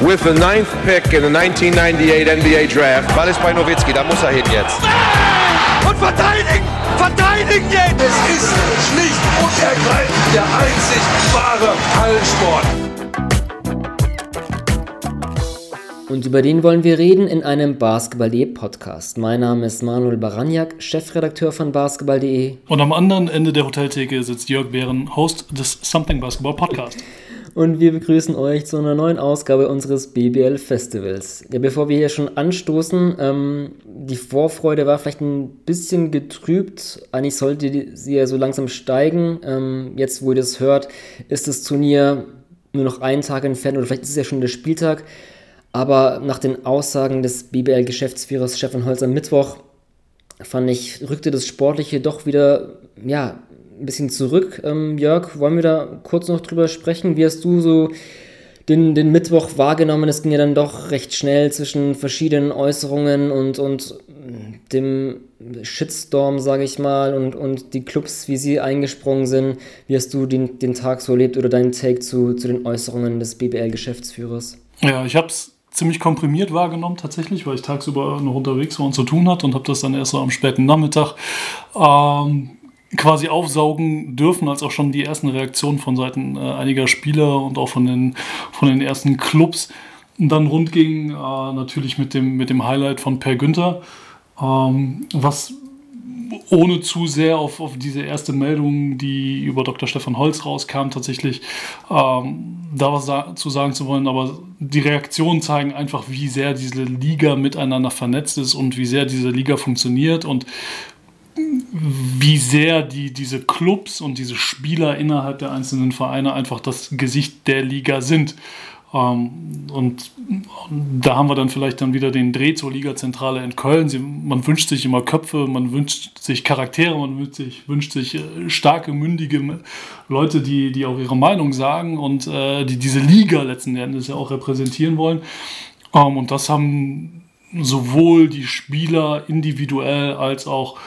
with the ninth pick in the 1998 NBA Draft. Ball ist bei Nowitzki, da muss er hin jetzt. Und verteidigen! Verteidigen jetzt! Es ist schlicht und ergreifend der einzig wahre Hallensport. Und über den wollen wir reden in einem Basketball.de Podcast. Mein Name ist Manuel Baraniak, Chefredakteur von Basketball.de. Und am anderen Ende der Hoteltheke sitzt Jörg Behren, Host des Something Basketball Podcast und wir begrüßen euch zu einer neuen Ausgabe unseres BBL Festivals. Ja, bevor wir hier schon anstoßen, ähm, die Vorfreude war vielleicht ein bisschen getrübt. Eigentlich sollte sie ja so langsam steigen. Ähm, jetzt, wo ihr das hört, ist das Turnier nur noch einen Tag entfernt oder vielleicht ist es ja schon der Spieltag. Aber nach den Aussagen des BBL-Geschäftsführers Stefan Holz am Mittwoch fand ich, rückte das Sportliche doch wieder, ja, ein bisschen zurück. Ähm, Jörg, wollen wir da kurz noch drüber sprechen? Wie hast du so den, den Mittwoch wahrgenommen? Es ging ja dann doch recht schnell zwischen verschiedenen Äußerungen und, und dem Shitstorm, sage ich mal, und, und die Clubs, wie sie eingesprungen sind. Wie hast du den, den Tag so erlebt oder deinen Take zu, zu den Äußerungen des BBL-Geschäftsführers? Ja, ich habe es ziemlich komprimiert wahrgenommen tatsächlich, weil ich tagsüber noch unterwegs war und zu tun hatte und habe das dann erst so am späten Nachmittag ähm, quasi aufsaugen dürfen, als auch schon die ersten Reaktionen von Seiten äh, einiger Spieler und auch von den, von den ersten Clubs dann rund ging. Äh, natürlich mit dem, mit dem Highlight von Per Günther, ähm, was ohne zu sehr auf, auf diese erste Meldung, die über Dr. Stefan Holz rauskam, tatsächlich ähm, da was zu sagen zu wollen. Aber die Reaktionen zeigen einfach, wie sehr diese Liga miteinander vernetzt ist und wie sehr diese Liga funktioniert und wie sehr die, diese Clubs und diese Spieler innerhalb der einzelnen Vereine einfach das Gesicht der Liga sind. Ähm, und da haben wir dann vielleicht dann wieder den Dreh zur Ligazentrale in Köln. Sie, man wünscht sich immer Köpfe, man wünscht sich Charaktere, man wünscht sich, wünscht sich äh, starke, mündige Leute, die, die auch ihre Meinung sagen und äh, die diese Liga letzten Endes ja auch repräsentieren wollen. Ähm, und das haben sowohl die Spieler individuell als auch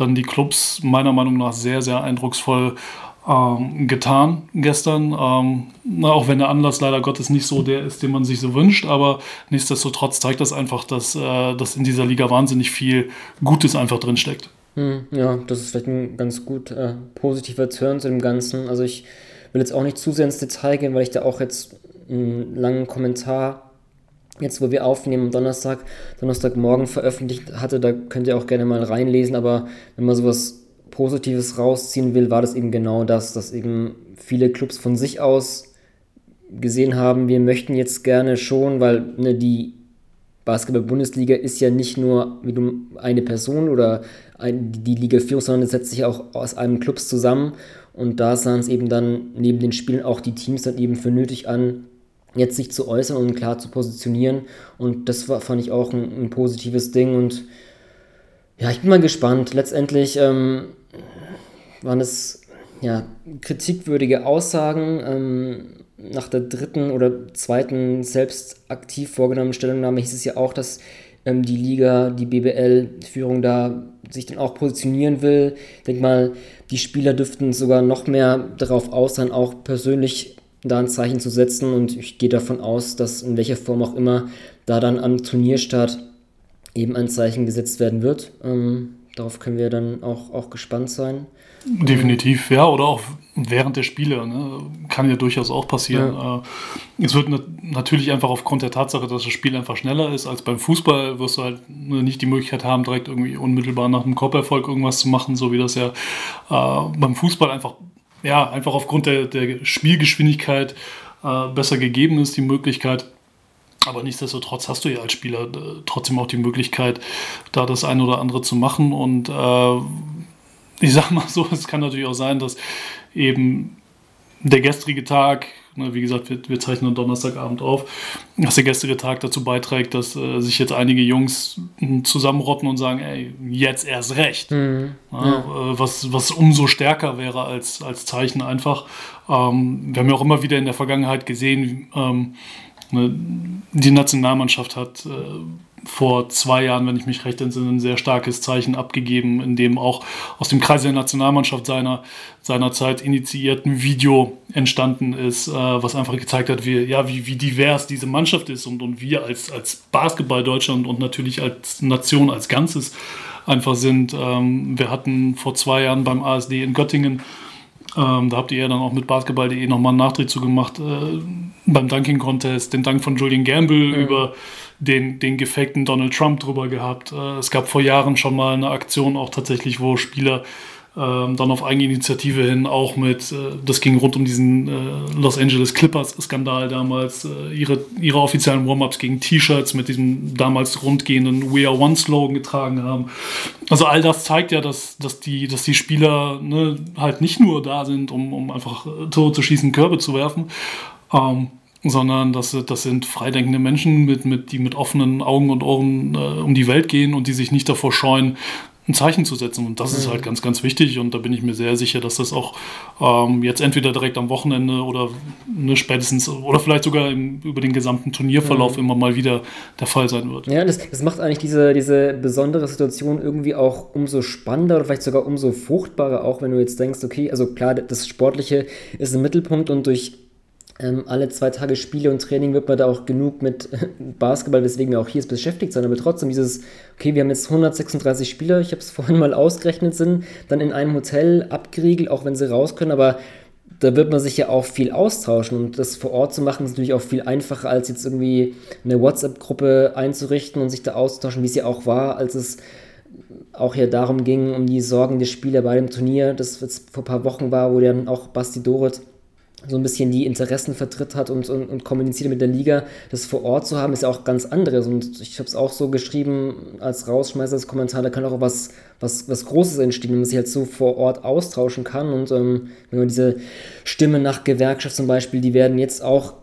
dann die Clubs meiner Meinung nach sehr, sehr eindrucksvoll ähm, getan gestern. Ähm, na, auch wenn der Anlass leider Gottes nicht so der ist, den man sich so wünscht, aber nichtsdestotrotz zeigt das einfach, dass, äh, dass in dieser Liga wahnsinnig viel Gutes einfach drin steckt. Hm, ja, das ist vielleicht ein ganz gut äh, positiver Turn zu dem Ganzen. Also ich will jetzt auch nicht zu sehr ins Detail gehen, weil ich da auch jetzt einen langen Kommentar jetzt wo wir aufnehmen, Donnerstag, Donnerstagmorgen veröffentlicht hatte, da könnt ihr auch gerne mal reinlesen, aber wenn man sowas Positives rausziehen will, war das eben genau das, dass eben viele Clubs von sich aus gesehen haben, wir möchten jetzt gerne schon, weil ne, die Basketball-Bundesliga ist ja nicht nur wie du eine Person oder ein, die Liga 4, sondern es setzt sich auch aus einem Clubs zusammen. Und da sahen es eben dann neben den Spielen auch die Teams dann eben für nötig an, jetzt sich zu äußern und klar zu positionieren. Und das war, fand ich auch ein, ein positives Ding. Und ja, ich bin mal gespannt. Letztendlich ähm, waren es ja, kritikwürdige Aussagen. Ähm, nach der dritten oder zweiten selbst aktiv vorgenommenen Stellungnahme hieß es ja auch, dass ähm, die Liga, die BBL-Führung da sich dann auch positionieren will. Ich denke mal, die Spieler dürften sogar noch mehr darauf aus sein, auch persönlich da ein Zeichen zu setzen und ich gehe davon aus, dass in welcher Form auch immer da dann am Turnierstart eben ein Zeichen gesetzt werden wird. Ähm, darauf können wir dann auch, auch gespannt sein. Definitiv, ja, oder auch während der Spiele. Ne? Kann ja durchaus auch passieren. Ja. Äh, es wird natürlich einfach aufgrund der Tatsache, dass das Spiel einfach schneller ist als beim Fußball, wirst du halt nicht die Möglichkeit haben, direkt irgendwie unmittelbar nach einem Kopferfolg irgendwas zu machen, so wie das ja äh, beim Fußball einfach ja, einfach aufgrund der, der Spielgeschwindigkeit äh, besser gegeben ist, die Möglichkeit. Aber nichtsdestotrotz hast du ja als Spieler äh, trotzdem auch die Möglichkeit, da das eine oder andere zu machen. Und äh, ich sag mal so, es kann natürlich auch sein, dass eben der gestrige Tag Ne, wie gesagt, wir, wir zeichnen Donnerstagabend auf, dass der gestrige Tag dazu beiträgt, dass äh, sich jetzt einige Jungs zusammenrotten und sagen, ey, jetzt erst recht. Mhm. Ja, ja. Äh, was, was umso stärker wäre als, als Zeichen einfach. Ähm, wir haben ja auch immer wieder in der Vergangenheit gesehen, ähm, ne, die Nationalmannschaft hat äh, vor zwei Jahren, wenn ich mich recht entsinne, ein sehr starkes Zeichen abgegeben, in dem auch aus dem Kreis der Nationalmannschaft seiner, seinerzeit initiierten Video entstanden ist, äh, was einfach gezeigt hat, wie, ja, wie, wie divers diese Mannschaft ist und, und wir als, als Basketball Deutschland und natürlich als Nation als Ganzes einfach sind. Ähm, wir hatten vor zwei Jahren beim ASD in Göttingen ähm, da habt ihr ja dann auch mit basketball.de nochmal einen Nachdreh zu gemacht äh, beim Dunking Contest, den Dank von Julian Gamble mhm. über den, den gefakten Donald Trump drüber gehabt. Äh, es gab vor Jahren schon mal eine Aktion auch tatsächlich, wo Spieler ähm, dann auf Eigeninitiative hin auch mit, äh, das ging rund um diesen äh, Los Angeles Clippers-Skandal damals, äh, ihre, ihre offiziellen Warm-Ups gegen T-Shirts mit diesem damals rundgehenden We Are One-Slogan getragen haben. Also all das zeigt ja, dass, dass, die, dass die Spieler ne, halt nicht nur da sind, um, um einfach äh, Tore zu schießen, Körbe zu werfen, ähm, sondern das, das sind freidenkende Menschen, mit, mit, die mit offenen Augen und Ohren äh, um die Welt gehen und die sich nicht davor scheuen, ein Zeichen zu setzen. Und das mhm. ist halt ganz, ganz wichtig. Und da bin ich mir sehr sicher, dass das auch ähm, jetzt entweder direkt am Wochenende oder ne, spätestens oder vielleicht sogar im, über den gesamten Turnierverlauf mhm. immer mal wieder der Fall sein wird. Ja, das, das macht eigentlich diese, diese besondere Situation irgendwie auch umso spannender oder vielleicht sogar umso fruchtbarer, auch wenn du jetzt denkst, okay, also klar, das Sportliche ist im Mittelpunkt und durch ähm, alle zwei Tage Spiele und Training wird man da auch genug mit Basketball, weswegen wir auch hier ist, beschäftigt sein. Aber trotzdem dieses, okay, wir haben jetzt 136 Spieler, ich habe es vorhin mal ausgerechnet, sind dann in einem Hotel abgeriegelt, auch wenn sie raus können, aber da wird man sich ja auch viel austauschen und das vor Ort zu machen ist natürlich auch viel einfacher, als jetzt irgendwie eine WhatsApp-Gruppe einzurichten und sich da auszutauschen, wie es ja auch war, als es auch ja darum ging, um die Sorgen der Spieler bei dem Turnier, das jetzt vor ein paar Wochen war, wo dann auch Basti Doret so ein bisschen die Interessen vertritt hat und, und, und, kommuniziert mit der Liga, das vor Ort zu haben, ist ja auch ganz anderes. Und ich habe es auch so geschrieben als Rausschmeißer des Kommentar, da kann auch was, was, was Großes entstehen, wenn man sich halt so vor Ort austauschen kann. Und ähm, wenn man diese Stimme nach Gewerkschaft zum Beispiel, die werden jetzt auch,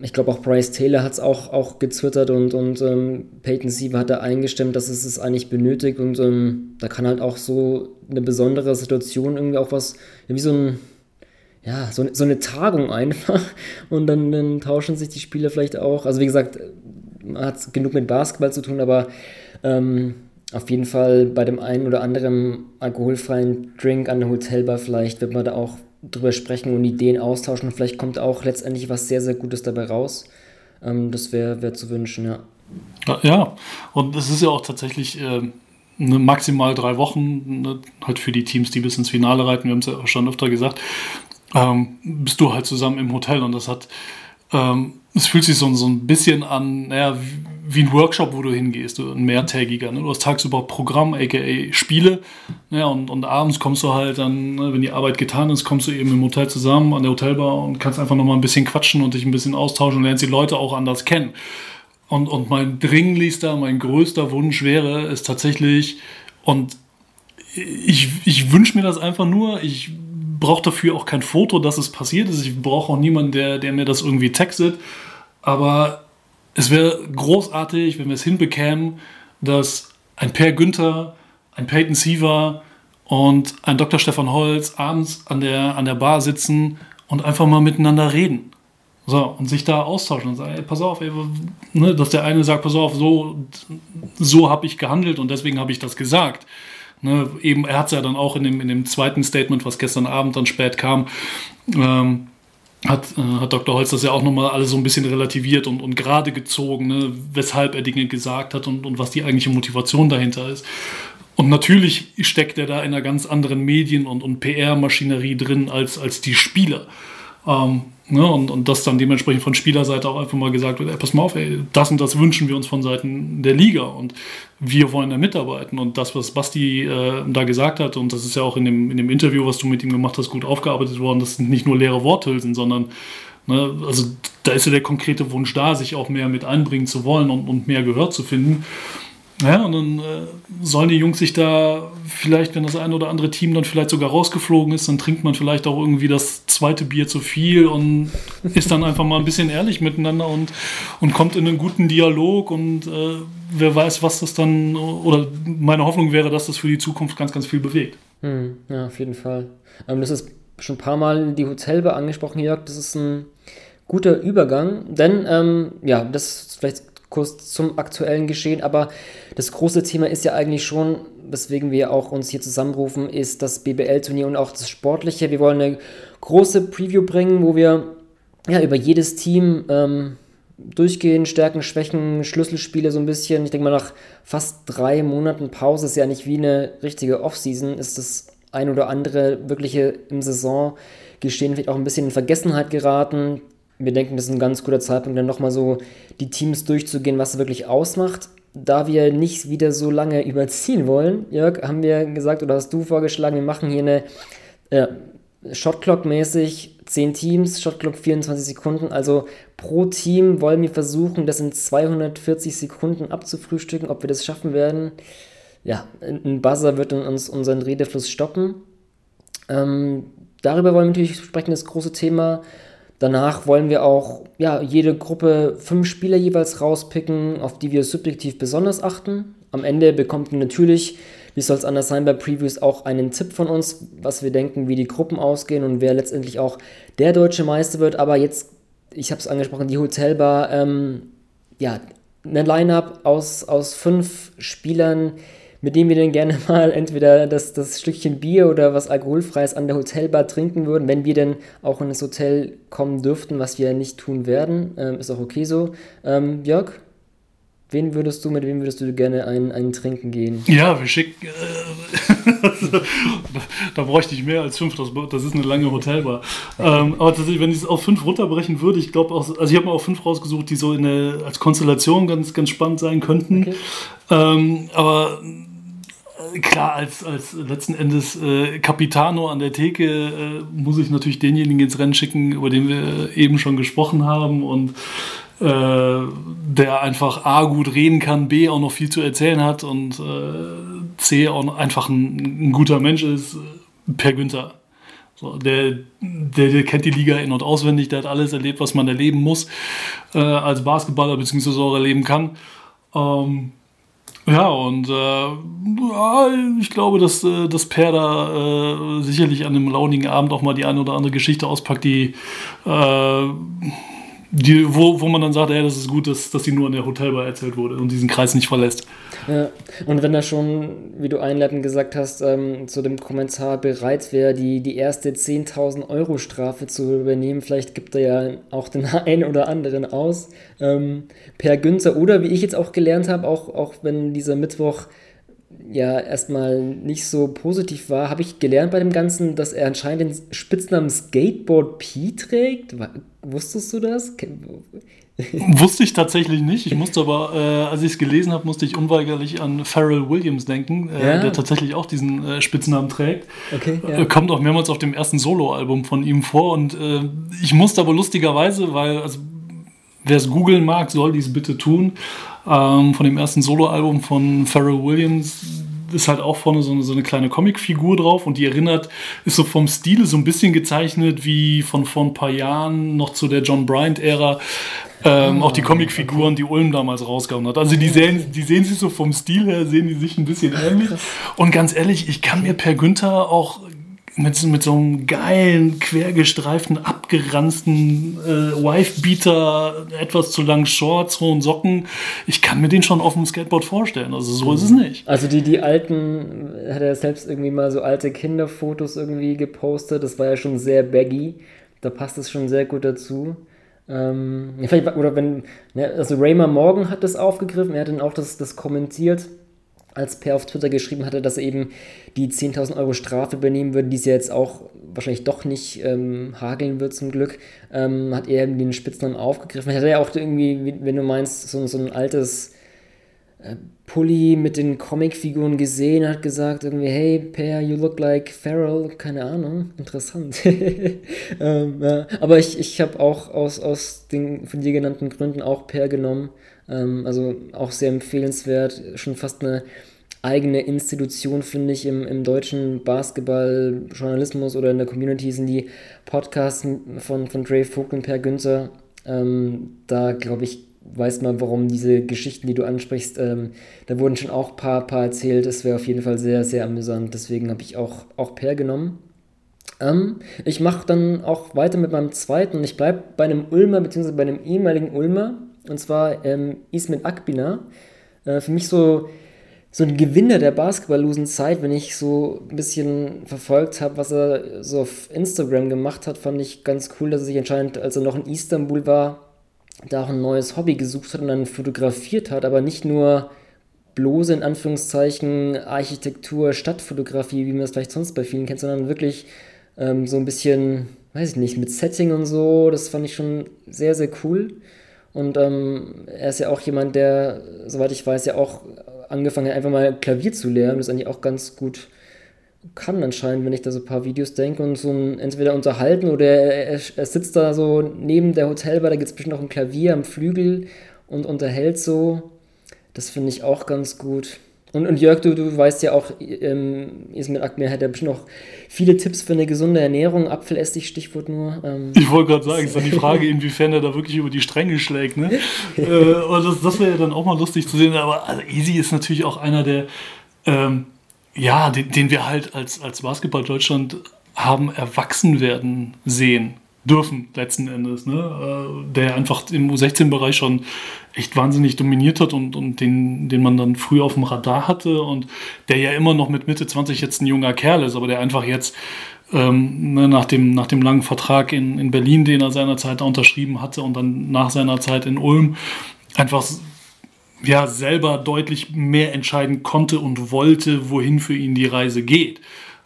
ich glaube auch Bryce Taylor hat es auch, auch gezwittert und, und ähm, Peyton Siever hat da eingestimmt, dass es es eigentlich benötigt. Und ähm, da kann halt auch so eine besondere Situation irgendwie auch was, wie so ein ja, so, so eine Tagung einfach und dann, dann tauschen sich die Spieler vielleicht auch. Also wie gesagt, hat genug mit Basketball zu tun, aber ähm, auf jeden Fall bei dem einen oder anderen alkoholfreien Drink an der Hotelbar vielleicht wird man da auch drüber sprechen und Ideen austauschen und vielleicht kommt auch letztendlich was sehr, sehr Gutes dabei raus. Ähm, das wäre wär zu wünschen, ja. Ja, und es ist ja auch tatsächlich äh, ne, maximal drei Wochen, ne, halt für die Teams, die bis ins Finale reiten, wir haben es ja auch schon öfter gesagt ähm, bist du halt zusammen im Hotel und das hat, ähm, es fühlt sich so, so ein bisschen an, naja, wie ein Workshop, wo du hingehst, ein mehrtägiger. Ne? Du hast tagsüber Programm, aka Spiele, ne? und, und abends kommst du halt dann, ne, wenn die Arbeit getan ist, kommst du eben im Hotel zusammen an der Hotelbar und kannst einfach nochmal ein bisschen quatschen und dich ein bisschen austauschen und lernst die Leute auch anders kennen. Und, und mein dringlichster, mein größter Wunsch wäre es tatsächlich, und ich, ich wünsche mir das einfach nur, ich brauche dafür auch kein Foto, dass es passiert ist. Ich brauche auch niemanden, der, der mir das irgendwie textet. Aber es wäre großartig, wenn wir es hinbekämen, dass ein Per Günther, ein Peyton Siever und ein Dr. Stefan Holz abends an der, an der Bar sitzen und einfach mal miteinander reden. So, und sich da austauschen und sagen, ey, pass auf, ey, ne, dass der eine sagt, pass auf, so, so habe ich gehandelt und deswegen habe ich das gesagt. Ne, eben, er hat es ja dann auch in dem, in dem zweiten Statement, was gestern Abend dann spät kam, ähm, hat, äh, hat Dr. Holz das ja auch nochmal alles so ein bisschen relativiert und, und gerade gezogen, ne, weshalb er Dinge gesagt hat und, und was die eigentliche Motivation dahinter ist. Und natürlich steckt er da in einer ganz anderen Medien- und, und PR-Maschinerie drin als, als die Spieler. Ähm, ne, und, und das dann dementsprechend von Spielerseite auch einfach mal gesagt wird, ey, pass mal auf, ey, das und das wünschen wir uns von Seiten der Liga und wir wollen da mitarbeiten. Und das, was Basti äh, da gesagt hat, und das ist ja auch in dem, in dem Interview, was du mit ihm gemacht hast, gut aufgearbeitet worden, das sind nicht nur leere Worthülsen, sondern ne, also da ist ja der konkrete Wunsch da, sich auch mehr mit einbringen zu wollen und, und mehr Gehör zu finden. Ja, und dann äh, sollen die Jungs sich da vielleicht, wenn das ein oder andere Team dann vielleicht sogar rausgeflogen ist, dann trinkt man vielleicht auch irgendwie das zweite Bier zu viel und ist dann einfach mal ein bisschen ehrlich miteinander und, und kommt in einen guten Dialog und äh, wer weiß, was das dann, oder meine Hoffnung wäre, dass das für die Zukunft ganz, ganz viel bewegt. Hm, ja, auf jeden Fall. Ähm, das ist schon ein paar Mal die Hotelbar angesprochen, Jörg. Das ist ein guter Übergang, denn ähm, ja, das ist vielleicht kurz zum aktuellen Geschehen. Aber das große Thema ist ja eigentlich schon, weswegen wir auch uns hier zusammenrufen, ist das BBL-Turnier und auch das Sportliche. Wir wollen eine große Preview bringen, wo wir ja über jedes Team ähm, durchgehen, Stärken, Schwächen, Schlüsselspiele so ein bisschen. Ich denke mal, nach fast drei Monaten Pause ist ja nicht wie eine richtige Offseason, ist das ein oder andere wirkliche im Saisongeschehen vielleicht auch ein bisschen in Vergessenheit geraten. Wir denken, das ist ein ganz guter Zeitpunkt, dann nochmal so die Teams durchzugehen, was wirklich ausmacht. Da wir nicht wieder so lange überziehen wollen, Jörg, haben wir gesagt, oder hast du vorgeschlagen, wir machen hier eine äh, Shotclock-mäßig 10 Teams, Shotclock 24 Sekunden. Also pro Team wollen wir versuchen, das in 240 Sekunden abzufrühstücken. Ob wir das schaffen werden, ja, ein Buzzer wird uns unseren Redefluss stoppen. Ähm, darüber wollen wir natürlich sprechen, das große Thema. Danach wollen wir auch ja, jede Gruppe fünf Spieler jeweils rauspicken, auf die wir subjektiv besonders achten. Am Ende bekommt ihr natürlich wie soll es anders sein bei Previews, auch einen Tipp von uns, was wir denken, wie die Gruppen ausgehen und wer letztendlich auch der deutsche Meister wird. Aber jetzt, ich habe es angesprochen, die Hotelbar, ähm, ja, eine Line-up aus, aus fünf Spielern, mit denen wir dann gerne mal entweder das, das Stückchen Bier oder was Alkoholfreies an der Hotelbar trinken würden, wenn wir denn auch in das Hotel kommen dürften, was wir nicht tun werden. Ähm, ist auch okay so. Ähm, Jörg, Wen würdest du, mit wem würdest du gerne ein, ein Trinken gehen? Ja, wir schicken. Äh, da bräuchte ich mehr als fünf, das, das ist eine lange Hotelbar. Ähm, aber tatsächlich, wenn ich es auf fünf runterbrechen würde, ich glaube auch, also ich habe mir auch fünf rausgesucht, die so in eine, als Konstellation ganz, ganz spannend sein könnten. Okay. Ähm, aber klar, als, als letzten Endes äh, Capitano an der Theke äh, muss ich natürlich denjenigen ins Rennen schicken, über den wir eben schon gesprochen haben und äh, der einfach A gut reden kann, B auch noch viel zu erzählen hat und äh, C auch einfach ein, ein, guter Mensch ist, Per Günther. So, der, der, der, kennt die Liga in- und auswendig, der hat alles erlebt, was man erleben muss äh, als Basketballer, beziehungsweise auch erleben kann. Ähm, ja, und äh, ich glaube, dass, äh, dass Per da äh, sicherlich an einem launigen Abend auch mal die eine oder andere Geschichte auspackt, die äh, die, wo, wo man dann sagt, ey, das ist gut, dass, dass die nur in der Hotelbar erzählt wurde und diesen Kreis nicht verlässt. Ja, und wenn er schon, wie du einleitend gesagt hast, ähm, zu dem Kommentar bereit wäre, die, die erste 10.000 Euro Strafe zu übernehmen, vielleicht gibt er ja auch den einen oder anderen aus. Ähm, per Günther oder wie ich jetzt auch gelernt habe, auch, auch wenn dieser Mittwoch ja erstmal nicht so positiv war, habe ich gelernt bei dem Ganzen, dass er anscheinend den Spitznamen Skateboard P trägt. Wusstest du das? Wusste ich tatsächlich nicht. Ich musste aber, äh, als ich es gelesen habe, musste ich unweigerlich an Pharrell Williams denken, äh, ja. der tatsächlich auch diesen äh, Spitznamen trägt. Okay, ja. Äh, kommt auch mehrmals auf dem ersten Soloalbum von ihm vor. Und äh, ich musste aber lustigerweise, weil, also wer es googeln mag, soll dies bitte tun. Ähm, von dem ersten Soloalbum von Pharrell Williams ist halt auch vorne so eine, so eine kleine Comicfigur drauf und die erinnert, ist so vom Stil so ein bisschen gezeichnet wie von vor ein paar Jahren noch zu der John Bryant-Ära. Ähm, auch die ah, Comicfiguren, die Ulm damals rausgehauen hat. Also die sehen, die sehen sich so vom Stil her, sehen die sich ein bisschen ähnlich. Und ganz ehrlich, ich kann mir Per Günther auch mit, mit so einem geilen, quergestreiften, abgeranzten äh, Wife-Beater, etwas zu langen Shorts, hohen Socken. Ich kann mir den schon auf dem Skateboard vorstellen. Also so ist es nicht. Also die, die alten, hat er selbst irgendwie mal so alte Kinderfotos irgendwie gepostet. Das war ja schon sehr baggy. Da passt es schon sehr gut dazu. Ähm, oder wenn, ne, also Raymer Morgan hat das aufgegriffen, er hat dann auch das, das kommentiert als Per auf Twitter geschrieben hatte, dass er eben die 10.000 Euro Strafe übernehmen würde, die ja jetzt auch wahrscheinlich doch nicht ähm, hageln wird zum Glück, ähm, hat er den Spitznamen aufgegriffen. Hat er ja auch irgendwie, wenn du meinst, so, so ein altes Pulli mit den Comicfiguren gesehen, hat gesagt irgendwie, hey Per, you look like Farrell, keine Ahnung, interessant. ähm, ja. Aber ich, ich habe auch aus, aus den von dir genannten Gründen auch Per genommen. Ähm, also auch sehr empfehlenswert, schon fast eine eigene Institution, finde ich, im, im deutschen Basketball-Journalismus oder in der Community sind die Podcasts von, von Dre Vogt und Per Günther. Ähm, da glaube ich, weiß man, warum diese Geschichten, die du ansprichst, ähm, da wurden schon auch ein paar, paar erzählt. Das wäre auf jeden Fall sehr, sehr amüsant. Deswegen habe ich auch, auch Per genommen. Ähm, ich mache dann auch weiter mit meinem zweiten. Ich bleibe bei einem Ulmer, beziehungsweise bei einem ehemaligen Ulmer Und zwar ähm, Ismet Akbina. Äh, für mich so, so ein Gewinner der basketballlosen Zeit, wenn ich so ein bisschen verfolgt habe, was er so auf Instagram gemacht hat, fand ich ganz cool, dass er sich anscheinend, als er noch in Istanbul war, da auch ein neues Hobby gesucht hat und dann fotografiert hat, aber nicht nur bloße, in Anführungszeichen, Architektur, Stadtfotografie, wie man das vielleicht sonst bei vielen kennt, sondern wirklich ähm, so ein bisschen, weiß ich nicht, mit Setting und so, das fand ich schon sehr, sehr cool. Und ähm, er ist ja auch jemand, der, soweit ich weiß, ja auch angefangen hat, einfach mal Klavier zu lernen, das eigentlich auch ganz gut kann anscheinend, wenn ich da so ein paar Videos denke und so ein, entweder unterhalten oder er, er sitzt da so neben der Hotelbar, da gibt es bestimmt noch ein Klavier am Flügel und unterhält so. Das finde ich auch ganz gut. Und, und Jörg, du, du weißt ja auch, ähm, Ismet Akmer hat ja bestimmt noch viele Tipps für eine gesunde Ernährung. Apfelessig, Stichwort nur. Ähm, ich wollte gerade sagen, es ist dann die Frage, inwiefern er da wirklich über die Stränge schlägt. Ne? äh, und das, das wäre ja dann auch mal lustig zu sehen. Aber also Easy ist natürlich auch einer der, ähm, ja, den, den wir halt als, als Basketball Deutschland haben erwachsen werden sehen dürfen, letzten Endes, ne? Äh, der einfach im U16-Bereich schon echt wahnsinnig dominiert hat und, und den, den man dann früh auf dem Radar hatte und der ja immer noch mit Mitte 20 jetzt ein junger Kerl ist, aber der einfach jetzt ähm, ne, nach, dem, nach dem langen Vertrag in, in Berlin, den er seinerzeit unterschrieben hatte und dann nach seiner Zeit in Ulm einfach ja, selber deutlich mehr entscheiden konnte und wollte, wohin für ihn die Reise geht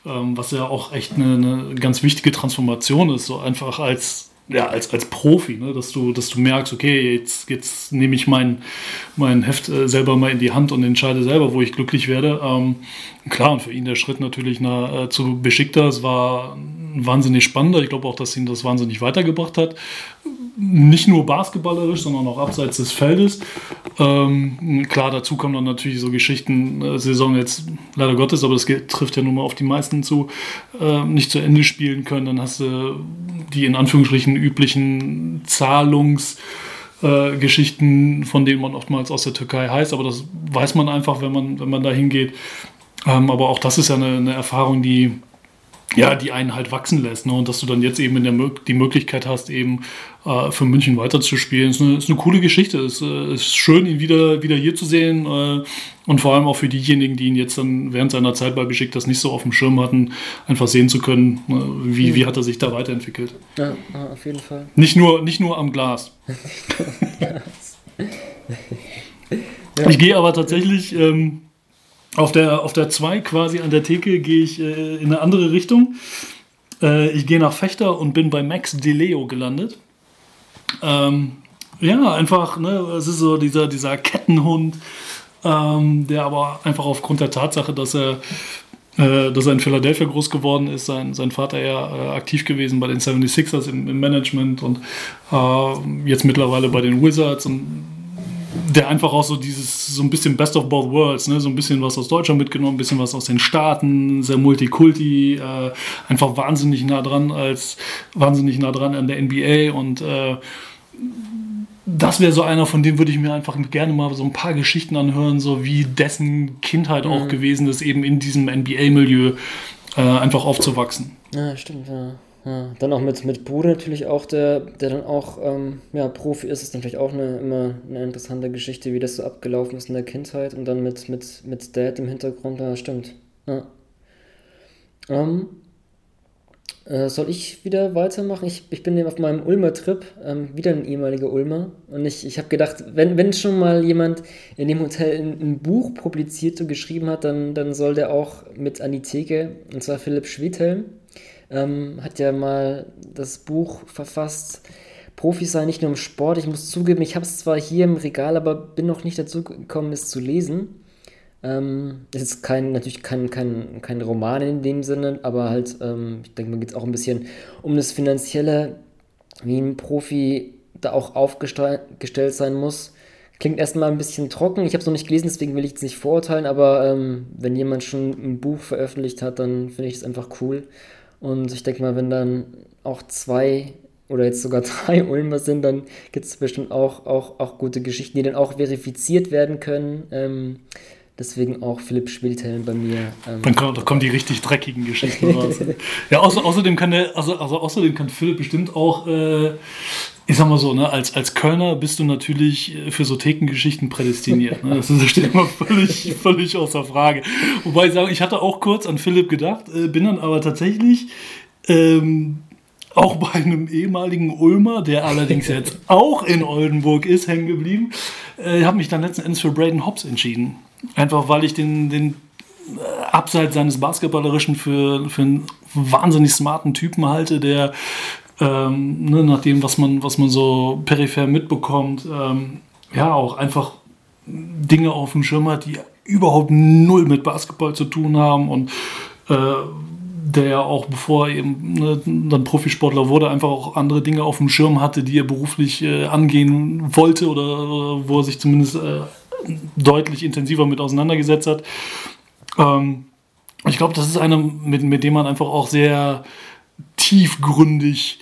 ähm, was ja auch echt eine, eine, ganz wichtige Transformation ist, so einfach als, ja, als, als Profi, ne? dass, du, dass du merkst, okay, jetzt, jetzt nehme ich mein, mein Heft äh, selber mal in die Hand und entscheide selber, wo ich glücklich werde. Ähm, klar, und für ihn der Schritt natürlich na, äh, zu Beschickter, es war wahnsinnig spannender. Ich glaube auch, dass ihn das wahnsinnig weitergebracht hat nicht nur basketballerisch, sondern auch abseits des Feldes. Ähm, klar, dazu kommen dann natürlich so Geschichten, äh, Saison jetzt leider Gottes, aber das trifft ja nun mal auf die meisten zu, äh, nicht zu Ende spielen können. Dann hast du die in Anführungsstrichen üblichen Zahlungsgeschichten, äh, von denen man oftmals aus der Türkei heißt, aber das weiß man einfach, wenn man, wenn man da hingeht. Ähm, aber auch das ist ja eine, eine Erfahrung, die ja, die einen halt wachsen lässt. Ne? Und dass du dann jetzt eben in der die Möglichkeit hast, eben äh, für München weiterzuspielen, ist eine, ist eine coole Geschichte. Es äh, ist schön, ihn wieder, wieder hier zu sehen. Äh, und vor allem auch für diejenigen, die ihn jetzt dann während seiner Zeit bei Beschickt das nicht so auf dem Schirm hatten, einfach sehen zu können, ne? wie, wie hat er sich da weiterentwickelt. Ja, auf jeden Fall. Nicht nur, nicht nur am Glas. ich gehe aber tatsächlich. Ähm, auf der, auf der 2 quasi an der Theke gehe ich äh, in eine andere Richtung. Äh, ich gehe nach Fechter und bin bei Max DeLeo gelandet. Ähm, ja, einfach, ne, es ist so dieser, dieser Kettenhund, ähm, der aber einfach aufgrund der Tatsache, dass er, äh, dass er in Philadelphia groß geworden ist, sein, sein Vater ja äh, aktiv gewesen bei den 76ers im, im Management und äh, jetzt mittlerweile bei den Wizards und der einfach auch so dieses, so ein bisschen Best of Both Worlds, ne? so ein bisschen was aus Deutschland mitgenommen, ein bisschen was aus den Staaten, sehr Multikulti, äh, einfach wahnsinnig nah dran als, wahnsinnig nah dran an der NBA und äh, das wäre so einer, von dem würde ich mir einfach gerne mal so ein paar Geschichten anhören, so wie dessen Kindheit mhm. auch gewesen ist, eben in diesem NBA-Milieu äh, einfach aufzuwachsen. Ja, stimmt, ja. Ja, dann auch mit, mit Bruder natürlich auch, der, der dann auch ähm, ja, Profi ist, ist natürlich auch eine, immer eine interessante Geschichte, wie das so abgelaufen ist in der Kindheit und dann mit, mit, mit Dad im Hintergrund, ja, stimmt. Ja. Ähm, äh, soll ich wieder weitermachen? Ich, ich bin auf meinem Ulmer-Trip, ähm, wieder ein ehemaliger Ulmer. Und ich, ich habe gedacht, wenn, wenn schon mal jemand in dem Hotel ein, ein, Buch publiziert und geschrieben hat, dann, dann soll der auch mit an die Theke, und zwar Philipp Schwedhelm ähm, hat ja mal das Buch verfasst, Profis sein nicht nur im Sport. Ich muss zugeben, ich habe es zwar hier im Regal, aber bin noch nicht dazu gekommen, es zu lesen. Ähm, es ist kein, natürlich kein, kein, kein Roman in dem Sinne, aber halt, ähm, ich denke, man geht es auch ein bisschen um das Finanzielle, wie ein Profi da auch aufgestellt sein muss. Klingt erstmal ein bisschen trocken. Ich habe es noch nicht gelesen, deswegen will ich es nicht vorurteilen, aber ähm, wenn jemand schon ein Buch veröffentlicht hat, dann finde ich es einfach cool. Und ich denke mal, wenn dann auch zwei oder jetzt sogar drei Ulmer sind, dann gibt es bestimmt auch, auch, auch gute Geschichten, die dann auch verifiziert werden können. Ähm, deswegen auch Philipp Schwildhelm bei mir. Ähm, dann kommen, da kommen die richtig dreckigen Geschichten raus. ja, außer, außerdem kann der, also, also außerdem kann Philipp bestimmt auch äh, ich sag mal so, ne, als, als Kölner bist du natürlich für so Thekengeschichten prädestiniert. Ne? Das steht immer völlig, völlig außer Frage. Wobei ich sage, ich hatte auch kurz an Philipp gedacht, äh, bin dann aber tatsächlich ähm, auch bei einem ehemaligen Ulmer, der allerdings jetzt auch in Oldenburg ist, hängen geblieben. Äh, habe mich dann letzten Endes für Braden Hobbs entschieden. Einfach weil ich den, den äh, abseits seines Basketballerischen für, für einen wahnsinnig smarten Typen halte, der ähm, ne, nach dem, was man, was man so peripher mitbekommt, ähm, ja, auch einfach Dinge auf dem Schirm hat, die überhaupt null mit Basketball zu tun haben und äh, der ja auch, bevor er eben ne, dann Profisportler wurde, einfach auch andere Dinge auf dem Schirm hatte, die er beruflich äh, angehen wollte oder, oder, wo er sich zumindest äh, deutlich intensiver mit auseinandergesetzt hat. Ähm, ich glaube, das ist einer, mit, mit dem man einfach auch sehr tiefgründig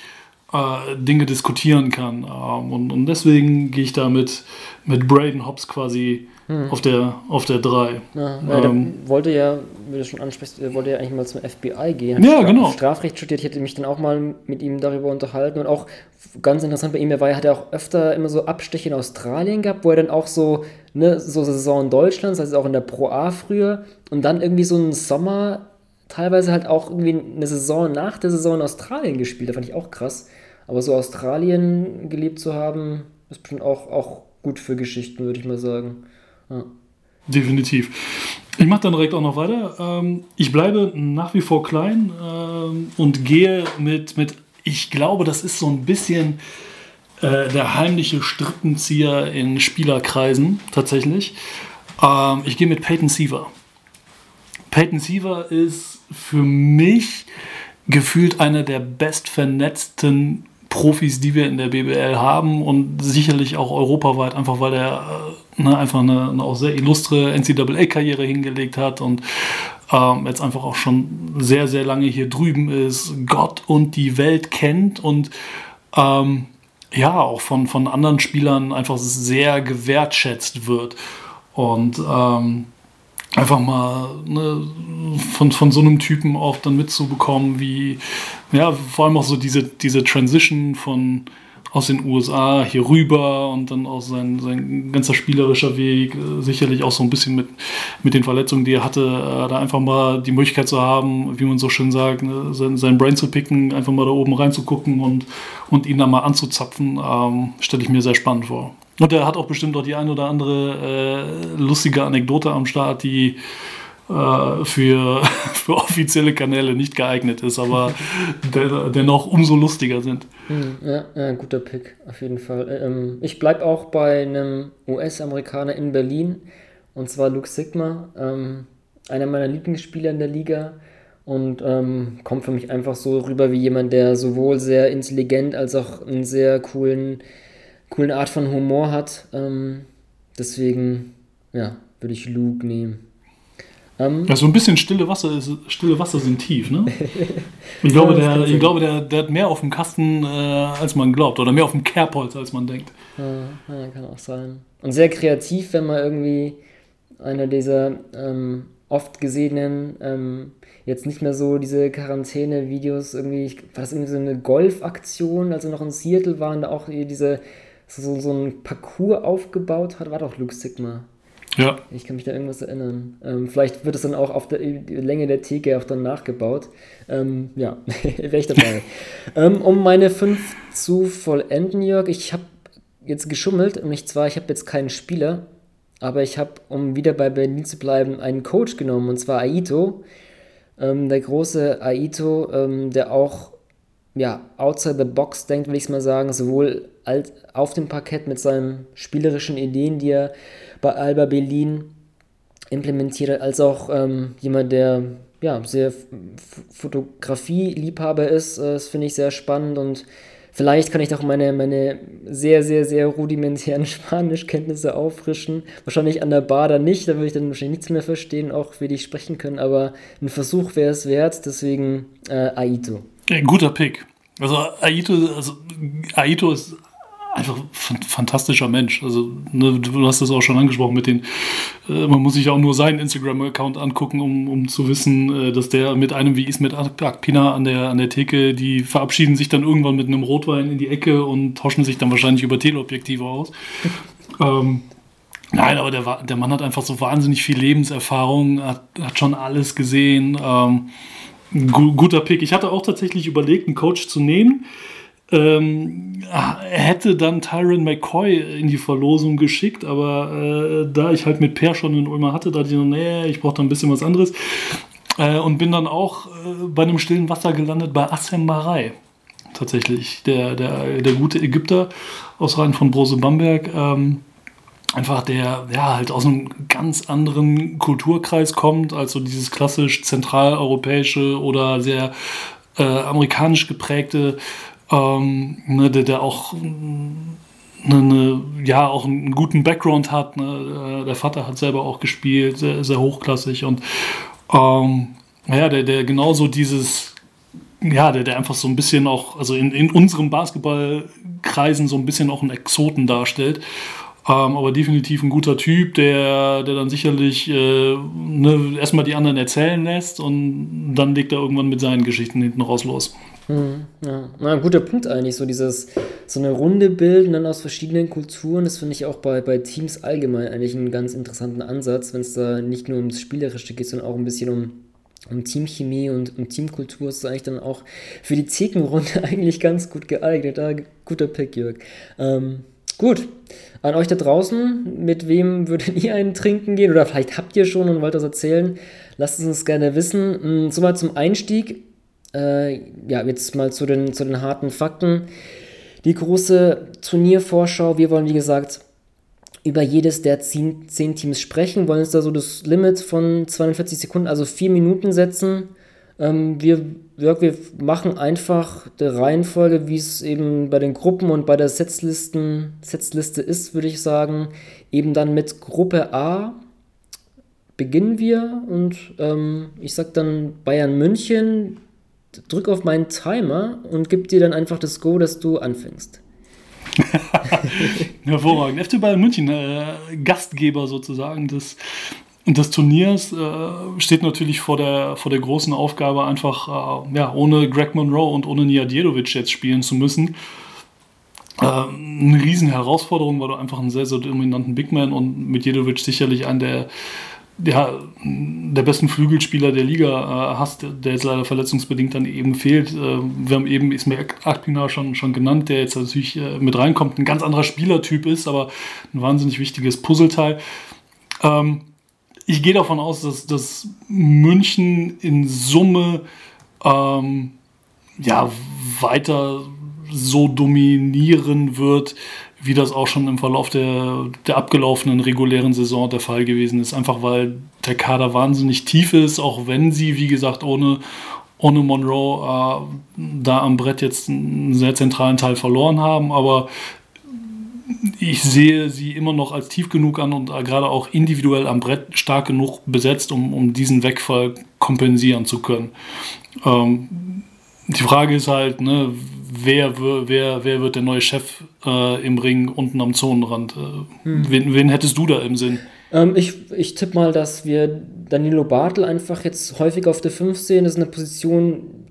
äh, Dinge diskutieren kann. Ähm, und, und deswegen gehe ich da mit, mit Braden Hobbs quasi hm. auf der auf der 3. Ja, ähm, wollte ja, wie du schon ansprichst, wollte ja eigentlich mal zum FBI gehen. Ja, Straf genau. Strafrecht studiert. Ich hätte mich dann auch mal mit ihm darüber unterhalten und auch ganz interessant bei ihm, er war, hat ja auch öfter immer so Abstiche in Australien gehabt, wo er dann auch so, ne, so Saison in Deutschland, das heißt auch in der Pro A früher und dann irgendwie so einen Sommer teilweise halt auch irgendwie eine Saison nach der Saison in Australien gespielt. Da fand ich auch krass. Aber so Australien gelebt zu haben, ist bestimmt auch, auch gut für Geschichten, würde ich mal sagen. Ja. Definitiv. Ich mache dann direkt auch noch weiter. Ähm, ich bleibe nach wie vor klein ähm, und gehe mit, mit, ich glaube, das ist so ein bisschen äh, der heimliche Strippenzieher in Spielerkreisen tatsächlich. Ähm, ich gehe mit Peyton Siever. Peyton Siever ist für mich gefühlt einer der bestvernetzten Profis, die wir in der BBL haben und sicherlich auch europaweit, einfach weil er äh, ne, einfach eine, eine, auch sehr illustre NCAA-Karriere hingelegt hat und ähm, jetzt einfach auch schon sehr, sehr lange hier drüben ist, Gott und die Welt kennt und ähm, ja, auch von, von anderen Spielern einfach sehr gewertschätzt wird. Und ähm, einfach mal ne, von, von so einem Typen auch dann mitzubekommen, wie, ja, vor allem auch so diese, diese Transition von aus den USA hier rüber und dann auch sein, sein ganzer spielerischer Weg, äh, sicherlich auch so ein bisschen mit, mit den Verletzungen, die er hatte, äh, da einfach mal die Möglichkeit zu haben, wie man so schön sagt, ne, sein, sein Brain zu picken, einfach mal da oben reinzugucken und, und ihn da mal anzuzapfen, ähm, stelle ich mir sehr spannend vor. Und er hat auch bestimmt auch die ein oder andere äh, lustige Anekdote am Start, die äh, für, für offizielle Kanäle nicht geeignet ist, aber der, dennoch umso lustiger sind. Hm, ja, ja, guter Pick, auf jeden Fall. Ähm, ich bleibe auch bei einem US-Amerikaner in Berlin, und zwar Luke Sigma, ähm, einer meiner Lieblingsspieler in der Liga und ähm, kommt für mich einfach so rüber wie jemand, der sowohl sehr intelligent als auch einen sehr coolen coolen Art von Humor hat. Ähm, deswegen, ja, würde ich Luke nehmen. Ähm, ja, so ein bisschen stille Wasser, ist, stille Wasser sind tief, ne? Ich glaube, der, ich glaube der, der hat mehr auf dem Kasten, äh, als man glaubt. Oder mehr auf dem Kerbholz, als man denkt. Ja, ja, kann auch sein. Und sehr kreativ, wenn man irgendwie einer dieser ähm, oft gesehenen, ähm, jetzt nicht mehr so diese Quarantäne-Videos, irgendwie, war das irgendwie so eine Golfaktion, als er noch in Seattle waren, da auch diese so, so ein Parcours aufgebaut hat, war doch Luke Sigma. Ja. Ich kann mich da irgendwas erinnern. Ähm, vielleicht wird es dann auch auf der Länge der Theke auch dann nachgebaut. Ähm, ja, wäre ich dabei. ähm, um meine fünf zu vollenden, Jörg, ich habe jetzt geschummelt und nicht zwar, ich habe jetzt keinen Spieler, aber ich habe, um wieder bei Berlin zu bleiben, einen Coach genommen und zwar Aito. Ähm, der große Aito, ähm, der auch ja, outside the box denkt, will ich es mal sagen, sowohl als auf dem Parkett mit seinen spielerischen Ideen, die er bei Alba Berlin implementiert hat, als auch ähm, jemand, der ja, sehr Fotografie-Liebhaber ist. Äh, das finde ich sehr spannend und vielleicht kann ich doch meine, meine sehr, sehr, sehr rudimentären Spanischkenntnisse auffrischen. Wahrscheinlich an der Bar dann nicht, da würde ich dann wahrscheinlich nichts mehr verstehen, auch wie die sprechen können, aber ein Versuch wäre es wert, deswegen äh, Aito. Ein guter Pick. Also Aito, also Aito ist einfach fantastischer Mensch. Also, ne, du hast das auch schon angesprochen mit den, äh, man muss sich auch nur seinen Instagram-Account angucken, um, um zu wissen, äh, dass der mit einem wie Ismet Akpina an der, an der Theke, die verabschieden sich dann irgendwann mit einem Rotwein in die Ecke und tauschen sich dann wahrscheinlich über Teleobjektive aus. ähm, nein, aber der, der Mann hat einfach so wahnsinnig viel Lebenserfahrung, hat, hat schon alles gesehen. Ähm, guter Pick. Ich hatte auch tatsächlich überlegt, einen Coach zu nehmen ähm, hätte dann Tyron McCoy in die Verlosung geschickt, aber äh, da ich halt mit Per schon in Ulmer hatte, da ich nee, ich brauche da ein bisschen was anderes. Äh, und bin dann auch äh, bei einem stillen Wasser gelandet bei Assem Marei. Tatsächlich, der, der, der gute Ägypter aus Rhein von Brose Bamberg. Ähm, einfach der ja halt aus einem ganz anderen Kulturkreis kommt, also dieses klassisch zentraleuropäische oder sehr äh, amerikanisch geprägte ähm, ne, der, der auch eine, eine, ja auch einen guten Background hat. Ne? Äh, der Vater hat selber auch gespielt, sehr, sehr hochklassig und ähm, ja, der, der genauso dieses, ja, der, der einfach so ein bisschen auch, also in, in unserem Basketballkreisen so ein bisschen auch einen Exoten darstellt. Ähm, aber definitiv ein guter Typ, der, der dann sicherlich äh, ne, erstmal die anderen erzählen lässt und dann legt er irgendwann mit seinen Geschichten hinten raus los. Hm, ja, Na, ein guter Punkt eigentlich, so dieses, so eine Runde bilden dann aus verschiedenen Kulturen, das finde ich auch bei, bei Teams allgemein eigentlich einen ganz interessanten Ansatz, wenn es da nicht nur ums Spielerische geht, sondern auch ein bisschen um, um Teamchemie und um Teamkultur, ist eigentlich dann auch für die Zekenrunde eigentlich ganz gut geeignet. Da, guter Pick, Jörg. Ähm, gut, an euch da draußen, mit wem würdet ihr einen trinken gehen oder vielleicht habt ihr schon und wollt das erzählen? Lasst es uns gerne wissen. Hm, soweit zum Einstieg. Äh, ja, jetzt mal zu den, zu den harten Fakten. Die große Turniervorschau. Wir wollen, wie gesagt, über jedes der zehn, zehn Teams sprechen, wollen uns da so das Limit von 42 Sekunden, also vier Minuten setzen. Ähm, wir, wir machen einfach der Reihenfolge, wie es eben bei den Gruppen und bei der Setzlisten, Setzliste ist, würde ich sagen. Eben dann mit Gruppe A beginnen wir und ähm, ich sag dann Bayern München, drück auf meinen Timer und gib dir dann einfach das Go, dass du anfängst. Hervorragend. FC Bayern München, äh, Gastgeber sozusagen des, des Turniers, äh, steht natürlich vor der, vor der großen Aufgabe, einfach äh, ja, ohne Greg Monroe und ohne Nijadjedovic jetzt spielen zu müssen. Äh, eine riesen Herausforderung, weil du einfach einen sehr, sehr dominanten Bigman und mit Jedovic sicherlich einen der ja, der besten Flügelspieler der Liga äh, hast, der jetzt leider verletzungsbedingt dann eben fehlt. Äh, wir haben eben Ismail Akpina schon, schon genannt, der jetzt natürlich äh, mit reinkommt, ein ganz anderer Spielertyp ist, aber ein wahnsinnig wichtiges Puzzleteil. Ähm, ich gehe davon aus, dass, dass München in Summe ähm, ja, weiter so dominieren wird, wie das auch schon im Verlauf der, der abgelaufenen regulären Saison der Fall gewesen ist. Einfach weil der Kader wahnsinnig tief ist, auch wenn sie, wie gesagt, ohne, ohne Monroe äh, da am Brett jetzt einen sehr zentralen Teil verloren haben. Aber ich sehe sie immer noch als tief genug an und gerade auch individuell am Brett stark genug besetzt, um, um diesen Wegfall kompensieren zu können. Ähm, die Frage ist halt, ne, wer, wer, wer wird der neue Chef äh, im Ring unten am Zonenrand? Äh, hm. wen, wen hättest du da im Sinn? Ähm, ich ich tippe mal, dass wir Danilo Bartel einfach jetzt häufig auf der 5 sehen. Das ist eine Position,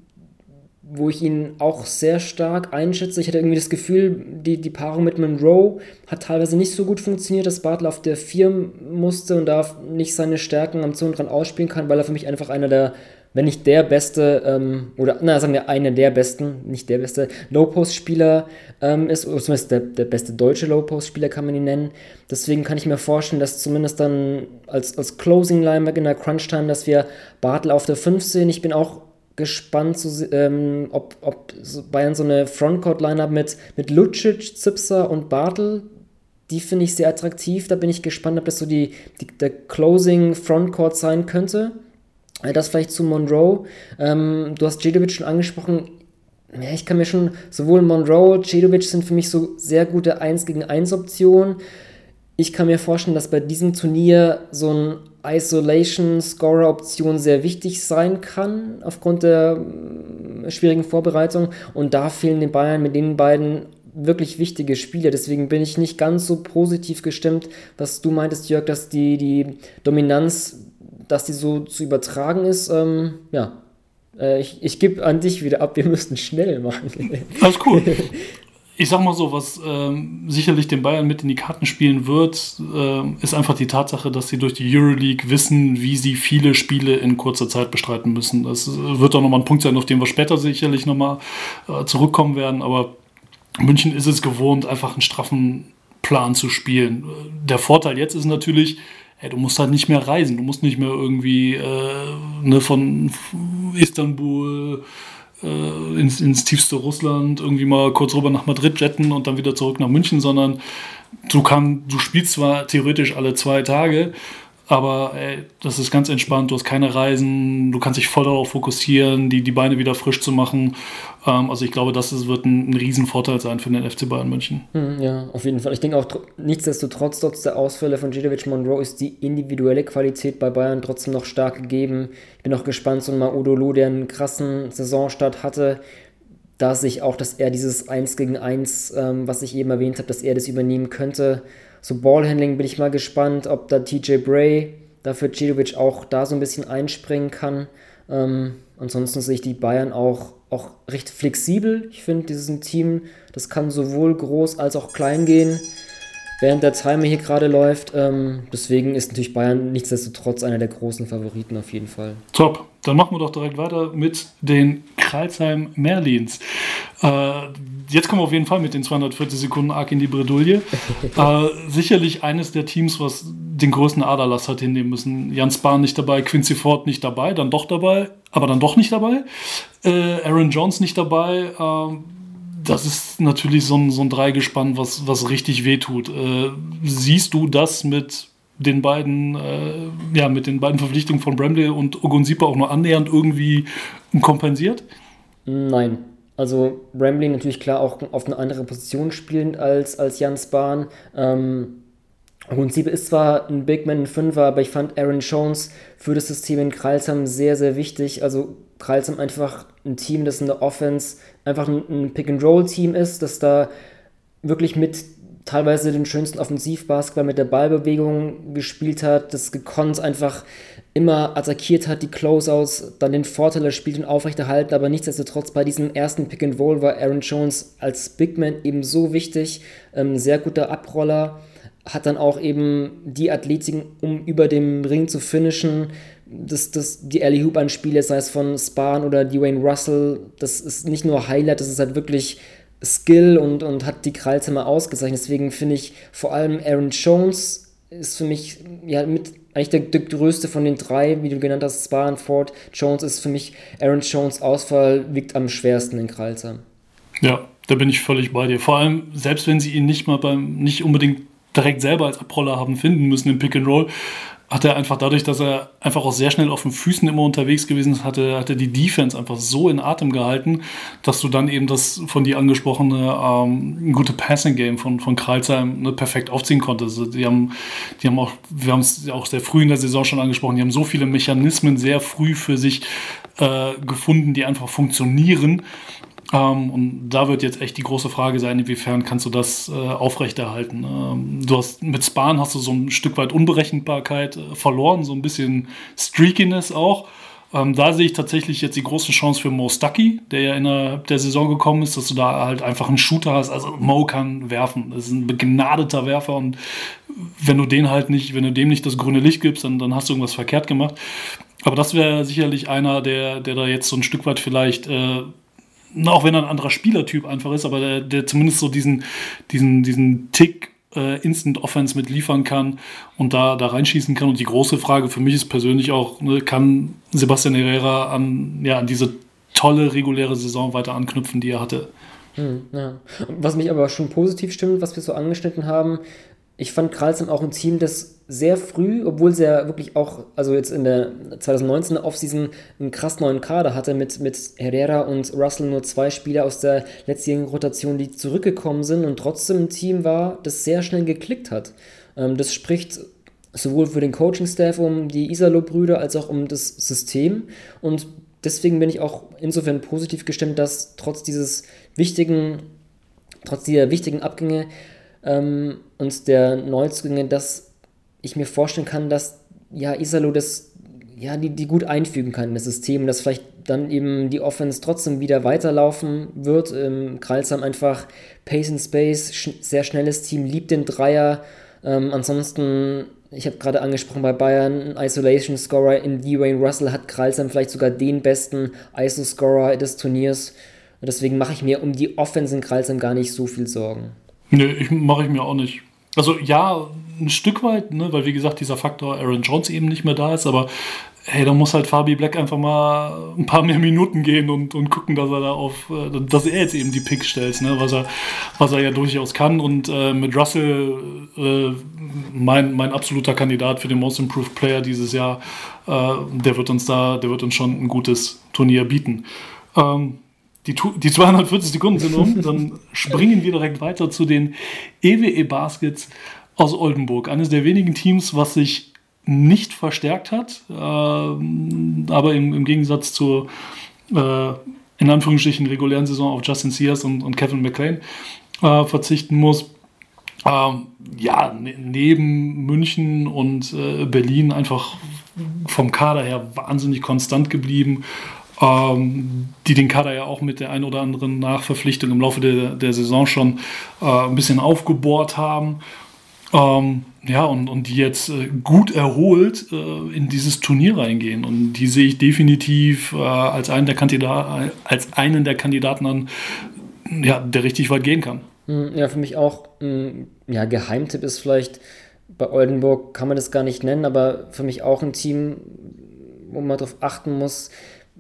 wo ich ihn auch sehr stark einschätze. Ich hatte irgendwie das Gefühl, die, die Paarung mit Monroe hat teilweise nicht so gut funktioniert, dass Bartel auf der 4 musste und da nicht seine Stärken am Zonenrand ausspielen kann, weil er für mich einfach einer der wenn nicht der beste, ähm, oder na, sagen wir einer der besten, nicht der beste Low-Post-Spieler ähm, ist, oder zumindest der, der beste deutsche Low-Post-Spieler kann man ihn nennen. Deswegen kann ich mir vorstellen, dass zumindest dann als, als Closing-Lineback in der Crunch-Time, dass wir Bartel auf der 5 sehen. Ich bin auch gespannt, zu, ähm, ob, ob Bayern so eine Frontcourt-Lineup mit, mit Lucic, Zipser und Bartel die finde ich sehr attraktiv. Da bin ich gespannt, ob das so die, die der Closing Frontcourt sein könnte. Äh, das vielleicht zu Monroe. Ähm, du hast Jedovic schon angesprochen. Ja, ich kann mir schon, sowohl Monroe, Cedovic sind für mich so sehr gute 1 gegen 1 Optionen. Ich kann mir vorstellen, dass bei diesem Turnier so ein Isolation-Scorer-Option sehr wichtig sein kann, aufgrund der äh, schwierigen Vorbereitung. Und da fehlen den Bayern mit den beiden wirklich wichtige Spiele. Deswegen bin ich nicht ganz so positiv gestimmt, was du meintest, Jörg, dass die, die Dominanz, dass die so zu übertragen ist. Ähm, ja, äh, ich, ich gebe an dich wieder ab, wir müssten schnell machen. Alles cool. Ich sag mal so, was ähm, sicherlich den Bayern mit in die Karten spielen wird, äh, ist einfach die Tatsache, dass sie durch die Euroleague wissen, wie sie viele Spiele in kurzer Zeit bestreiten müssen. Das wird auch nochmal ein Punkt sein, auf den wir später sicherlich nochmal äh, zurückkommen werden. Aber München ist es gewohnt, einfach einen straffen Plan zu spielen. Der Vorteil jetzt ist natürlich, ey, du musst halt nicht mehr reisen. Du musst nicht mehr irgendwie äh, ne, von Istanbul äh, ins, ins tiefste Russland irgendwie mal kurz rüber nach Madrid jetten und dann wieder zurück nach München, sondern du, kann, du spielst zwar theoretisch alle zwei Tage, aber ey, das ist ganz entspannt, du hast keine Reisen, du kannst dich voll darauf fokussieren, die, die Beine wieder frisch zu machen. Ähm, also ich glaube, das ist, wird ein, ein Riesenvorteil sein für den FC Bayern München. Hm, ja, auf jeden Fall. Ich denke auch, nichtsdestotrotz, trotz der Ausfälle von Jidovic Monroe ist die individuelle Qualität bei Bayern trotzdem noch stark gegeben. Ich bin auch gespannt, so ein Maudolo, der einen krassen Saisonstart hatte, da sich auch, dass er dieses 1 gegen 1, ähm, was ich eben erwähnt habe, dass er das übernehmen könnte. So Ballhandling bin ich mal gespannt, ob da TJ Bray dafür Cidovic auch da so ein bisschen einspringen kann. Ähm, ansonsten sehe ich die Bayern auch, auch recht flexibel. Ich finde, dieses Team, das kann sowohl groß als auch klein gehen, während der Timer hier gerade läuft. Ähm, deswegen ist natürlich Bayern nichtsdestotrotz einer der großen Favoriten auf jeden Fall. Top. Dann machen wir doch direkt weiter mit den Kreilsheim Merlins. Äh, jetzt kommen wir auf jeden Fall mit den 240 Sekunden arg in die Bredouille. äh, sicherlich eines der Teams, was den größten Aderlass hat hinnehmen müssen. Jan Spahn nicht dabei, Quincy Ford nicht dabei, dann doch dabei, aber dann doch nicht dabei. Äh, Aaron Jones nicht dabei. Äh, das ist natürlich so ein, so ein Dreigespann, was, was richtig wehtut. Äh, siehst du das mit den beiden, äh, ja, mit den beiden Verpflichtungen von Bramley und Ogunsipa auch nur annähernd irgendwie kompensiert? Nein. Also Bramley natürlich klar auch auf eine andere Position spielend als, als Jans Bahn. Ähm, Ogunsipa ist zwar ein Big Man, ein Fünfer, aber ich fand Aaron Jones für das System in Kreilsheim sehr, sehr wichtig. Also Kreilsheim einfach ein Team, das in der Offense einfach ein, ein Pick-and-Roll-Team ist, das da wirklich mit teilweise den schönsten Offensivbasketball mit der Ballbewegung gespielt hat, das gekonnt einfach immer attackiert hat, die Closeouts, dann den Vorteil des Spiels und aufrechterhalten, aber nichtsdestotrotz bei diesem ersten Pick and Roll war Aaron Jones als Big Man eben so wichtig, ähm, sehr guter Abroller, hat dann auch eben die Athletiken, um über dem Ring zu finishen, das, das, die Alley Hoop Anspiele, sei es von Spahn oder Dwayne Russell, das ist nicht nur Highlight, das ist halt wirklich Skill und, und hat die Kreilzimmer ausgezeichnet. Deswegen finde ich vor allem Aaron Jones ist für mich ja mit eigentlich der, der größte von den drei, wie du genannt hast, Spa und Ford. Jones ist für mich, Aaron Jones Ausfall wiegt am schwersten in Kreilsheim. Ja, da bin ich völlig bei dir. Vor allem, selbst wenn sie ihn nicht mal beim, nicht unbedingt direkt selber als Abroller haben finden müssen im Pick and Roll, hat er einfach dadurch, dass er einfach auch sehr schnell auf den Füßen immer unterwegs gewesen ist, hatte, hatte die Defense einfach so in Atem gehalten, dass du dann eben das von dir angesprochene ähm, gute Passing Game von, von Kreilsheim ne, perfekt aufziehen konntest. Also die haben, die haben auch, wir haben es auch sehr früh in der Saison schon angesprochen, die haben so viele Mechanismen sehr früh für sich äh, gefunden, die einfach funktionieren ähm, und da wird jetzt echt die große Frage sein, inwiefern kannst du das äh, aufrechterhalten. Ähm, du hast mit Spahn hast du so ein Stück weit Unberechenbarkeit äh, verloren, so ein bisschen Streakiness auch. Ähm, da sehe ich tatsächlich jetzt die große Chance für Mo Stucky, der ja innerhalb der Saison gekommen ist, dass du da halt einfach einen Shooter hast. Also Mo kann werfen, das ist ein begnadeter Werfer und wenn du den halt nicht, wenn du dem nicht das grüne Licht gibst, dann, dann hast du irgendwas verkehrt gemacht. Aber das wäre sicherlich einer, der, der da jetzt so ein Stück weit vielleicht äh, auch wenn er ein anderer Spielertyp einfach ist, aber der, der zumindest so diesen, diesen, diesen Tick äh, Instant Offense mit liefern kann und da, da reinschießen kann. Und die große Frage für mich ist persönlich auch, ne, kann Sebastian Herrera an, ja, an diese tolle reguläre Saison weiter anknüpfen, die er hatte? Hm, ja. Was mich aber schon positiv stimmt, was wir so angeschnitten haben, ich fand Kralsheim auch ein Team, das sehr früh, obwohl sie ja wirklich auch, also jetzt in der 2019 Offseason einen krass neuen Kader hatte mit, mit Herrera und Russell nur zwei Spieler aus der letztjährigen Rotation, die zurückgekommen sind und trotzdem ein Team war, das sehr schnell geklickt hat. Ähm, das spricht sowohl für den Coaching-Staff um die Isalo-Brüder als auch um das System und deswegen bin ich auch insofern positiv gestimmt, dass trotz dieses wichtigen trotz dieser wichtigen Abgänge ähm, und der Neuzugänge, dass ich mir vorstellen kann, dass ja Isalo das ja, die, die gut einfügen kann in das System, dass vielleicht dann eben die Offense trotzdem wieder weiterlaufen wird. Ähm, Kralsam einfach Pace and Space, sch sehr schnelles Team, liebt den Dreier. Ähm, ansonsten, ich habe gerade angesprochen bei Bayern, Isolation Scorer in Dwayne Russell hat Kralsam vielleicht sogar den besten ISO-Scorer des Turniers. Und deswegen mache ich mir um die Offense in Kralsam gar nicht so viel Sorgen. Nee, mache ich mir auch nicht. Also ja, ein Stück weit, ne, weil wie gesagt, dieser Faktor Aaron Jones eben nicht mehr da ist, aber hey, da muss halt Fabi Black einfach mal ein paar mehr Minuten gehen und, und gucken, dass er da auf, äh, dass er jetzt eben die Picks stellt, ne, was er, was er ja durchaus kann. Und äh, mit Russell, äh, mein, mein absoluter Kandidat für den Most Improved Player dieses Jahr, äh, der wird uns da, der wird uns schon ein gutes Turnier bieten. Ähm, die, die 240 Sekunden sind um, dann springen wir direkt weiter zu den EWE Baskets aus Oldenburg. Eines der wenigen Teams, was sich nicht verstärkt hat, äh, aber im, im, Gegensatz zur äh, in Anführungsstrichen regulären Saison auf Justin Sears und, und Kevin McLean äh, verzichten muss. Ähm, ja, ne, neben München und äh, Berlin einfach vom Kader her wahnsinnig konstant geblieben, ähm, die den Kader ja auch mit der ein oder anderen Nachverpflichtung im Laufe der, der Saison schon äh, ein bisschen aufgebohrt haben. Ähm, ja, und, und die jetzt äh, gut erholt äh, in dieses Turnier reingehen. Und die sehe ich definitiv äh, als, einen der Kandidaten, als einen der Kandidaten an, ja, der richtig weit gehen kann. Hm, ja, für mich auch ein ja, Geheimtipp ist vielleicht, bei Oldenburg kann man das gar nicht nennen, aber für mich auch ein Team, wo man darauf achten muss,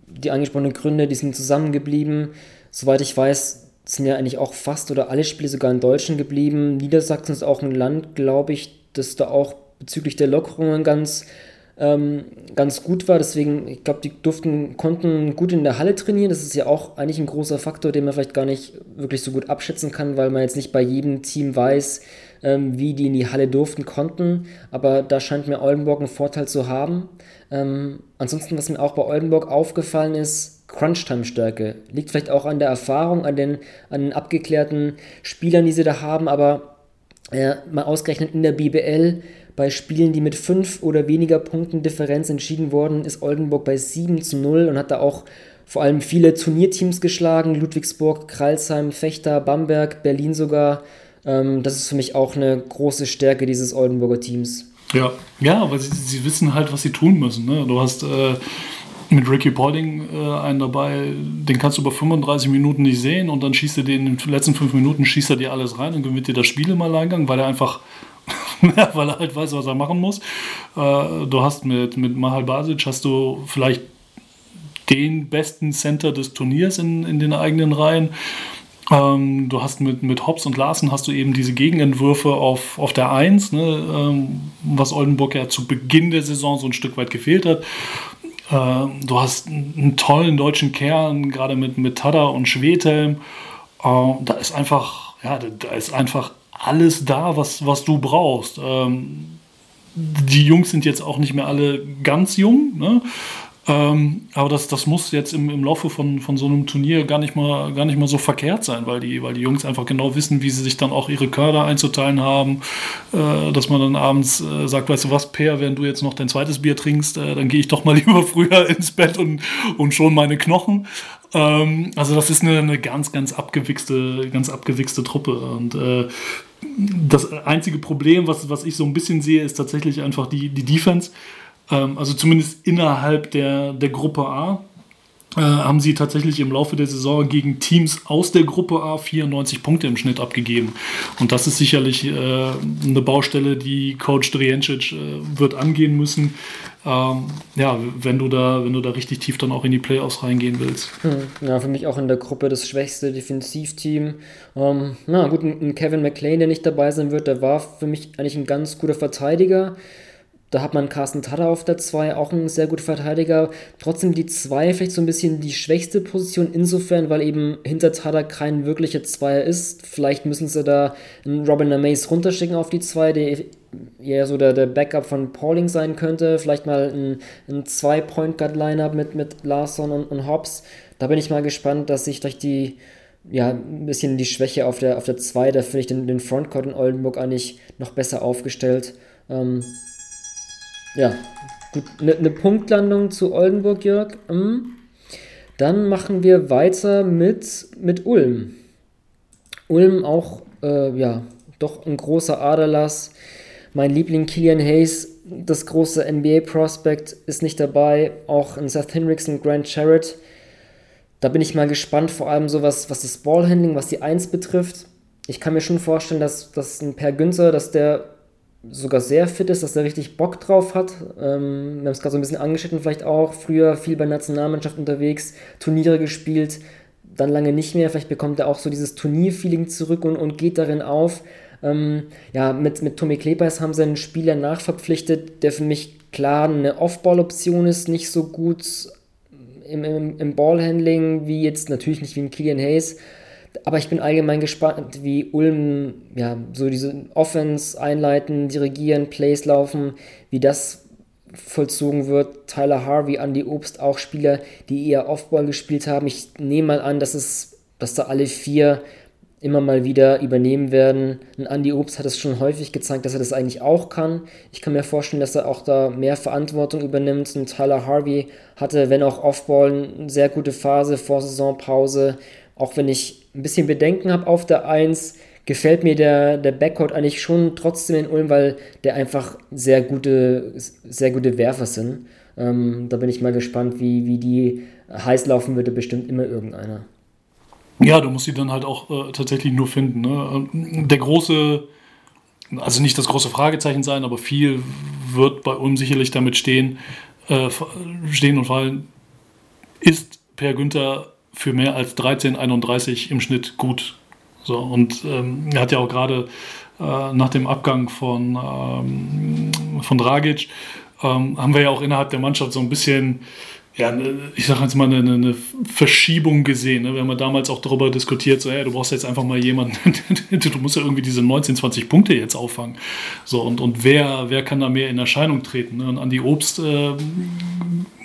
die angesprochenen Gründe, die sind zusammengeblieben. Soweit ich weiß, sind ja eigentlich auch fast oder alle Spiele sogar in Deutschland geblieben. Niedersachsen ist auch ein Land, glaube ich, das da auch bezüglich der Lockerungen ganz, ähm, ganz gut war. Deswegen, ich glaube, die durften, konnten gut in der Halle trainieren. Das ist ja auch eigentlich ein großer Faktor, den man vielleicht gar nicht wirklich so gut abschätzen kann, weil man jetzt nicht bei jedem Team weiß, ähm, wie die in die Halle durften, konnten. Aber da scheint mir Oldenburg einen Vorteil zu haben. Ähm, ansonsten, was mir auch bei Oldenburg aufgefallen ist, Crunch-Time-Stärke. Liegt vielleicht auch an der Erfahrung, an den, an den abgeklärten Spielern, die sie da haben, aber äh, mal ausgerechnet in der BBL bei Spielen, die mit 5 oder weniger Punkten Differenz entschieden wurden, ist Oldenburg bei 7 zu 0 und hat da auch vor allem viele Turnierteams geschlagen. Ludwigsburg, Kralsheim, Fechter, Bamberg, Berlin sogar. Ähm, das ist für mich auch eine große Stärke dieses Oldenburger Teams. Ja, ja, aber sie, sie wissen halt, was sie tun müssen. Ne? Du hast äh, mit Ricky Paulding äh, einen dabei, den kannst du über 35 Minuten nicht sehen und dann schießt er den in den letzten fünf Minuten, schießt er dir alles rein und gewinnt dir das Spiel im Alleingang, weil er einfach, weil er halt weiß, was er machen muss. Äh, du hast mit, mit Mahal Basic, hast du vielleicht den besten Center des Turniers in, in den eigenen Reihen. Ähm, du hast mit, mit Hobbs und Larsen hast du eben diese Gegenentwürfe auf, auf der 1, ne, ähm, was Oldenburg ja zu Beginn der Saison so ein Stück weit gefehlt hat. Äh, du hast einen tollen deutschen Kern, gerade mit, mit Tada und Schwedhelm. Äh, da ist einfach, ja, da ist einfach alles da, was, was du brauchst. Ähm, die Jungs sind jetzt auch nicht mehr alle ganz jung. Ne? Ähm, aber das, das muss jetzt im, im Laufe von, von so einem Turnier gar nicht, mal, gar nicht mal so verkehrt sein, weil die, weil die Jungs einfach genau wissen, wie sie sich dann auch ihre Körder einzuteilen haben. Äh, dass man dann abends äh, sagt, weißt du was, Per, wenn du jetzt noch dein zweites Bier trinkst, äh, dann gehe ich doch mal lieber früher ins Bett und, und schon meine Knochen. Ähm, also das ist eine, eine ganz, ganz abgewichste, ganz abgewichste Truppe. Und äh, das einzige Problem, was, was ich so ein bisschen sehe, ist tatsächlich einfach die, die Defense. Ähm, also zumindest innerhalb der, der Gruppe A äh, haben sie tatsächlich im Laufe der Saison gegen Teams aus der Gruppe A 94 Punkte im Schnitt abgegeben. Und das ist sicherlich äh, eine Baustelle, die Coach Drijancic äh, wird angehen müssen. Ähm, ja, wenn du da, wenn du da richtig tief dann auch in die Playoffs reingehen willst. Hm, ja, für mich auch in der Gruppe das schwächste Defensivteam. Ähm, na gut, ein Kevin McLean, der nicht dabei sein wird, der war für mich eigentlich ein ganz guter Verteidiger. Da hat man Carsten Tada auf der 2, auch ein sehr guter Verteidiger. Trotzdem die 2 vielleicht so ein bisschen die schwächste Position, insofern, weil eben hinter Tada kein wirklicher Zweier ist. Vielleicht müssen sie da einen Robin Amaze runterschicken auf die 2, der eher so der, der Backup von Pauling sein könnte. Vielleicht mal ein, ein Zwei-Point-Guard-Lineup mit, mit Larson und, und Hobbs. Da bin ich mal gespannt, dass sich vielleicht die ja, ein bisschen die Schwäche auf der, auf der 2. Da finde ich den, den Frontcourt in Oldenburg eigentlich noch besser aufgestellt. Ähm, ja, eine ne Punktlandung zu Oldenburg, Jörg. Mhm. Dann machen wir weiter mit, mit Ulm. Ulm auch, äh, ja, doch ein großer Aderlass. Mein Liebling Killian Hayes, das große NBA-Prospect, ist nicht dabei. Auch ein Seth Hinrichs Grant Sherritt. Da bin ich mal gespannt, vor allem so was, was das Ballhandling, was die Eins betrifft. Ich kann mir schon vorstellen, dass, dass ein Per Günther, dass der sogar sehr fit ist, dass der richtig Bock drauf hat. Ähm, wir haben es gerade so ein bisschen angeschnitten, vielleicht auch. Früher viel bei Nationalmannschaft unterwegs, Turniere gespielt, dann lange nicht mehr. Vielleicht bekommt er auch so dieses Turnierfeeling zurück und, und geht darin auf. Ähm, ja, mit, mit Tommy Klebers haben sie einen Spieler nachverpflichtet, der für mich klar eine Off-Ball-Option ist, nicht so gut im, im, im Ballhandling wie jetzt natürlich nicht wie ein Killian Hayes. Aber ich bin allgemein gespannt, wie Ulm ja so diese Offense einleiten, dirigieren, Plays laufen, wie das vollzogen wird. Tyler Harvey, Andy Obst, auch Spieler, die eher Offball gespielt haben. Ich nehme mal an, dass es, dass da alle vier immer mal wieder übernehmen werden. Ein Andy Obst hat es schon häufig gezeigt, dass er das eigentlich auch kann. Ich kann mir vorstellen, dass er auch da mehr Verantwortung übernimmt. Ein Tyler Harvey hatte, wenn auch Offball, eine sehr gute Phase vor Saisonpause. Auch wenn ich ein bisschen Bedenken habe auf der 1, gefällt mir der, der Backcourt eigentlich schon trotzdem in Ulm, weil der einfach sehr gute, sehr gute Werfer sind. Ähm, da bin ich mal gespannt, wie, wie die heiß laufen würde, bestimmt immer irgendeiner. Ja, du musst sie dann halt auch äh, tatsächlich nur finden. Ne? Der große, also nicht das große Fragezeichen sein, aber viel wird bei Ulm sicherlich damit stehen, äh, stehen und fallen. Ist Per Günther für mehr als 13,31 im Schnitt gut? So, und ähm, er hat ja auch gerade äh, nach dem Abgang von, ähm, von Dragic, ähm, haben wir ja auch innerhalb der Mannschaft so ein bisschen ja, ne, ich sage jetzt mal, eine, eine Verschiebung gesehen. Ne? Wir haben ja damals auch darüber diskutiert, so, hey, du brauchst jetzt einfach mal jemanden, du musst ja irgendwie diese 19, 20 Punkte jetzt auffangen. So, und, und wer, wer kann da mehr in Erscheinung treten? Ne? Und Andi Obst äh,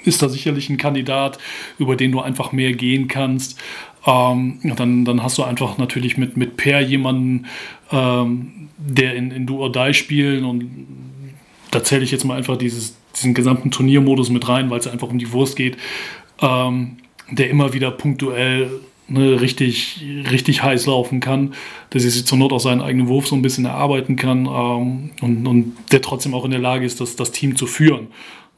ist da sicherlich ein Kandidat, über den du einfach mehr gehen kannst. Ähm, dann, dann hast du einfach natürlich mit, mit Per jemanden, ähm, der in, in Do or Die spielen und da zähle ich jetzt mal einfach dieses diesen gesamten Turniermodus mit rein, weil es einfach um die Wurst geht, ähm, der immer wieder punktuell ne, richtig, richtig heiß laufen kann, dass er sich zur Not auch seinen eigenen Wurf so ein bisschen erarbeiten kann ähm, und, und der trotzdem auch in der Lage ist, das, das Team zu führen.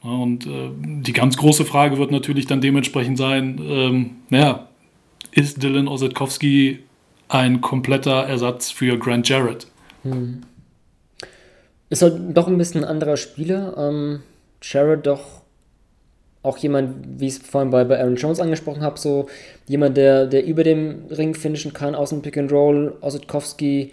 Und äh, die ganz große Frage wird natürlich dann dementsprechend sein, ähm, naja, ist Dylan Osetkowski ein kompletter Ersatz für Grant Jarrett? Hm. Ist halt doch ein bisschen ein anderer Spieler. Ähm, Sherrod doch auch jemand, wie ich es vorhin bei, bei Aaron Jones angesprochen habe, so jemand, der, der über dem Ring finishen kann, aus dem Pick and Roll. Ossetkowski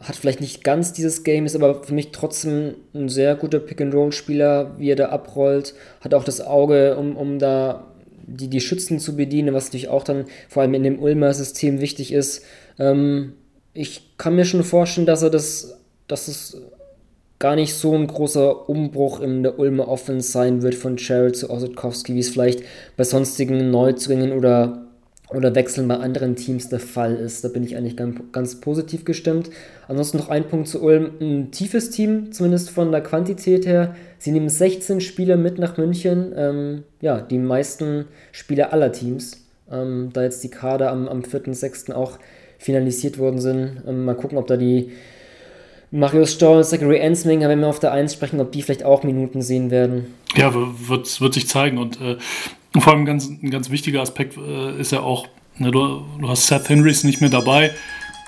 hat vielleicht nicht ganz dieses Game, ist aber für mich trotzdem ein sehr guter Pick and Roll Spieler, wie er da abrollt, hat auch das Auge, um, um da die, die Schützen zu bedienen, was natürlich auch dann vor allem in dem Ulmer System wichtig ist. Ähm, ich kann mir schon vorstellen, dass er das, dass es gar nicht so ein großer Umbruch in der Ulmer Offense sein wird von Cheryl zu Ossetkowski, wie es vielleicht bei sonstigen Neuzugängen oder, oder Wechseln bei anderen Teams der Fall ist. Da bin ich eigentlich ganz, ganz positiv gestimmt. Ansonsten noch ein Punkt zu Ulm. Ein tiefes Team, zumindest von der Quantität her. Sie nehmen 16 Spieler mit nach München. Ähm, ja, die meisten Spieler aller Teams. Ähm, da jetzt die Kader am, am 4.6. auch finalisiert worden sind. Ähm, mal gucken, ob da die Marius Stoll, Zachary Ensminger, wenn wir auf der 1 sprechen, ob die vielleicht auch Minuten sehen werden. Ja, wird, wird sich zeigen. Und äh, vor allem ganz, ein ganz wichtiger Aspekt äh, ist ja auch, ne, du, du, hast Seth Henrys nicht mehr dabei.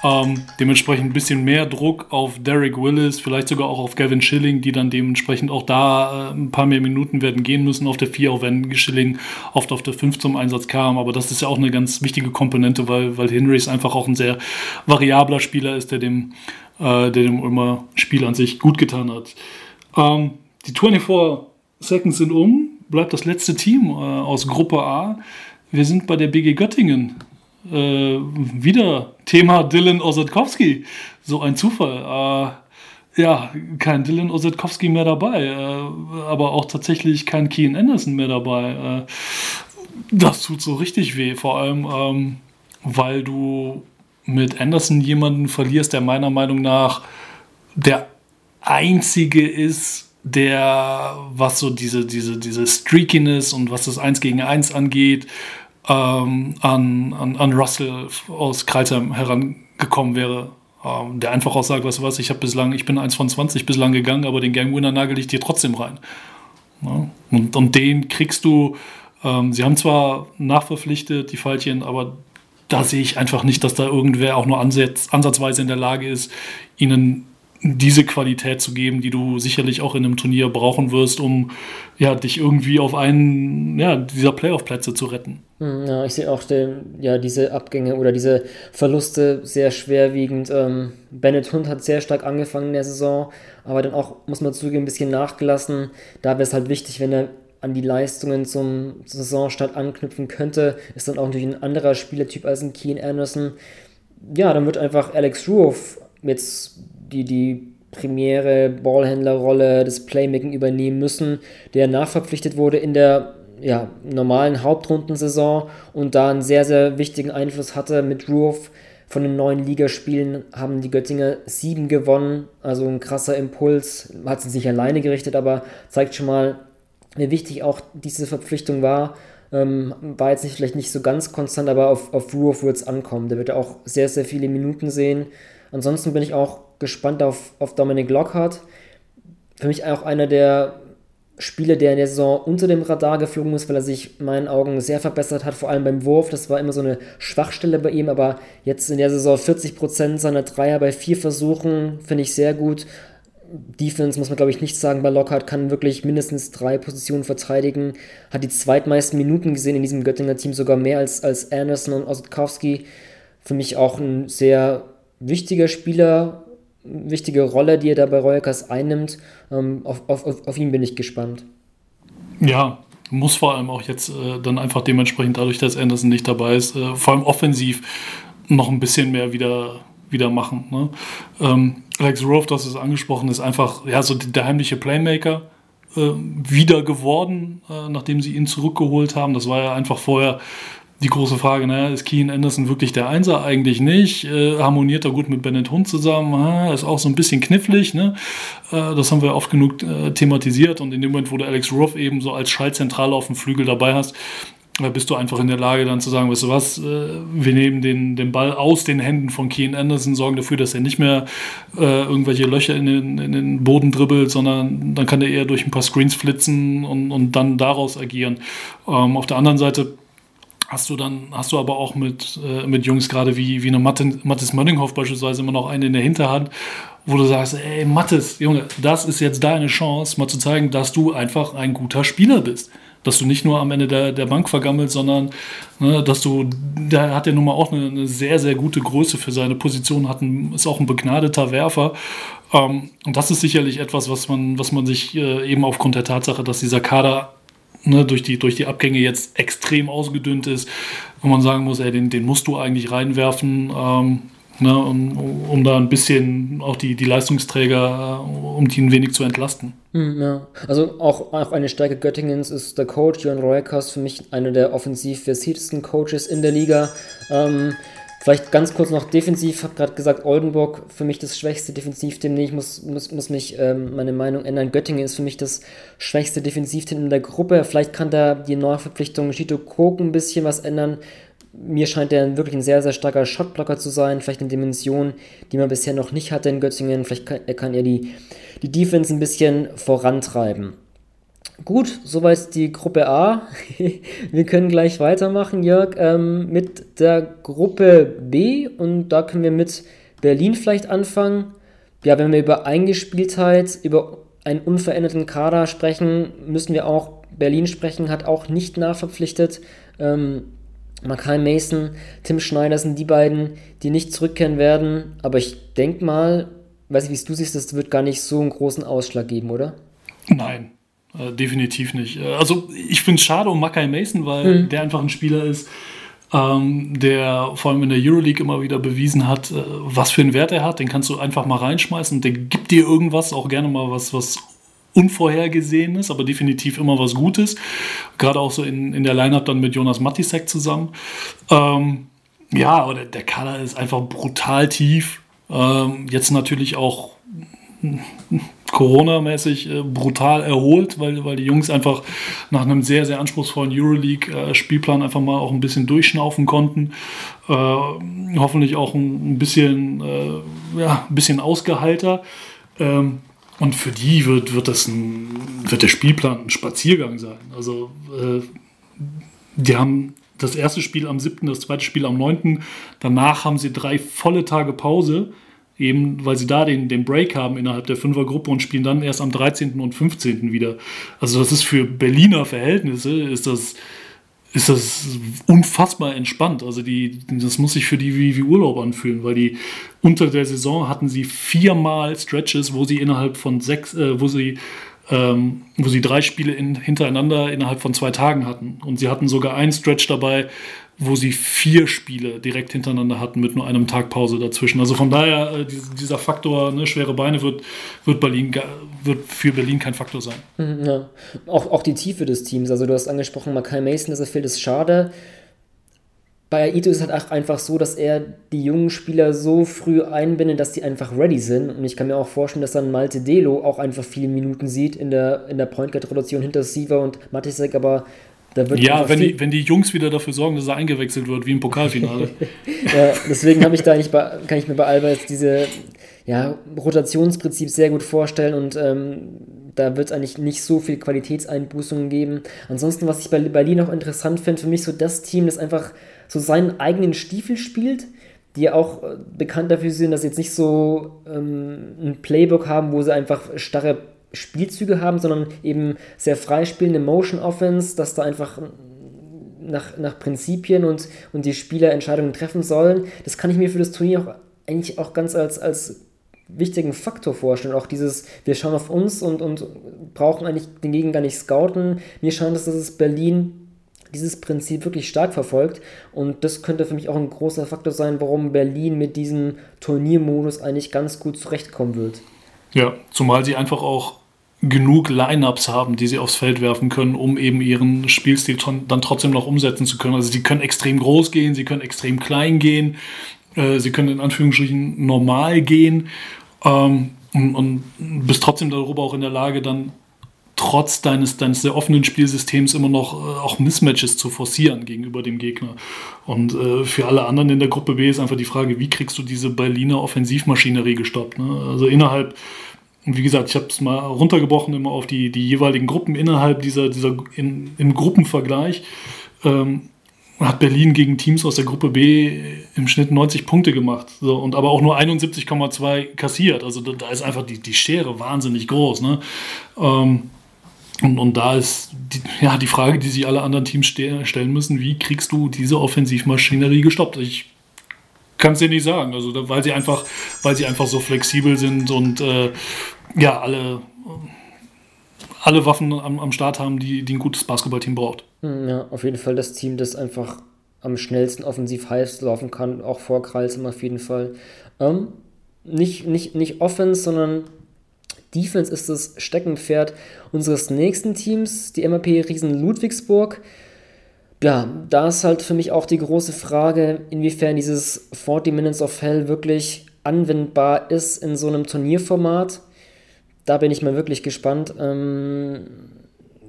Ähm, dementsprechend ein bisschen mehr Druck auf Derek Willis, vielleicht sogar auch auf Gavin Schilling, die dann dementsprechend auch da äh, ein paar mehr Minuten werden gehen müssen auf der 4, auch wenn Schilling oft auf der 5 zum Einsatz kam. Aber das ist ja auch eine ganz wichtige Komponente, weil, weil Henrys einfach auch ein sehr variabler Spieler ist, der dem äh, der dem Ulmer Spiel an sich gut getan hat. Ähm, die 24 Seconds sind um, bleibt das letzte Team äh, aus Gruppe A. Wir sind bei der BG Göttingen. Äh, wieder Thema Dylan Osetkowski. So ein Zufall. Äh, ja, kein Dylan Osetkowski mehr dabei, äh, aber auch tatsächlich kein Kian Anderson mehr dabei. Äh, das tut so richtig weh, vor allem. Ähm, weil du mit Anderson jemanden verlierst, der meiner Meinung nach der einzige ist, der, was so diese, diese, diese Streakiness und was das 1 gegen 1 angeht, ähm, an, an, an Russell aus Kreisheim herangekommen wäre. Ähm, der einfach auch sagt, weißt du was, ich habe bislang, ich bin 1 von 20 bislang gegangen, aber den Game Winner nagel ich dir trotzdem rein. Ja? Und, und den kriegst du, ähm, sie haben zwar nachverpflichtet, die Fallchen, aber da sehe ich einfach nicht, dass da irgendwer auch nur ansatz, ansatzweise in der Lage ist, ihnen diese Qualität zu geben, die du sicherlich auch in einem Turnier brauchen wirst, um ja, dich irgendwie auf einen ja, dieser Playoff-Plätze zu retten. Hm, ja, ich sehe auch den, ja, diese Abgänge oder diese Verluste sehr schwerwiegend. Ähm, Bennett Hund hat sehr stark angefangen in der Saison, aber dann auch, muss man zugeben, ein bisschen nachgelassen. Da wäre es halt wichtig, wenn er an die Leistungen zum Saisonstart anknüpfen könnte. Ist dann auch natürlich ein anderer Spielertyp als ein Keen Anderson. Ja, dann wird einfach Alex Ruoff jetzt die, die primäre Ballhändlerrolle, das Playmaking übernehmen müssen, der nachverpflichtet wurde in der ja, normalen Hauptrundensaison und da einen sehr, sehr wichtigen Einfluss hatte mit Ruoff. Von den neuen Ligaspielen haben die Göttinger sieben gewonnen, also ein krasser Impuls. Hat sie sich alleine gerichtet, aber zeigt schon mal, wie wichtig auch diese Verpflichtung war. Ähm, war jetzt nicht, vielleicht nicht so ganz konstant, aber auf, auf Ruoff wird es ankommen. Der wird auch sehr, sehr viele Minuten sehen. Ansonsten bin ich auch gespannt auf, auf Dominic Lockhart. Für mich auch einer der Spieler, der in der Saison unter dem Radar geflogen ist, weil er sich in meinen Augen sehr verbessert hat, vor allem beim Wurf. Das war immer so eine Schwachstelle bei ihm, aber jetzt in der Saison 40% seiner Dreier bei vier Versuchen finde ich sehr gut. Defense muss man, glaube ich, nicht sagen. Bei Lockhart kann wirklich mindestens drei Positionen verteidigen. Hat die zweitmeisten Minuten gesehen in diesem Göttinger Team, sogar mehr als, als Anderson und Osetkowski. Für mich auch ein sehr wichtiger Spieler, wichtige Rolle, die er da bei Royakas einnimmt. Ähm, auf, auf, auf ihn bin ich gespannt. Ja, muss vor allem auch jetzt äh, dann einfach dementsprechend dadurch, dass Anderson nicht dabei ist, äh, vor allem offensiv noch ein bisschen mehr wieder, wieder machen. Ne? Ähm, Alex Rove, das ist angesprochen, ist einfach ja, so der heimliche Playmaker äh, wieder geworden, äh, nachdem sie ihn zurückgeholt haben. Das war ja einfach vorher die große Frage, naja, ist Keen Anderson wirklich der Einser? Eigentlich nicht. Äh, harmoniert er gut mit Bennett Hund zusammen? Ah, ist auch so ein bisschen knifflig. Ne? Äh, das haben wir oft genug äh, thematisiert. Und in dem Moment, wo du Alex Ruff eben so als Schaltzentrale auf dem Flügel dabei hast, äh, bist du einfach in der Lage dann zu sagen, weißt du was, äh, wir nehmen den, den Ball aus den Händen von Keen Anderson, sorgen dafür, dass er nicht mehr äh, irgendwelche Löcher in den, in den Boden dribbelt, sondern dann kann er eher durch ein paar Screens flitzen und, und dann daraus agieren. Ähm, auf der anderen Seite hast du dann, hast du aber auch mit, äh, mit Jungs gerade wie, wie eine Mattes, Mattes Mönninghoff beispielsweise immer noch eine in der Hinterhand, wo du sagst, ey Mattes, Junge, das ist jetzt deine Chance, mal zu zeigen, dass du einfach ein guter Spieler bist. Dass du nicht nur am Ende der, der Bank vergammelst, sondern ne, dass du, der hat nun mal auch eine, eine, sehr, sehr gute Größe für seine Position, hat ein, ist auch ein begnadeter Werfer. Ähm, und das ist sicherlich etwas, was man, was man sich äh, eben aufgrund der Tatsache, dass dieser Kader ne, durch, die, durch die Abgänge jetzt extrem ausgedünnt ist, wo man sagen muss, ey, den, den musst du eigentlich reinwerfen, ähm, ne, um, um da ein bisschen auch die, die Leistungsträger, äh, um die ein wenig zu entlasten. Hm, ja, also auch, auch eine Stärke Göttingens ist der Coach Jörn Roekas, für mich einer der offensiv versiertesten Coaches in der Liga. Ähm, Vielleicht ganz kurz noch defensiv, habe gerade gesagt, Oldenburg für mich das schwächste Defensivteam. Nee, ich muss, muss, muss mich ähm, meine Meinung ändern. Göttingen ist für mich das schwächste Defensivteam in der Gruppe. Vielleicht kann da die Neuverpflichtung Shito Kok ein bisschen was ändern. Mir scheint er wirklich ein sehr, sehr starker Shotblocker zu sein. Vielleicht eine Dimension, die man bisher noch nicht hatte in Göttingen. Vielleicht kann, kann er die, die Defense ein bisschen vorantreiben. Gut, soweit die Gruppe A. Wir können gleich weitermachen, Jörg, ähm, mit der Gruppe B und da können wir mit Berlin vielleicht anfangen. Ja, wenn wir über Eingespieltheit, über einen unveränderten Kader sprechen, müssen wir auch Berlin sprechen, hat auch nicht nachverpflichtet. Ähm, Makai Mason, Tim Schneider sind die beiden, die nicht zurückkehren werden. Aber ich denke mal, weiß ich, wie es du siehst, das wird gar nicht so einen großen Ausschlag geben, oder? Nein, äh, definitiv nicht. Äh, also ich finde es schade um Mackay Mason, weil mhm. der einfach ein Spieler ist, ähm, der vor allem in der Euroleague immer wieder bewiesen hat, äh, was für einen Wert er hat. Den kannst du einfach mal reinschmeißen. Der gibt dir irgendwas, auch gerne mal was, was Unvorhergesehenes, aber definitiv immer was Gutes. Gerade auch so in, in der Line-Up dann mit Jonas Matisek zusammen. Ähm, Ja, aber der, der Kader ist einfach brutal tief. Ähm, jetzt natürlich auch Corona-mäßig äh, brutal erholt, weil, weil die Jungs einfach nach einem sehr, sehr anspruchsvollen Euroleague-Spielplan einfach mal auch ein bisschen durchschnaufen konnten. Äh, hoffentlich auch ein, ein bisschen, äh, ja, ein bisschen ausgeheilter. Ähm, und für die wird, wird, das ein, wird der Spielplan ein Spaziergang sein. Also, äh, die haben das erste Spiel am 7., das zweite Spiel am 9. Danach haben sie drei volle Tage Pause, eben weil sie da den, den Break haben innerhalb der Fünfergruppe und spielen dann erst am 13. und 15. wieder. Also das ist für Berliner Verhältnisse, ist das, ist das unfassbar entspannt. Also die, das muss sich für die wie, wie Urlaub anfühlen, weil die unter der Saison hatten sie viermal Stretches, wo sie innerhalb von sechs, äh, wo sie ähm, wo sie drei Spiele in, hintereinander innerhalb von zwei Tagen hatten. Und sie hatten sogar einen Stretch dabei, wo sie vier Spiele direkt hintereinander hatten mit nur einem Tag Pause dazwischen. Also von daher, äh, dieser Faktor, ne, schwere Beine, wird, wird, Berlin, wird für Berlin kein Faktor sein. Mhm, ja. Auch, auch die Tiefe des Teams. Also du hast angesprochen, Makai Mason, dass er fehlt, ist schade bei Aito ist es halt auch einfach so, dass er die jungen Spieler so früh einbindet, dass die einfach ready sind. Und ich kann mir auch vorstellen, dass dann Malte Delo auch einfach viele Minuten sieht in der, in der Point Guard-Rotation hinter Siva und Matisek, aber ja, wenn die, wenn die Jungs wieder dafür sorgen, dass er eingewechselt wird, wie im Pokalfinale. ja, deswegen ich da eigentlich bei, kann ich mir bei Alba jetzt diese ja, Rotationsprinzip sehr gut vorstellen und ähm, da wird es eigentlich nicht so viel Qualitätseinbußungen geben. Ansonsten, was ich bei Berlin noch interessant finde, für mich so das Team, das einfach so seinen eigenen Stiefel spielt, die ja auch äh, bekannt dafür sind, dass sie jetzt nicht so ähm, ein Playbook haben, wo sie einfach starre Spielzüge haben, sondern eben sehr freispielende Motion Offense, dass da einfach nach, nach Prinzipien und, und die Spieler Entscheidungen treffen sollen. Das kann ich mir für das Turnier auch eigentlich auch ganz als, als wichtigen Faktor vorstellen. Auch dieses, wir schauen auf uns und, und brauchen eigentlich den Gegner gar nicht scouten. Mir scheint dass es Berlin dieses Prinzip wirklich stark verfolgt. Und das könnte für mich auch ein großer Faktor sein, warum Berlin mit diesem Turniermodus eigentlich ganz gut zurechtkommen wird. Ja, zumal sie einfach auch genug Lineups haben, die sie aufs Feld werfen können, um eben ihren Spielstil dann trotzdem noch umsetzen zu können. Also sie können extrem groß gehen, sie können extrem klein gehen, äh, sie können in Anführungsstrichen normal gehen ähm, und, und bist trotzdem darüber auch in der Lage, dann trotz deines, deines sehr offenen Spielsystems immer noch äh, auch Mismatches zu forcieren gegenüber dem Gegner. Und äh, für alle anderen in der Gruppe B ist einfach die Frage, wie kriegst du diese Berliner Offensivmaschinerie gestoppt? Ne? Also innerhalb, wie gesagt, ich habe es mal runtergebrochen immer auf die, die jeweiligen Gruppen innerhalb dieser, dieser in, im Gruppenvergleich. Ähm, hat Berlin gegen Teams aus der Gruppe B im Schnitt 90 Punkte gemacht. So, und aber auch nur 71,2 kassiert. Also da, da, ist einfach die, die Schere wahnsinnig groß. Ne? Ähm, und, und da ist die, ja, die Frage, die sich alle anderen Teams stellen müssen, wie kriegst du diese Offensivmaschinerie gestoppt? Ich kann es dir nicht sagen, also weil sie einfach, weil sie einfach so flexibel sind und äh, ja, alle, alle Waffen am, am Start haben, die, die ein gutes Basketballteam braucht. Hm, ja, auf jeden Fall das Team, das einfach am schnellsten offensiv heiß laufen kann, auch vor Kreisem auf jeden Fall. Ähm, nicht, nicht, nicht Offense, sondern Defense ist das Steckenpferd unseres nächsten Teams, die MAP Riesen Ludwigsburg. Ja, da ist halt für mich auch die große Frage, inwiefern dieses 40 Minutes of Hell wirklich anwendbar ist in so einem Turnierformat. Da bin ich mal wirklich gespannt. Ähm,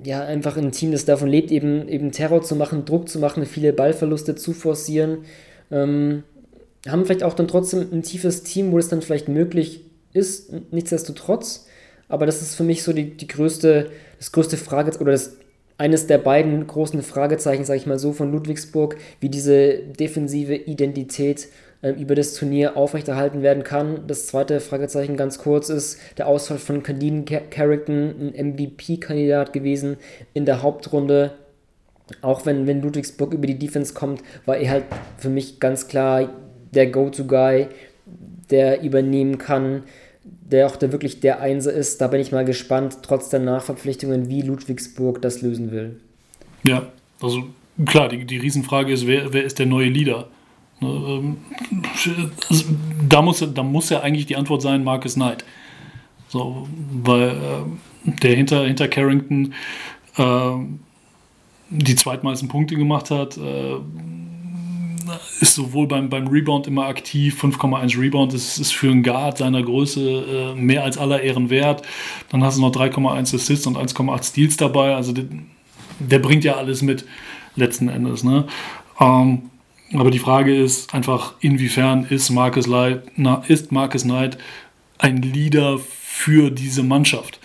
ja, einfach ein Team, das davon lebt, eben, eben Terror zu machen, Druck zu machen, viele Ballverluste zu forcieren. Ähm, haben vielleicht auch dann trotzdem ein tiefes Team, wo es dann vielleicht möglich ist, nichtsdestotrotz. Aber das ist für mich so die, die größte, das größte Frage oder das, eines der beiden großen Fragezeichen, sage ich mal so, von Ludwigsburg, wie diese defensive Identität über das Turnier aufrechterhalten werden kann. Das zweite Fragezeichen ganz kurz ist der Ausfall von Candine Carrington, ein MVP-Kandidat gewesen in der Hauptrunde. Auch wenn, wenn Ludwigsburg über die Defense kommt, war er halt für mich ganz klar der Go-To-Guy, der übernehmen kann der auch der wirklich der Einser ist. Da bin ich mal gespannt, trotz der Nachverpflichtungen, wie Ludwigsburg das lösen will. Ja, also klar, die, die Riesenfrage ist, wer, wer ist der neue Leader? Ne, ähm, also, da, muss, da muss ja eigentlich die Antwort sein, Marcus Knight. So, weil äh, der hinter, hinter Carrington äh, die zweitmeisten Punkte gemacht hat, äh, ist sowohl beim, beim Rebound immer aktiv, 5,1 Rebound, das ist für einen Guard seiner Größe äh, mehr als aller Ehren wert. Dann hast du noch 3,1 Assists und 1,8 Steals dabei. Also der, der, bringt ja alles mit, letzten Endes. Ne? Ähm, aber die Frage ist einfach, inwiefern ist Marcus, Light, na, ist Marcus Knight ein Leader für diese Mannschaft?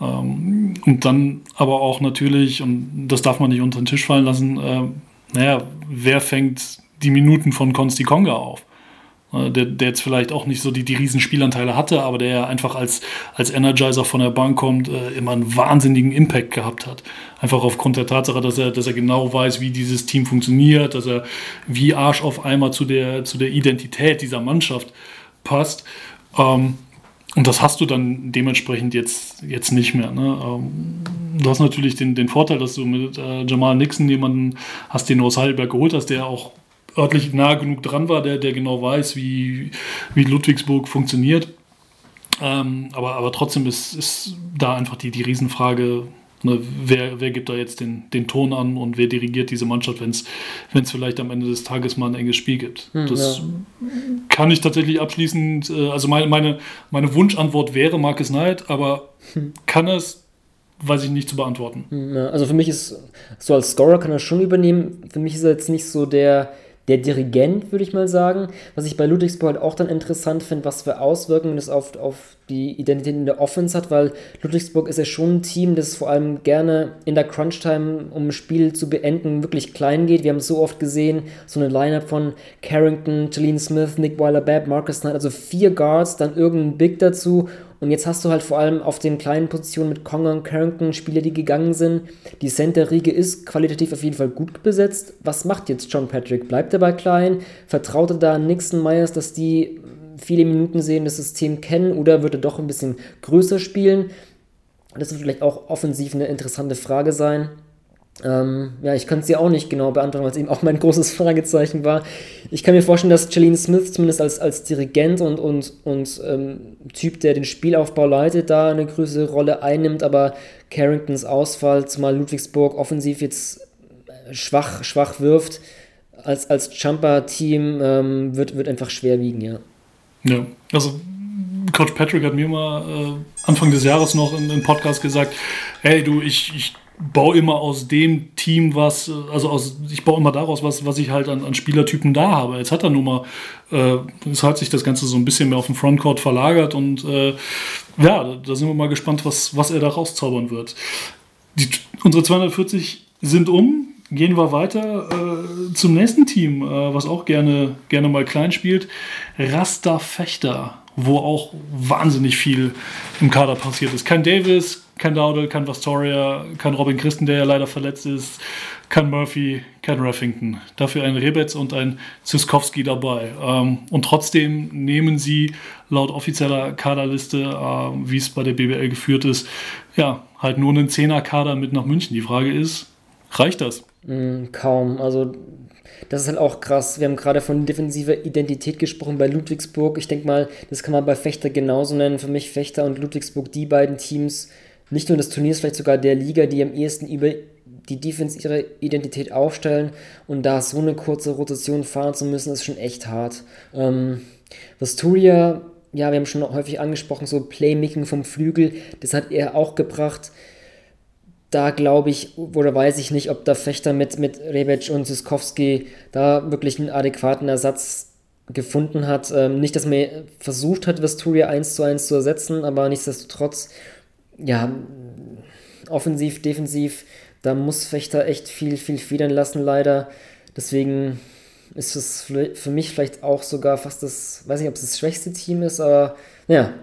Ähm, und dann aber auch natürlich, und das darf man nicht unter den Tisch fallen lassen, äh, naja, wer fängt die Minuten von Konsti Konga auf? Äh, der, der, jetzt vielleicht auch nicht so die, die riesen Spielanteile hatte, aber der einfach als, als Energizer von der Bank kommt, äh, immer einen wahnsinnigen Impact gehabt hat. Einfach aufgrund der Tatsache, dass er, dass er genau weiß, wie dieses Team funktioniert, dass er wie Arsch auf einmal zu der, zu der Identität dieser Mannschaft passt. Ähm, und das hast du dann dementsprechend jetzt, jetzt nicht mehr. Ne? Ähm, du hast natürlich den, den Vorteil, dass du mit äh, Jamal Nixon jemanden hast, den du aus Heidelberg geholt hast, der auch örtlich nah genug dran war, der, der genau weiß, wie, wie Ludwigsburg funktioniert. Ähm, aber, aber trotzdem ist, ist da einfach die, die Riesenfrage, Ne, wer, wer gibt da jetzt den, den Ton an und wer dirigiert diese Mannschaft, wenn es vielleicht am Ende des Tages mal ein enges Spiel gibt? Hm, das ja. kann ich tatsächlich abschließend, äh, also meine, meine, meine Wunschantwort wäre Marcus Knight, aber hm. kann es, weiß ich nicht zu beantworten. Hm, also für mich ist, so als Scorer kann er schon übernehmen. Für mich ist er jetzt nicht so der der Dirigent, würde ich mal sagen. Was ich bei Ludwigsburg halt auch dann interessant finde, was für Auswirkungen das auf, auf die Identität in der Offense hat, weil Ludwigsburg ist ja schon ein Team, das vor allem gerne in der Crunch-Time, um ein Spiel zu beenden, wirklich klein geht. Wir haben es so oft gesehen, so eine Lineup von Carrington, Jalene Smith, Nick Weiler-Babb, Marcus Knight, also vier Guards, dann irgendein Big dazu und jetzt hast du halt vor allem auf den kleinen Positionen mit Conger und Carrington Spieler, die gegangen sind. Die Center-Riege ist qualitativ auf jeden Fall gut besetzt. Was macht jetzt John Patrick? Bleibt er bei klein? Vertraut er da Nixon Myers, dass die viele Minuten sehen, das System kennen? Oder wird er doch ein bisschen größer spielen? Das wird vielleicht auch offensiv eine interessante Frage sein. Ähm, ja, ich kann es dir auch nicht genau beantworten, weil es eben auch mein großes Fragezeichen war. Ich kann mir vorstellen, dass Jalene Smith zumindest als, als Dirigent und, und, und ähm, Typ, der den Spielaufbau leitet, da eine größere Rolle einnimmt, aber Carringtons Ausfall, zumal Ludwigsburg offensiv jetzt äh, schwach, schwach wirft, als, als Jumper-Team ähm, wird, wird einfach schwer wiegen, ja. Ja, also Coach Patrick hat mir mal äh, Anfang des Jahres noch in einem Podcast gesagt, hey du, ich, ich baue immer aus dem Team was, also aus, ich baue immer daraus was, was ich halt an, an Spielertypen da habe. Jetzt hat er nun mal, äh, es hat sich das Ganze so ein bisschen mehr auf den Frontcourt verlagert und äh, ja, da, da, sind wir mal gespannt, was, was er da rauszaubern wird. Die, unsere 240 sind um. Gehen wir weiter äh, zum nächsten Team, äh, was auch gerne, gerne mal klein spielt. Rasta Fechter, wo auch wahnsinnig viel im Kader passiert ist. Kein Davis, kein Dowdle, kein Vastoria, kein Robin Christen, der ja leider verletzt ist, kein Murphy, kein Raffington. Dafür ein Rebetz und ein Ziskowski dabei. Ähm, und trotzdem nehmen sie laut offizieller Kaderliste, äh, wie es bei der BBL geführt ist, ja, halt nur einen Zehner-Kader mit nach München. Die Frage ist, reicht das? Mm, kaum. Also das ist halt auch krass. Wir haben gerade von defensiver Identität gesprochen bei Ludwigsburg. Ich denke mal, das kann man bei Fechter genauso nennen. Für mich Fechter und Ludwigsburg die beiden Teams, nicht nur des Turniers, vielleicht sogar der Liga, die am ehesten über die Defense ihre Identität aufstellen und da so eine kurze Rotation fahren zu müssen, ist schon echt hart. Ähm, Vasturia, ja, wir haben schon häufig angesprochen, so Playmaking vom Flügel, das hat er auch gebracht. Da glaube ich, oder weiß ich nicht, ob der Fechter mit, mit Rebec und Siskowski da wirklich einen adäquaten Ersatz gefunden hat. Ähm, nicht, dass man versucht hat, Vasturia 1 zu 1 zu ersetzen, aber nichtsdestotrotz ja, offensiv, defensiv, da muss Fechter echt viel, viel federn lassen, leider. Deswegen ist es für mich vielleicht auch sogar fast das, weiß nicht, ob es das schwächste Team ist, aber ja,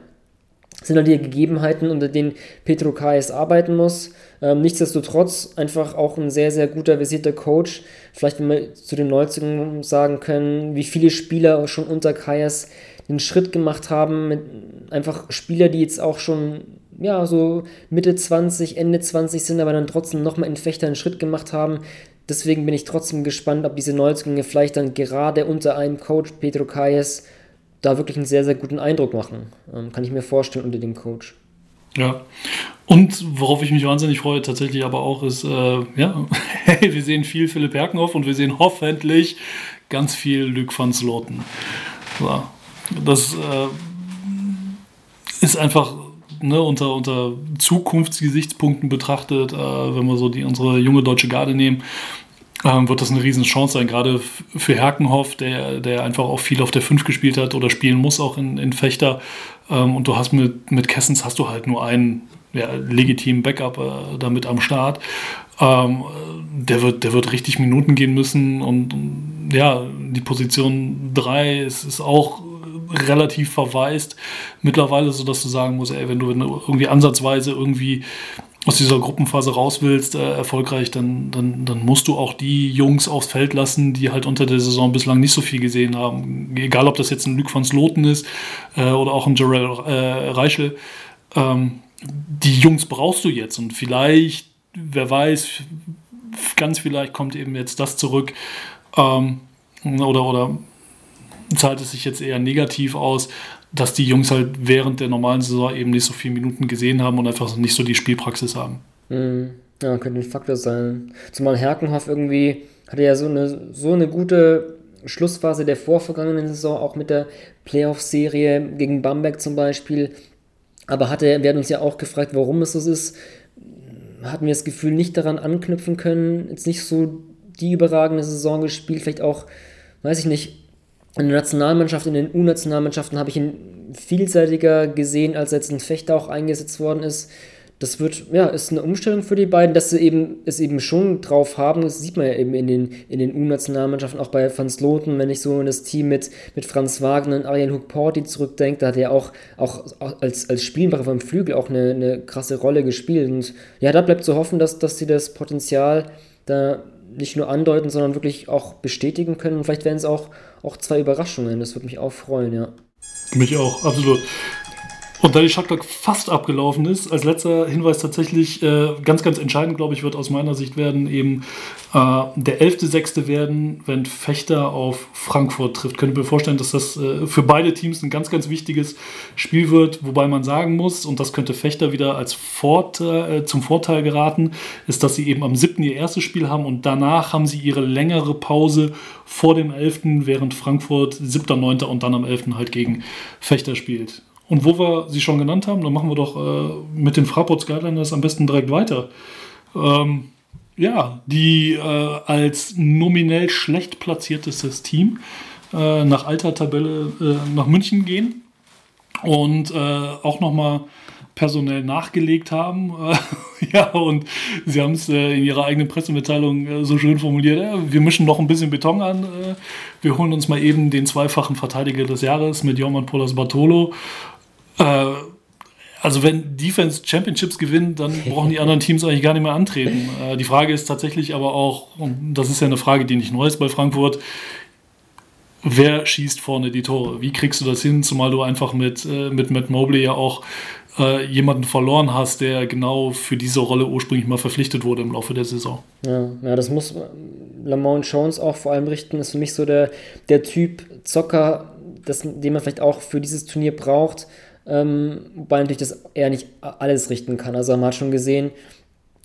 sind halt die Gegebenheiten, unter denen Petro Kais arbeiten muss. Ähm, nichtsdestotrotz einfach auch ein sehr, sehr guter, versierter Coach. Vielleicht, wenn wir zu den Neuzungen sagen können, wie viele Spieler schon unter Kais den Schritt gemacht haben, mit einfach Spieler, die jetzt auch schon ja, so Mitte 20, Ende 20 sind, aber dann trotzdem nochmal in Fechter einen Schritt gemacht haben. Deswegen bin ich trotzdem gespannt, ob diese Neuzugänge vielleicht dann gerade unter einem Coach, Pedro Kayes, da wirklich einen sehr, sehr guten Eindruck machen. Ähm, kann ich mir vorstellen unter dem Coach. Ja. Und worauf ich mich wahnsinnig freue, tatsächlich aber auch, ist, äh, ja, hey, wir sehen viel Philipp Herkenhoff und wir sehen hoffentlich ganz viel Luc van Sloten. So. Das äh, ist einfach ne, unter, unter Zukunftsgesichtspunkten betrachtet, äh, wenn wir so die, unsere junge deutsche Garde nehmen, ähm, wird das eine Riesenchance sein, gerade für Herkenhoff, der, der einfach auch viel auf der 5 gespielt hat oder spielen muss auch in, in Fechter. Ähm, und du hast mit, mit Kessens hast du halt nur einen ja, legitimen Backup äh, damit am Start. Ähm, der, wird, der wird richtig Minuten gehen müssen und, und ja, die Position 3 ist, ist auch relativ verwaist mittlerweile, so dass du sagen musst, ey, wenn du, wenn du irgendwie ansatzweise irgendwie aus dieser Gruppenphase raus willst, äh, erfolgreich, dann, dann, dann musst du auch die Jungs aufs Feld lassen, die halt unter der Saison bislang nicht so viel gesehen haben. Egal, ob das jetzt ein Luc van Sloten ist äh, oder auch ein Jarell äh, Reichel. Ähm, die Jungs brauchst du jetzt und vielleicht, wer weiß, ganz vielleicht kommt eben jetzt das zurück ähm, oder, oder zahlt es sich jetzt eher negativ aus, dass die Jungs halt während der normalen Saison eben nicht so viele Minuten gesehen haben und einfach nicht so die Spielpraxis haben. Mhm. Ja, könnte ein Faktor sein. Zumal Herkenhoff irgendwie hatte ja so eine, so eine gute Schlussphase der vorvergangenen Saison, auch mit der Playoff-Serie gegen Bamberg zum Beispiel. Aber hatte, wir hatten uns ja auch gefragt, warum es so ist. Hatten wir das Gefühl, nicht daran anknüpfen können, jetzt nicht so die überragende Saison gespielt, vielleicht auch, weiß ich nicht, in der Nationalmannschaft, in den U-Nationalmannschaften habe ich ihn vielseitiger gesehen, als jetzt ein Fechter auch eingesetzt worden ist. Das wird, ja, ist eine Umstellung für die beiden, dass sie eben, es eben schon drauf haben. Das sieht man ja eben in den, in den U-Nationalmannschaften, auch bei Franz Loten, wenn ich so in das Team mit, mit Franz Wagner und Ariel Hook-Porti zurückdenke, da hat er auch, auch als, als Spielmacher vom Flügel auch eine, eine krasse Rolle gespielt. Und ja, da bleibt zu hoffen, dass, dass sie das Potenzial da nicht nur andeuten, sondern wirklich auch bestätigen können. Und vielleicht werden es auch, auch zwei Überraschungen. Das würde mich auch freuen, ja. Mich auch, absolut. Und da die Shotclock fast abgelaufen ist, als letzter Hinweis tatsächlich äh, ganz, ganz entscheidend, glaube ich, wird aus meiner Sicht werden eben äh, der 11.6. werden, wenn Fechter auf Frankfurt trifft. Könnte mir vorstellen, dass das äh, für beide Teams ein ganz, ganz wichtiges Spiel wird, wobei man sagen muss, und das könnte Fechter wieder als Vorteil, äh, zum Vorteil geraten, ist, dass sie eben am 7. ihr erstes Spiel haben und danach haben sie ihre längere Pause vor dem 11., während Frankfurt 7.9. und dann am 11. halt gegen Fechter spielt. Und wo wir sie schon genannt haben, dann machen wir doch äh, mit den Fraport Skyliners am besten direkt weiter. Ähm, ja, die äh, als nominell schlecht platziertestes Team äh, nach alter Tabelle äh, nach München gehen und äh, auch nochmal personell nachgelegt haben. ja, und sie haben es äh, in ihrer eigenen Pressemitteilung äh, so schön formuliert, äh, wir mischen noch ein bisschen Beton an. Äh, wir holen uns mal eben den zweifachen Verteidiger des Jahres mit Jorman Polas Bartolo äh, also wenn Defense Championships gewinnen, dann brauchen die anderen Teams eigentlich gar nicht mehr antreten. Äh, die Frage ist tatsächlich aber auch, und das ist ja eine Frage, die nicht neu ist bei Frankfurt, wer schießt vorne die Tore? Wie kriegst du das hin, zumal du einfach mit, äh, mit Matt Mobley ja auch äh, jemanden verloren hast, der genau für diese Rolle ursprünglich mal verpflichtet wurde im Laufe der Saison. Ja, ja das muss Lamont Jones auch vor allem richten, ist für mich so der, der Typ Zocker, das, den man vielleicht auch für dieses Turnier braucht ähm, wobei natürlich das eher nicht alles richten kann. Also man hat schon gesehen,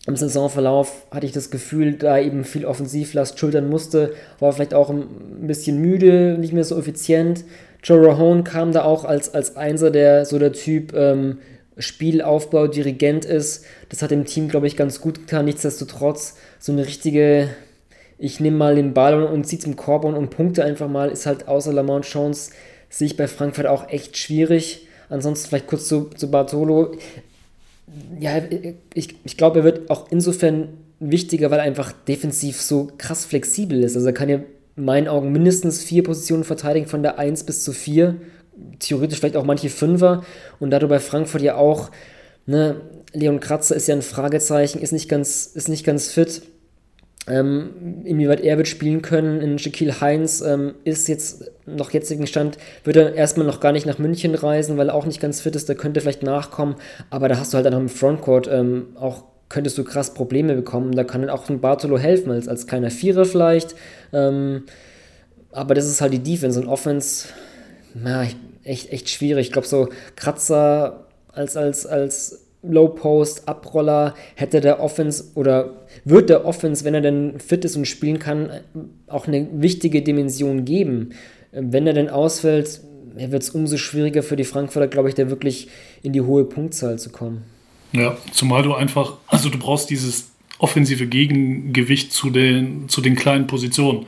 im Saisonverlauf hatte ich das Gefühl, da eben viel Offensivlast schultern musste, war vielleicht auch ein bisschen müde, nicht mehr so effizient. Joe Rahone kam da auch als, als Einser, der so der Typ ähm, Spielaufbau, Dirigent ist. Das hat dem Team, glaube ich, ganz gut getan. Nichtsdestotrotz, so eine richtige, ich nehme mal den Ball und, und ziehe zum Korb und, und punkte einfach mal, ist halt außer Lamont Jones, sehe ich bei Frankfurt auch echt schwierig. Ansonsten vielleicht kurz zu, zu Bartolo. Ja, ich, ich glaube, er wird auch insofern wichtiger, weil er einfach defensiv so krass flexibel ist. Also er kann ja in meinen Augen mindestens vier Positionen verteidigen, von der 1 bis zu 4. Theoretisch vielleicht auch manche Fünfer. Und da du bei Frankfurt ja auch, ne, Leon Kratzer ist ja ein Fragezeichen, ist nicht ganz, ist nicht ganz fit. Ähm, inwieweit er wird spielen können in Shaquille Heinz ähm, ist jetzt noch jetzigen Stand, wird er erstmal noch gar nicht nach München reisen, weil er auch nicht ganz fit ist, der könnte vielleicht nachkommen, aber da hast du halt dann am Frontcourt ähm, auch könntest du krass Probleme bekommen. Da kann dann auch ein Bartolo helfen, als, als kleiner Vierer vielleicht. Ähm, aber das ist halt die Defense und Offense, na, echt, echt schwierig. Ich glaube, so Kratzer als, als, als Low Post, Abroller, hätte der Offense oder wird der Offense, wenn er denn fit ist und spielen kann, auch eine wichtige Dimension geben. Wenn er denn ausfällt, wird es umso schwieriger für die Frankfurter, glaube ich, da wirklich in die hohe Punktzahl zu kommen. Ja, zumal du einfach, also du brauchst dieses offensive Gegengewicht zu den, zu den kleinen Positionen.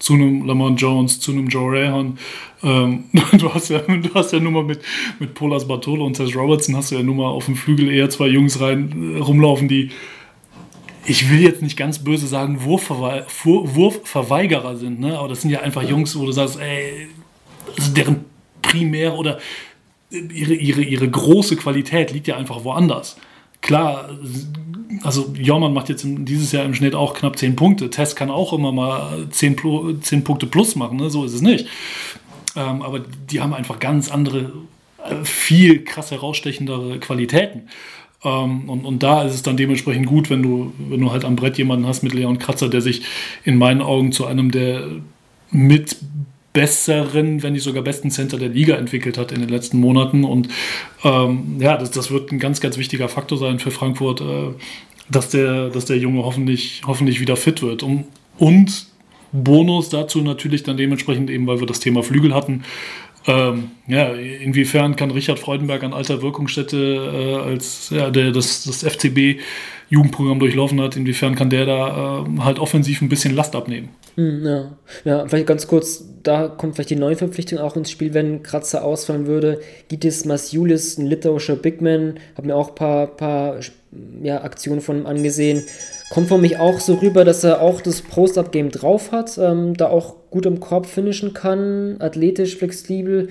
Zu einem Lamont Jones, zu einem Joe Rahan. Ähm, du, hast ja, du hast ja nur mal mit, mit Polas Bartolo und Tess Robertson hast du ja nur mal auf dem Flügel eher zwei Jungs rein äh, rumlaufen, die, ich will jetzt nicht ganz böse sagen, Wurfverwe Wurfverweigerer sind, ne? aber das sind ja einfach Jungs, wo du sagst, ey, also deren primär oder ihre, ihre, ihre große Qualität liegt ja einfach woanders. Klar, also Jormann macht jetzt dieses Jahr im Schnitt auch knapp 10 Punkte. Tess kann auch immer mal 10, 10 Punkte plus machen, ne? so ist es nicht. Ähm, aber die haben einfach ganz andere, äh, viel krass herausstechendere Qualitäten. Ähm, und, und da ist es dann dementsprechend gut, wenn du, wenn du halt am Brett jemanden hast mit Leon Kratzer, der sich in meinen Augen zu einem der mit besseren, wenn nicht sogar besten Center der Liga entwickelt hat in den letzten Monaten. Und ähm, ja, das, das wird ein ganz, ganz wichtiger Faktor sein für Frankfurt, äh, dass, der, dass der Junge hoffentlich, hoffentlich wieder fit wird. Und, und Bonus dazu natürlich dann dementsprechend eben, weil wir das Thema Flügel hatten. Ähm, ja, inwiefern kann Richard Freudenberg an alter Wirkungsstätte äh, als ja, der das, das FCB Jugendprogramm durchlaufen hat, inwiefern kann der da äh, halt offensiv ein bisschen Last abnehmen? Hm, ja. ja, vielleicht ganz kurz, da kommt vielleicht die neue Verpflichtung auch ins Spiel, wenn Kratzer ausfallen würde. Gitis Masjulis, ein litauischer Bigman, habe mir auch ein paar, paar ja, Aktionen von ihm angesehen. Kommt von mich auch so rüber, dass er auch das Post-Up-Game drauf hat, ähm, da auch gut im Korb finishen kann, athletisch, flexibel.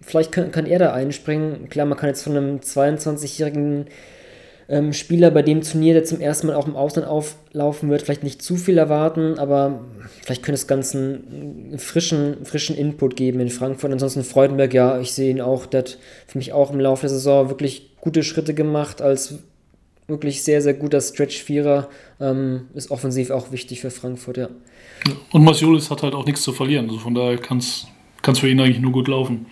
Vielleicht kann, kann er da einspringen. Klar, man kann jetzt von einem 22-jährigen ähm, Spieler bei dem Turnier, der zum ersten Mal auch im Ausland auflaufen wird, vielleicht nicht zu viel erwarten, aber vielleicht könnte es ganz einen frischen, frischen Input geben in Frankfurt. Ansonsten Freudenberg, ja, ich sehe ihn auch, der hat für mich auch im Laufe der Saison wirklich gute Schritte gemacht als wirklich sehr, sehr guter Stretch-Vierer. Ähm, ist offensiv auch wichtig für Frankfurt, ja. Und Masiolis hat halt auch nichts zu verlieren, also von daher kann es für ihn eigentlich nur gut laufen.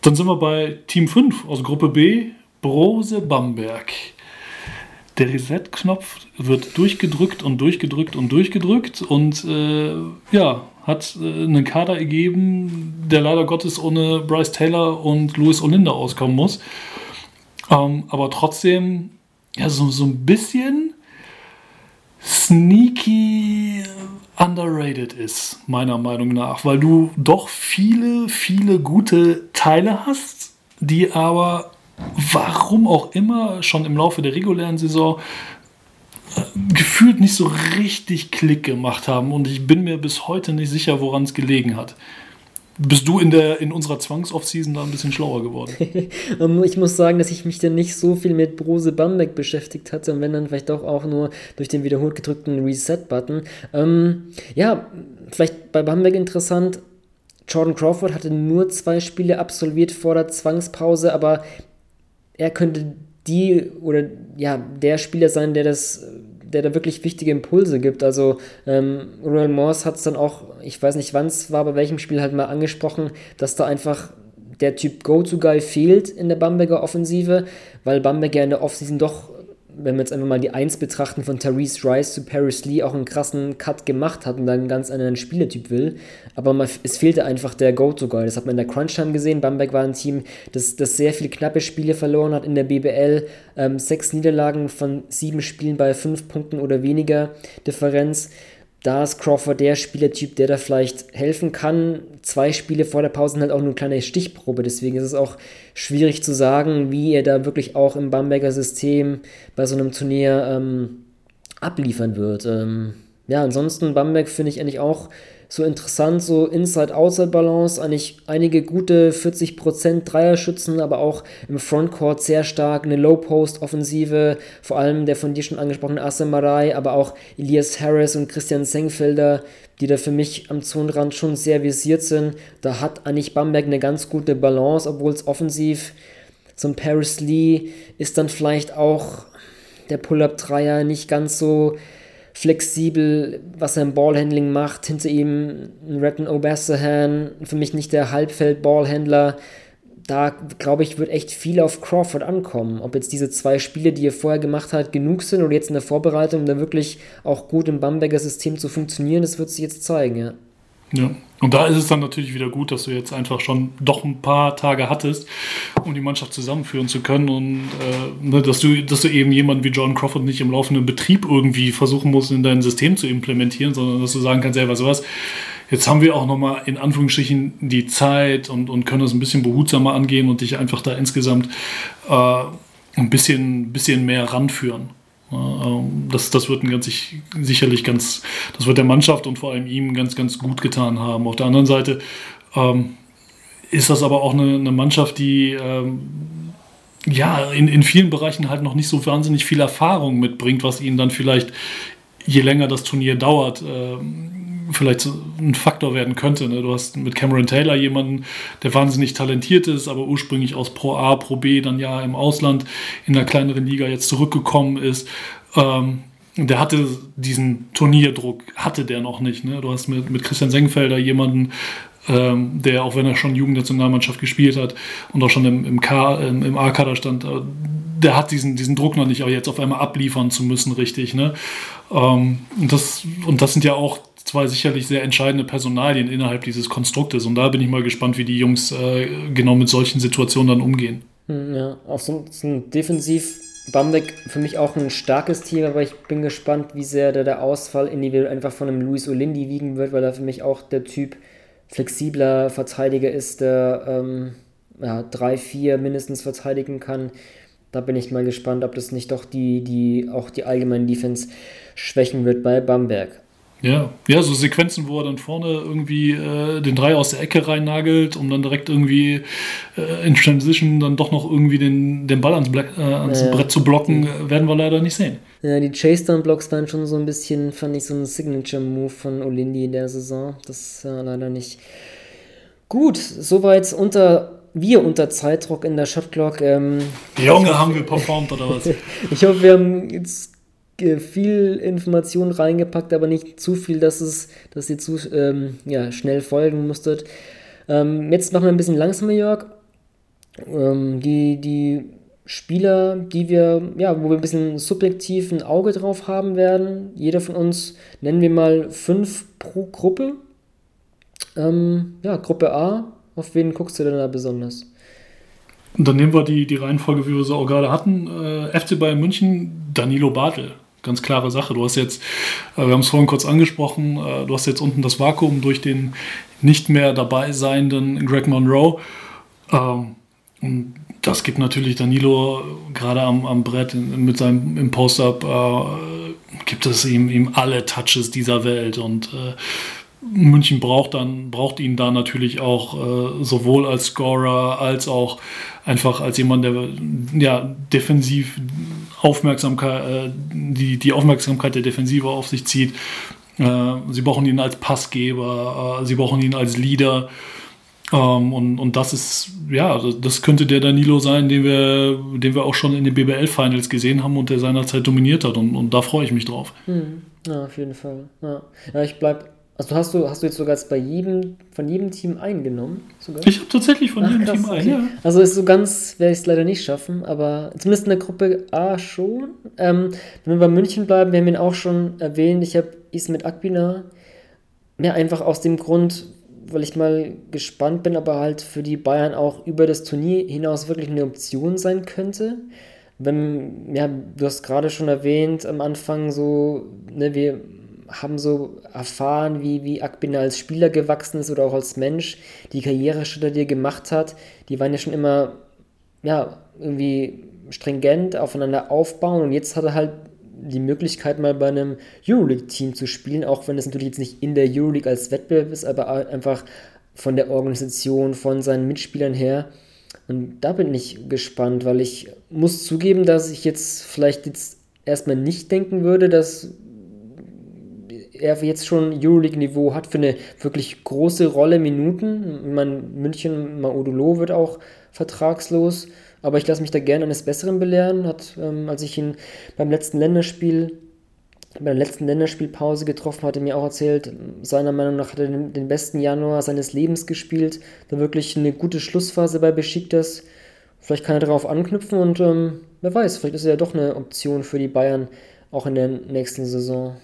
Dann sind wir bei Team 5 aus Gruppe B, Brose Bamberg. Der Reset-Knopf wird durchgedrückt und durchgedrückt und durchgedrückt und äh, ja, hat äh, einen Kader ergeben, der leider Gottes ohne Bryce Taylor und Louis Olinda auskommen muss. Ähm, aber trotzdem, ja, so, so ein bisschen sneaky underrated ist, meiner Meinung nach, weil du doch viele, viele gute Teile hast, die aber warum auch immer, schon im Laufe der regulären Saison äh, gefühlt nicht so richtig Klick gemacht haben. Und ich bin mir bis heute nicht sicher, woran es gelegen hat. Bist du in, der, in unserer Zwangs-Off-Season da ein bisschen schlauer geworden? Ähm, ich muss sagen, dass ich mich dann nicht so viel mit Brose Bamberg beschäftigt hatte und wenn dann vielleicht doch auch nur durch den wiederholt gedrückten Reset-Button. Ähm, ja, vielleicht bei Bamberg interessant. Jordan Crawford hatte nur zwei Spiele absolviert vor der Zwangspause, aber er könnte die oder ja, der Spieler sein, der das, der da wirklich wichtige Impulse gibt. Also ähm, Royal Morse hat es dann auch, ich weiß nicht wann es war, bei welchem Spiel halt mal angesprochen, dass da einfach der Typ Go-To-Guy fehlt in der Bamberger Offensive, weil Bamberg ja in der Offseason doch wenn wir jetzt einfach mal die Eins betrachten von Therese Rice zu Paris Lee, auch einen krassen Cut gemacht hat und dann einen ganz anderen Spielertyp will. Aber man, es fehlte einfach der Go-To-Guy. Das hat man in der Crunch-Time gesehen. Bamberg war ein Team, das, das sehr viele knappe Spiele verloren hat in der BBL. Ähm, sechs Niederlagen von sieben Spielen bei fünf Punkten oder weniger Differenz da ist Crawford der Spielertyp, der da vielleicht helfen kann. Zwei Spiele vor der Pause sind halt auch nur eine kleine Stichprobe, deswegen ist es auch schwierig zu sagen, wie er da wirklich auch im Bamberger System bei so einem Turnier ähm, abliefern wird. Ähm, ja, ansonsten Bamberg finde ich eigentlich auch so interessant, so Inside-Outside-Balance, eigentlich einige gute 40% Dreierschützen, aber auch im Frontcourt sehr stark, eine Low-Post-Offensive, vor allem der von dir schon angesprochene Asemarei, aber auch Elias Harris und Christian Sengfelder, die da für mich am Zonenrand schon sehr visiert sind. Da hat eigentlich Bamberg eine ganz gute Balance, obwohl es offensiv so ein Paris Lee ist dann vielleicht auch der Pull-Up-Dreier nicht ganz so flexibel, was er im Ballhandling macht. Hinter ihm ein Retton O'Bassahan, für mich nicht der Halbfeld-Ballhändler. da glaube ich, wird echt viel auf Crawford ankommen. Ob jetzt diese zwei Spiele, die er vorher gemacht hat, genug sind oder jetzt in der Vorbereitung, um dann wirklich auch gut im Bamberger System zu funktionieren, das wird sich jetzt zeigen, ja. Ja, und da ist es dann natürlich wieder gut, dass du jetzt einfach schon doch ein paar Tage hattest, um die Mannschaft zusammenführen zu können und äh, ne, dass, du, dass du eben jemanden wie John Crawford nicht im laufenden Betrieb irgendwie versuchen musst, in dein System zu implementieren, sondern dass du sagen kannst, ja, was was, jetzt haben wir auch nochmal in Anführungsstrichen die Zeit und, und können das ein bisschen behutsamer angehen und dich einfach da insgesamt äh, ein bisschen, bisschen mehr ranführen. Ähm, das, das wird ein ganz, sicherlich ganz, das wird der Mannschaft und vor allem ihm ganz, ganz gut getan haben. Auf der anderen Seite ähm, ist das aber auch eine, eine Mannschaft, die ähm, ja in, in vielen Bereichen halt noch nicht so wahnsinnig viel Erfahrung mitbringt, was ihnen dann vielleicht, je länger das Turnier dauert, ähm, vielleicht ein Faktor werden könnte. Ne? Du hast mit Cameron Taylor jemanden, der wahnsinnig talentiert ist, aber ursprünglich aus Pro A, Pro B, dann ja im Ausland in einer kleineren Liga jetzt zurückgekommen ist. Ähm, der hatte diesen Turnierdruck, hatte der noch nicht. Ne? Du hast mit, mit Christian Sengfelder jemanden, ähm, der, auch wenn er schon Jugendnationalmannschaft gespielt hat und auch schon im, im, im A-Kader stand, äh, der hat diesen, diesen Druck noch nicht, auch jetzt auf einmal abliefern zu müssen, richtig. Ne? Ähm, und, das, und das sind ja auch zwei sicherlich sehr entscheidende Personalien innerhalb dieses Konstruktes. Und da bin ich mal gespannt, wie die Jungs äh, genau mit solchen Situationen dann umgehen. Hm, ja, auch so, ein Defensiv Bamberg für mich auch ein starkes Team, aber ich bin gespannt, wie sehr der, der Ausfall individuell einfach von einem Luis Olindi wiegen wird, weil er für mich auch der Typ flexibler Verteidiger ist, der ähm, ja, 3-4 mindestens verteidigen kann. Da bin ich mal gespannt, ob das nicht doch die, die auch die allgemeine Defense schwächen wird bei Bamberg. Ja, ja, so Sequenzen, wo er dann vorne irgendwie äh, den Drei aus der Ecke reinnagelt, um dann direkt irgendwie äh, in Transition dann doch noch irgendwie den, den Ball ans, Black, äh, ans ja, Brett zu blocken, äh, werden wir leider nicht sehen. Ja, die Chase-Down-Blocks waren schon so ein bisschen, fand ich, so ein Signature-Move von Olindi in der Saison. Das äh, leider nicht. Gut, soweit unter wir unter Zeitdruck in der Shotclock. Ähm, Junge, haben wir performt oder was? ich hoffe, wir haben jetzt viel Information reingepackt, aber nicht zu viel, dass, es, dass ihr zu ähm, ja, schnell folgen musstet. Ähm, jetzt machen wir ein bisschen langsamer, Jörg. Ähm, die, die Spieler, die wir, ja, wo wir ein bisschen subjektiv ein Auge drauf haben werden. Jeder von uns nennen wir mal fünf pro Gruppe. Ähm, ja, Gruppe A. Auf wen guckst du denn da besonders? Und dann nehmen wir die, die Reihenfolge, wie wir sie auch gerade hatten. Äh, FC Bayern München, Danilo Bartel ganz klare Sache. Du hast jetzt, äh, wir haben es vorhin kurz angesprochen, äh, du hast jetzt unten das Vakuum durch den nicht mehr dabei seienden Greg Monroe. Ähm, und das gibt natürlich Danilo gerade am, am Brett mit seinem im Post-Up, äh, gibt es ihm, ihm alle Touches dieser Welt und München braucht dann braucht ihn da natürlich auch sowohl als Scorer als auch einfach als jemand, der ja defensiv Aufmerksamkeit, äh, die, die Aufmerksamkeit der Defensive auf sich zieht. Äh, sie brauchen ihn als Passgeber, äh, sie brauchen ihn als Leader. Ähm, und, und das ist, ja, das könnte der Danilo sein, den wir, den wir auch schon in den BBL-Finals gesehen haben und der seinerzeit dominiert hat. Und, und da freue ich mich drauf. Hm. Ja, auf jeden Fall. Ja, ja ich bleibe also hast du, hast du jetzt sogar bei jedem, von jedem Team eingenommen? Sogar? Ich habe tatsächlich von Ach, jedem krass, Team okay. ja. Also ist so ganz, werde ich es leider nicht schaffen, aber zumindest in der Gruppe A schon. Ähm, wenn wir bei München bleiben, wir haben ihn auch schon erwähnt, ich habe Ismet Akbina, mehr einfach aus dem Grund, weil ich mal gespannt bin, aber halt für die Bayern auch über das Turnier hinaus wirklich eine Option sein könnte. Wenn, ja, du hast gerade schon erwähnt am Anfang so, ne, wir haben so erfahren, wie, wie Akbina als Spieler gewachsen ist oder auch als Mensch, die Karriereschritte, die er gemacht hat, die waren ja schon immer, ja, irgendwie stringent aufeinander aufbauen und jetzt hat er halt die Möglichkeit, mal bei einem Euroleague-Team zu spielen, auch wenn es natürlich jetzt nicht in der Euroleague als Wettbewerb ist, aber einfach von der Organisation, von seinen Mitspielern her. Und da bin ich gespannt, weil ich muss zugeben, dass ich jetzt vielleicht jetzt erstmal nicht denken würde, dass er jetzt schon Euroleague-Niveau hat für eine wirklich große Rolle Minuten. Man, München, Maudolo wird auch vertragslos, aber ich lasse mich da gerne eines Besseren belehren. Hat, ähm, als ich ihn beim letzten Länderspiel bei der letzten Länderspielpause getroffen, hatte mir auch erzählt, seiner Meinung nach hat er den, den besten Januar seines Lebens gespielt. Da wirklich eine gute Schlussphase bei Besiktas. Vielleicht kann er darauf anknüpfen und ähm, wer weiß, vielleicht ist er ja doch eine Option für die Bayern auch in der nächsten Saison.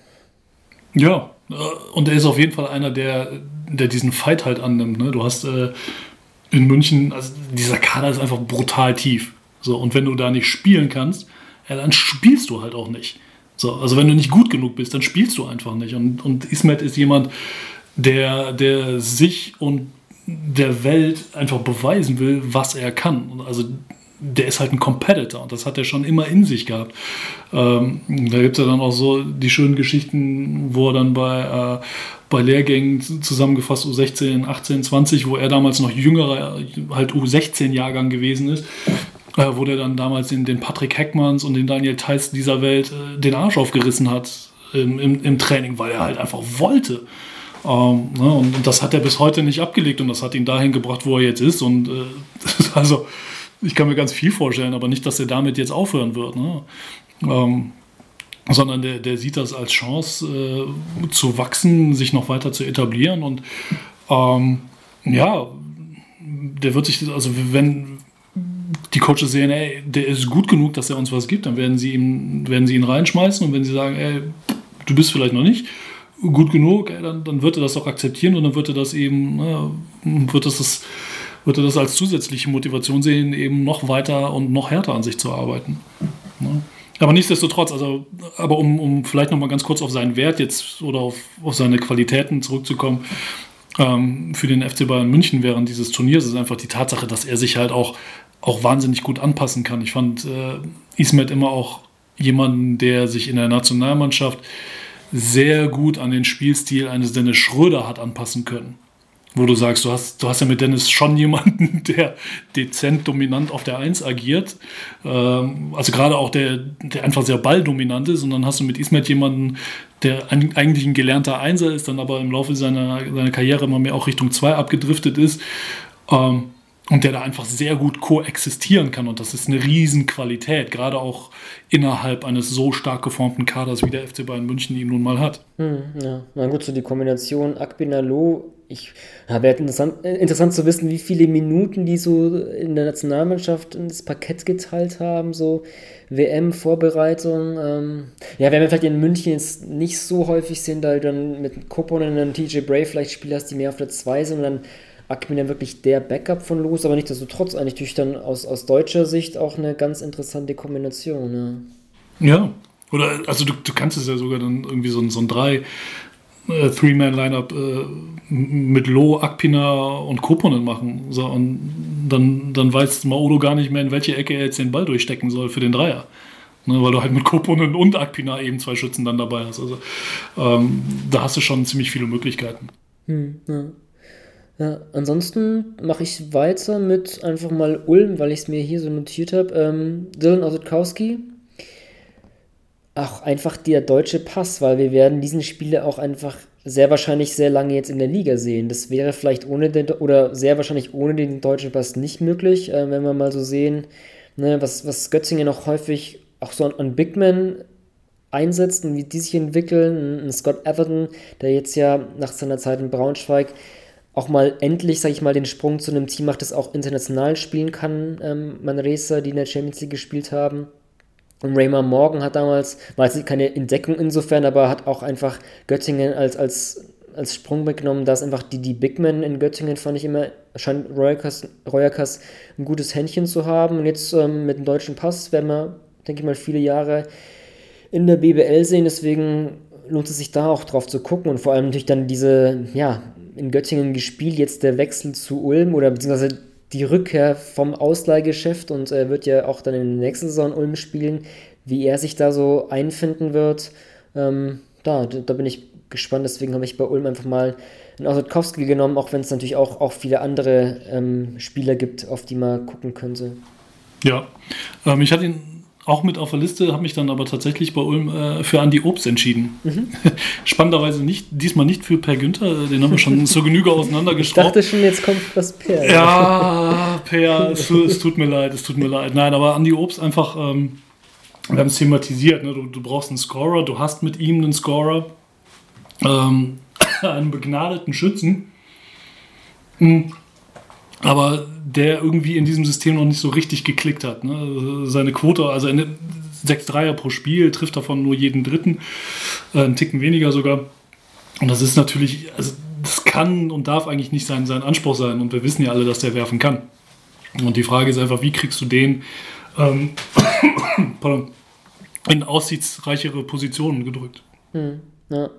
Ja, äh, und er ist auf jeden Fall einer, der, der diesen Fight halt annimmt. Ne? Du hast äh, in München, also dieser Kader ist einfach brutal tief. So, und wenn du da nicht spielen kannst, ja, dann spielst du halt auch nicht. So, also wenn du nicht gut genug bist, dann spielst du einfach nicht. Und, und Ismet ist jemand, der, der sich und der Welt einfach beweisen will, was er kann. Also der ist halt ein Competitor und das hat er schon immer in sich gehabt. Ähm, da gibt es ja dann auch so die schönen Geschichten, wo er dann bei, äh, bei Lehrgängen zusammengefasst U16, 18, 20, wo er damals noch jüngerer, halt U16-Jahrgang gewesen ist, äh, wo der dann damals in den Patrick Heckmanns und den Daniel Theiss dieser Welt äh, den Arsch aufgerissen hat im, im, im, Training, weil er halt einfach wollte. Ähm, ne, und das hat er bis heute nicht abgelegt und das hat ihn dahin gebracht, wo er jetzt ist. Und äh, also, ich kann mir ganz viel vorstellen, aber nicht, dass er damit jetzt aufhören wird. Ne? Ähm, sondern der, der sieht das als Chance äh, zu wachsen, sich noch weiter zu etablieren und ähm, ja, der wird sich, also wenn, die Coaches sehen, ey, der ist gut genug, dass er uns was gibt, dann werden sie, ihm, werden sie ihn reinschmeißen und wenn sie sagen, ey, du bist vielleicht noch nicht gut genug, ey, dann, dann wird er das auch akzeptieren und dann wird er das eben, ne, wird das, das wird er das als zusätzliche Motivation sehen, eben noch weiter und noch härter an sich zu arbeiten. Ne? Aber nichtsdestotrotz, also, aber um, um vielleicht nochmal ganz kurz auf seinen Wert jetzt oder auf, auf seine Qualitäten zurückzukommen, ähm, für den FC Bayern München während dieses Turniers ist einfach die Tatsache, dass er sich halt auch auch wahnsinnig gut anpassen kann. Ich fand äh, Ismet immer auch jemanden, der sich in der Nationalmannschaft sehr gut an den Spielstil eines Dennis Schröder hat anpassen können. Wo du sagst, du hast, du hast ja mit Dennis schon jemanden, der dezent dominant auf der Eins agiert. Ähm, also gerade auch der, der einfach sehr balldominant ist. Und dann hast du mit Ismet jemanden, der eigentlich ein gelernter Einser ist, dann aber im Laufe seiner, seiner Karriere immer mehr auch Richtung 2 abgedriftet ist. Ähm, und der da einfach sehr gut koexistieren kann. Und das ist eine Riesenqualität, gerade auch innerhalb eines so stark geformten Kaders, wie der FC Bayern München ihn nun mal hat. Hm, ja, na gut, so die Kombination Akbinalo, ich ja, wäre interessant, äh, interessant zu wissen, wie viele Minuten die so in der Nationalmannschaft ins Parkett geteilt haben, so WM-Vorbereitung. Ähm, ja, werden wir vielleicht in München jetzt nicht so häufig sehen, da du dann mit Koponen und TJ Bray vielleicht Spieler hast, die mehr auf der 2 sind und dann Akmin wirklich der Backup von Los, aber nichtsdestotrotz eigentlich durch dann aus, aus deutscher Sicht auch eine ganz interessante Kombination. Ja, ja. oder also du, du kannst es ja sogar dann irgendwie so, ein, so ein drei äh, Three-Man-Lineup äh, mit Lo, Akpina und Koponen machen. So, und dann, dann weiß Maodo gar nicht mehr, in welche Ecke er jetzt den Ball durchstecken soll für den Dreier. Ne, weil du halt mit Koponen und Akpina eben zwei Schützen dann dabei hast. Also ähm, da hast du schon ziemlich viele Möglichkeiten. Hm, ja. Ja, ansonsten mache ich weiter mit einfach mal Ulm, weil ich es mir hier so notiert habe. Ähm, Dylan Osetkowski. Auch einfach der deutsche Pass, weil wir werden diesen Spieler auch einfach sehr wahrscheinlich sehr lange jetzt in der Liga sehen. Das wäre vielleicht ohne den, oder sehr wahrscheinlich ohne den deutschen Pass nicht möglich, äh, wenn wir mal so sehen, ne, was, was Götzinger noch häufig auch so an, an Bigman einsetzt und wie die sich entwickeln. Ein Scott Everton, der jetzt ja nach seiner Zeit in Braunschweig auch mal endlich, sage ich mal, den Sprung zu einem Team macht, das auch international spielen kann. Ähm, Manresa, die in der Champions League gespielt haben. Und Raymar Morgan hat damals, war jetzt keine Entdeckung insofern, aber hat auch einfach Göttingen als, als, als Sprung mitgenommen. Da ist einfach die, die Big Men in Göttingen, fand ich immer, scheint Royakas ein gutes Händchen zu haben. Und jetzt ähm, mit dem deutschen Pass werden wir, denke ich mal, viele Jahre in der BBL sehen. Deswegen lohnt es sich da auch drauf zu gucken und vor allem natürlich dann diese, ja, in Göttingen gespielt, jetzt der Wechsel zu Ulm oder beziehungsweise die Rückkehr vom Ausleihgeschäft und er wird ja auch dann in der nächsten Saison Ulm spielen, wie er sich da so einfinden wird. Ähm, da, da bin ich gespannt, deswegen habe ich bei Ulm einfach mal einen Osotkowski genommen, auch wenn es natürlich auch, auch viele andere ähm, Spieler gibt, auf die man gucken könnte. Ja, ähm, ich hatte ihn auch mit auf der Liste, habe mich dann aber tatsächlich bei Ulm äh, für Andi Obst entschieden. Mhm. Spannenderweise nicht, diesmal nicht für Per Günther, den haben wir schon zur Genüge auseinandergestraubt. Ich dachte schon, jetzt kommt was Per. Ja, Per, es, es, tut mir leid, es tut mir leid. Nein, aber Andi Obst einfach, ähm, wir haben es thematisiert, ne? du, du brauchst einen Scorer, du hast mit ihm einen Scorer, ähm, einen begnadeten Schützen, hm. aber der irgendwie in diesem System noch nicht so richtig geklickt hat. Ne? Seine Quote, also eine 6 Dreier pro Spiel, trifft davon nur jeden dritten, äh, einen Ticken weniger sogar. Und das ist natürlich, also das kann und darf eigentlich nicht sein, sein Anspruch sein. Und wir wissen ja alle, dass der werfen kann. Und die Frage ist einfach, wie kriegst du den ähm, in aussichtsreichere Positionen gedrückt? Hm, ja.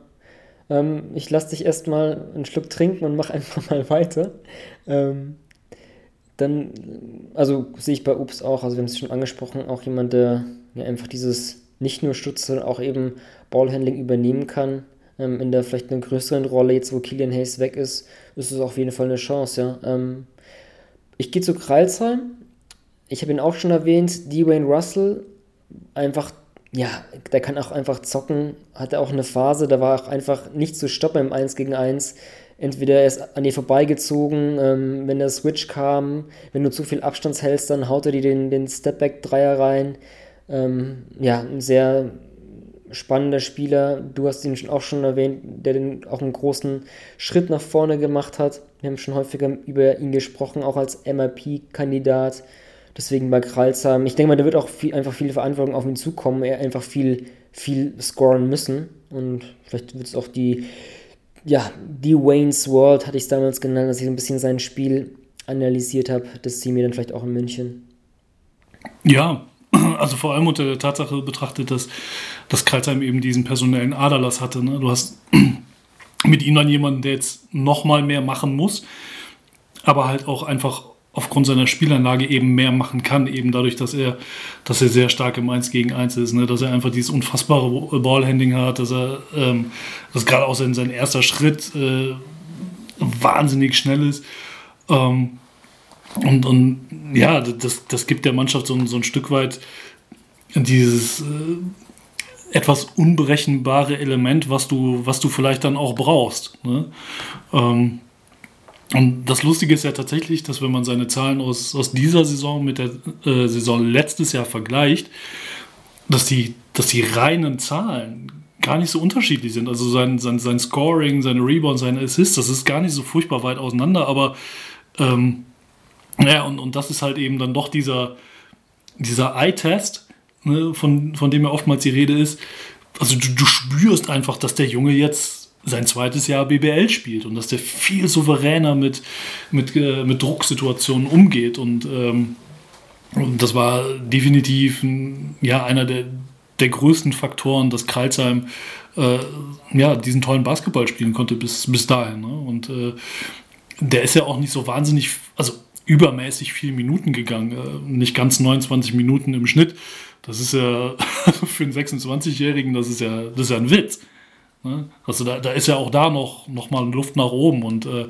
ähm, ich lasse dich erstmal einen Schluck trinken und mach einfach mal weiter. Ähm, dann, also sehe ich bei Ups auch, also wir haben es schon angesprochen, auch jemand, der ja einfach dieses nicht nur Stutz, sondern auch eben Ballhandling übernehmen kann. Ähm, in der vielleicht einer größeren Rolle, jetzt wo Killian Hayes weg ist, ist es auf jeden Fall eine Chance, ja. Ähm, ich gehe zu Kreilsheim. Ich habe ihn auch schon erwähnt, Dwayne Russell, einfach, ja, der kann auch einfach zocken, hatte auch eine Phase, da war auch einfach nicht zu stoppen im 1 gegen 1 entweder er ist an dir vorbeigezogen, ähm, wenn der Switch kam, wenn du zu viel Abstand hältst, dann haut er dir den, den Stepback-Dreier rein. Ähm, ja, ein sehr spannender Spieler. Du hast ihn auch schon erwähnt, der den, auch einen großen Schritt nach vorne gemacht hat. Wir haben schon häufiger über ihn gesprochen, auch als MIP-Kandidat. Deswegen bei Kralsheim. Ich denke mal, da wird auch viel, einfach viele Verantwortung auf ihn zukommen. Er einfach viel, viel scoren müssen. Und vielleicht wird es auch die ja, die Wayne's World hatte ich es damals genannt, dass ich so ein bisschen sein Spiel analysiert habe. Das sehen wir dann vielleicht auch in München. Ja, also vor allem unter der Tatsache betrachtet, dass, dass Kreuzheim eben diesen personellen Aderlass hatte. Ne? Du hast mit ihm dann jemanden, der jetzt nochmal mehr machen muss, aber halt auch einfach aufgrund seiner Spielanlage eben mehr machen kann, eben dadurch, dass er, dass er sehr stark im 1 gegen 1 ist, ne? dass er einfach dieses unfassbare Ballhandling hat, dass er, ähm, dass gerade auch sein, sein erster Schritt äh, wahnsinnig schnell ist. Ähm, und, und ja, das, das gibt der Mannschaft so, so ein Stück weit dieses äh, etwas unberechenbare Element, was du, was du vielleicht dann auch brauchst. Ne? Ähm, und das Lustige ist ja tatsächlich, dass wenn man seine Zahlen aus, aus dieser Saison mit der äh, Saison letztes Jahr vergleicht, dass die, dass die reinen Zahlen gar nicht so unterschiedlich sind. Also sein, sein, sein Scoring, seine Rebounds, seine Assists, das ist gar nicht so furchtbar weit auseinander, aber ähm, ja, und, und das ist halt eben dann doch dieser, dieser Eye-Test, ne, von, von dem ja oftmals die Rede ist. Also du, du spürst einfach, dass der Junge jetzt sein zweites Jahr BBL spielt und dass der viel souveräner mit, mit, äh, mit Drucksituationen umgeht. Und, ähm, und das war definitiv ja, einer der, der größten Faktoren, dass Kreilsheim äh, ja, diesen tollen Basketball spielen konnte bis, bis dahin. Ne? Und äh, der ist ja auch nicht so wahnsinnig, also übermäßig viele Minuten gegangen, äh, nicht ganz 29 Minuten im Schnitt. Das ist ja für einen 26-Jährigen, das ja, das ist ja ein Witz. Ne? Also da, da ist ja auch da noch, noch mal Luft nach oben und äh,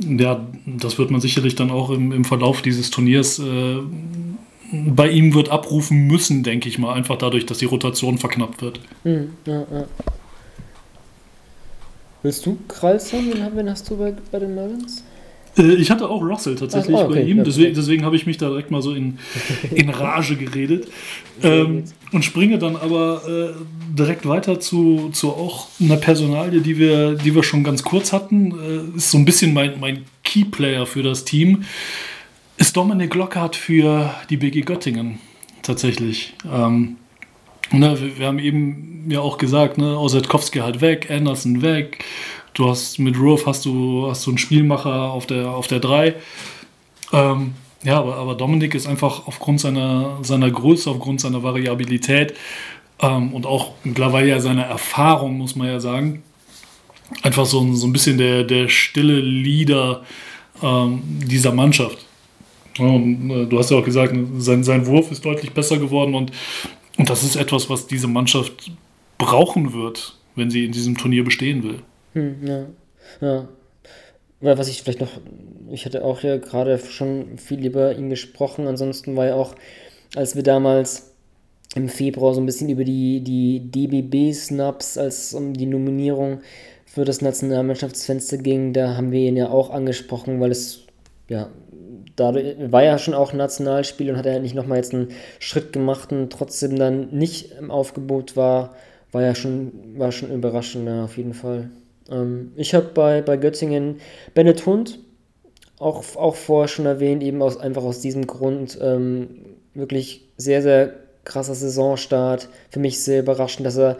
ja, das wird man sicherlich dann auch im, im Verlauf dieses Turniers äh, bei ihm wird abrufen müssen, denke ich mal, einfach dadurch, dass die Rotation verknappt wird. Hm, ja, ja. Willst du Kralls haben? Wen hast du bei, bei den Marlins? Äh, ich hatte auch Russell tatsächlich Ach, okay, bei ihm, deswegen, deswegen habe ich mich da direkt mal so in, in Rage geredet. Ähm, und springe dann aber äh, direkt weiter zu, zu auch einer Personalie, die wir, die wir schon ganz kurz hatten. Äh, ist so ein bisschen mein, mein Keyplayer für das Team. Ist Dominik Lockhart für die BG Göttingen tatsächlich. Ähm, ne, wir, wir, haben eben ja auch gesagt, ne, Osetkowski halt weg, Anderson weg. Du hast mit Roof hast du, hast du einen Spielmacher auf der, auf der 3. Ähm, ja, aber, aber Dominik ist einfach aufgrund seiner, seiner Größe, aufgrund seiner Variabilität ähm, und auch mittlerweile seiner Erfahrung, muss man ja sagen, einfach so, ein, so ein bisschen der, der stille Leader ähm, dieser Mannschaft. Ja, und, äh, du hast ja auch gesagt, sein, sein Wurf ist deutlich besser geworden und, und das ist etwas, was diese Mannschaft brauchen wird, wenn sie in diesem Turnier bestehen will. Hm, ja. ja. Was ich vielleicht noch, ich hatte auch ja gerade schon viel über ihn gesprochen. Ansonsten war ja auch, als wir damals im Februar so ein bisschen über die, die DBB-Snaps, als um die Nominierung für das Nationalmannschaftsfenster ging, da haben wir ihn ja auch angesprochen, weil es ja dadurch war ja schon auch ein Nationalspiel und hat er nicht nochmal jetzt einen Schritt gemacht und trotzdem dann nicht im Aufgebot war, war ja schon, war schon überraschend, ja, auf jeden Fall. Ähm, ich habe bei, bei Göttingen Bennett Hund, auch, auch vorher schon erwähnt, eben aus, einfach aus diesem Grund, ähm, wirklich sehr, sehr krasser Saisonstart. Für mich sehr überraschend, dass er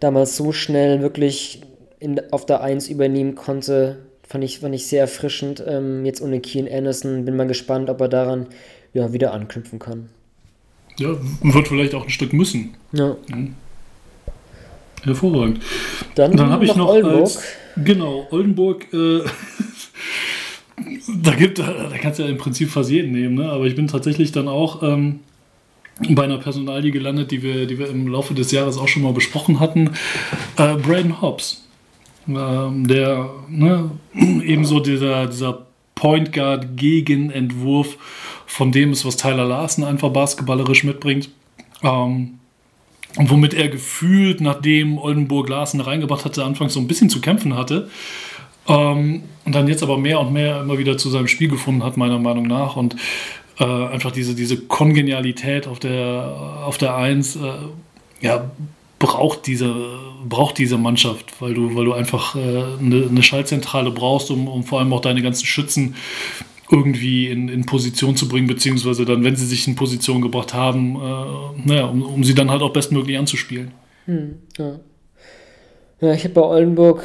damals so schnell wirklich in, auf der 1 übernehmen konnte. Fand ich, fand ich sehr erfrischend. Ähm, jetzt ohne Keen Anderson. Bin mal gespannt, ob er daran ja, wieder anknüpfen kann. Ja, wird vielleicht auch ein Stück müssen. Ja. Mhm. Hervorragend. Dann, Dann habe ich noch Oldenburg. Als, genau, Oldenburg. Äh, da gibt, da kannst du ja im Prinzip fast jeden nehmen, ne? aber ich bin tatsächlich dann auch ähm, bei einer Personalie gelandet, die wir, die wir im Laufe des Jahres auch schon mal besprochen hatten. Äh, Braden Hobbs, ähm, der ne, ebenso dieser, dieser Point Guard Gegenentwurf von dem ist, was Tyler Larsen einfach basketballerisch mitbringt. Ähm, und womit er gefühlt, nachdem Oldenburg Larsen reingebracht hatte, anfangs so ein bisschen zu kämpfen hatte. Ähm, und dann jetzt aber mehr und mehr immer wieder zu seinem Spiel gefunden hat, meiner Meinung nach. Und äh, einfach diese, diese Kongenialität auf der, auf der Eins, äh, ja, braucht diese, braucht diese Mannschaft, weil du, weil du einfach äh, eine, eine Schaltzentrale brauchst, um, um vor allem auch deine ganzen Schützen irgendwie in, in Position zu bringen, beziehungsweise dann, wenn sie sich in Position gebracht haben, äh, naja, um, um sie dann halt auch bestmöglich anzuspielen. Hm, ja. ja, ich habe bei Oldenburg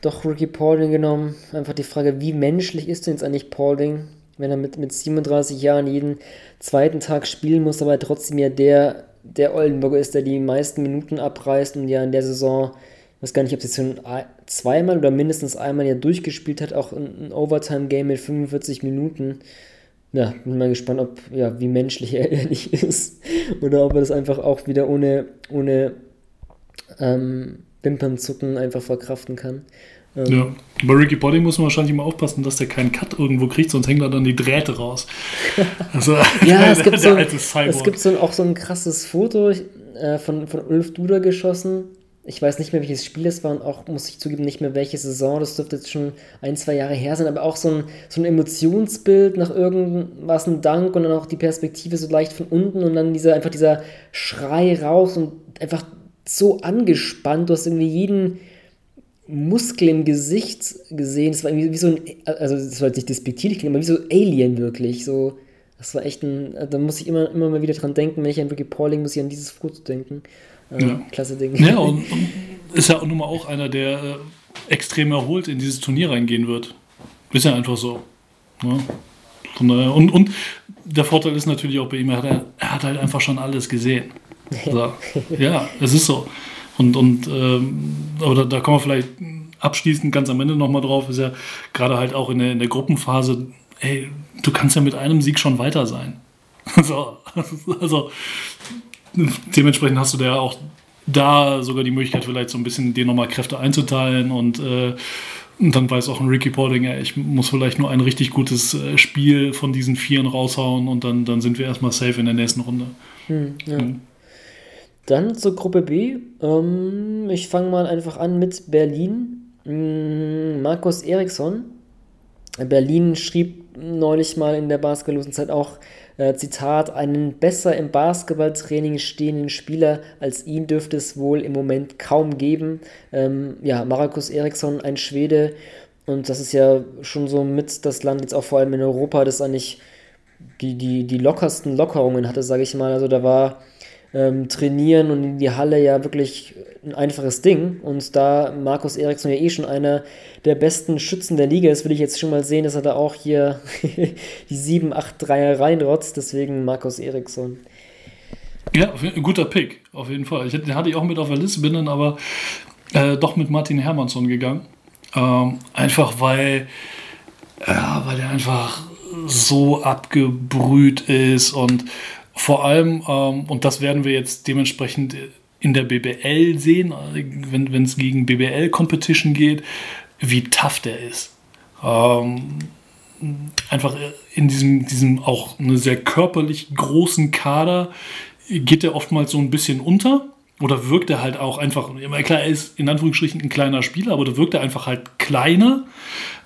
doch Ricky Paulding genommen. Einfach die Frage, wie menschlich ist denn jetzt eigentlich Paulding, wenn er mit, mit 37 Jahren jeden zweiten Tag spielen muss, aber trotzdem ja der, der Oldenburger ist, der die meisten Minuten abreißt und ja in der Saison ich weiß gar nicht, ob sie schon zweimal oder mindestens einmal ja durchgespielt hat, auch ein, Overtime-Game mit 45 Minuten. Ja, bin mal gespannt, ob, ja, wie menschlich er ehrlich ist. Oder ob er das einfach auch wieder ohne, ohne ähm, Wimpernzucken einfach verkraften kann. Ähm, ja, bei Ricky Body muss man wahrscheinlich immer aufpassen, dass der keinen Cut irgendwo kriegt, sonst hängen da dann die Drähte raus. Also, ja, es gibt, so, es gibt so auch so ein krasses Foto äh, von, von Ulf Duda geschossen ich weiß nicht mehr, welches Spiel es war und auch, muss ich zugeben, nicht mehr welche Saison. Das dürfte jetzt schon ein, zwei Jahre her sein, aber auch so ein, so ein Emotionsbild nach irgendwas, ein Dank und dann auch die Perspektive so leicht von unten und dann dieser, einfach dieser Schrei raus und einfach so angespannt. Du hast irgendwie jeden Muskel im Gesicht gesehen. Es war irgendwie wie so ein, also das war jetzt nicht despektierlich, aber wie so Alien wirklich. So, das war echt ein, da muss ich immer, immer mal wieder dran denken, wenn ich an Ricky Pauling muss ich an dieses Foto denken. Ähm, ja. Klasse Ding. Ja, und, und, ist ja auch nun mal auch einer, der äh, extrem erholt in dieses Turnier reingehen wird. Ist ja einfach so. Ne? Und, und der Vorteil ist natürlich auch bei ihm, er hat, er hat halt einfach schon alles gesehen. So. ja, es ist so. Und, und ähm, aber da, da kommen wir vielleicht abschließend ganz am Ende nochmal drauf, ist ja gerade halt auch in der, in der Gruppenphase, ey, du kannst ja mit einem Sieg schon weiter sein. so, also dementsprechend hast du da auch da sogar die Möglichkeit, vielleicht so ein bisschen dir nochmal Kräfte einzuteilen und, äh, und dann weiß auch ein Ricky Porting, ja, ich muss vielleicht nur ein richtig gutes äh, Spiel von diesen Vieren raushauen und dann, dann sind wir erstmal safe in der nächsten Runde. Hm, ja. hm. Dann zur Gruppe B. Ähm, ich fange mal einfach an mit Berlin. Hm, Markus Eriksson. Berlin schrieb neulich mal in der basketballlosen Zeit auch äh, Zitat, einen besser im Basketballtraining stehenden Spieler als ihn dürfte es wohl im Moment kaum geben. Ähm, ja, Markus Eriksson, ein Schwede, und das ist ja schon so mit das Land, jetzt auch vor allem in Europa, das eigentlich die, die, die lockersten Lockerungen hatte, sage ich mal. Also da war ähm, Trainieren und in die Halle ja wirklich ein einfaches Ding. Und da Markus Eriksson ja eh schon einer der besten Schützen der Liga ist, will ich jetzt schon mal sehen, dass er da auch hier die 7, 8 Dreier reinrotzt. Deswegen Markus Eriksson. Ja, ein guter Pick, auf jeden Fall. Ich, den hatte ich auch mit auf der Liste, bin dann aber äh, doch mit Martin Hermansson gegangen. Ähm, einfach weil, ja, weil er einfach so abgebrüht ist und vor allem, ähm, und das werden wir jetzt dementsprechend in der BBL sehen, wenn es gegen BBL-Competition geht, wie tough der ist. Ähm, einfach in diesem, diesem auch eine sehr körperlich großen Kader geht er oftmals so ein bisschen unter. Oder wirkt er halt auch einfach, klar, er ist in Anführungsstrichen ein kleiner Spieler, aber da wirkt er einfach halt kleiner.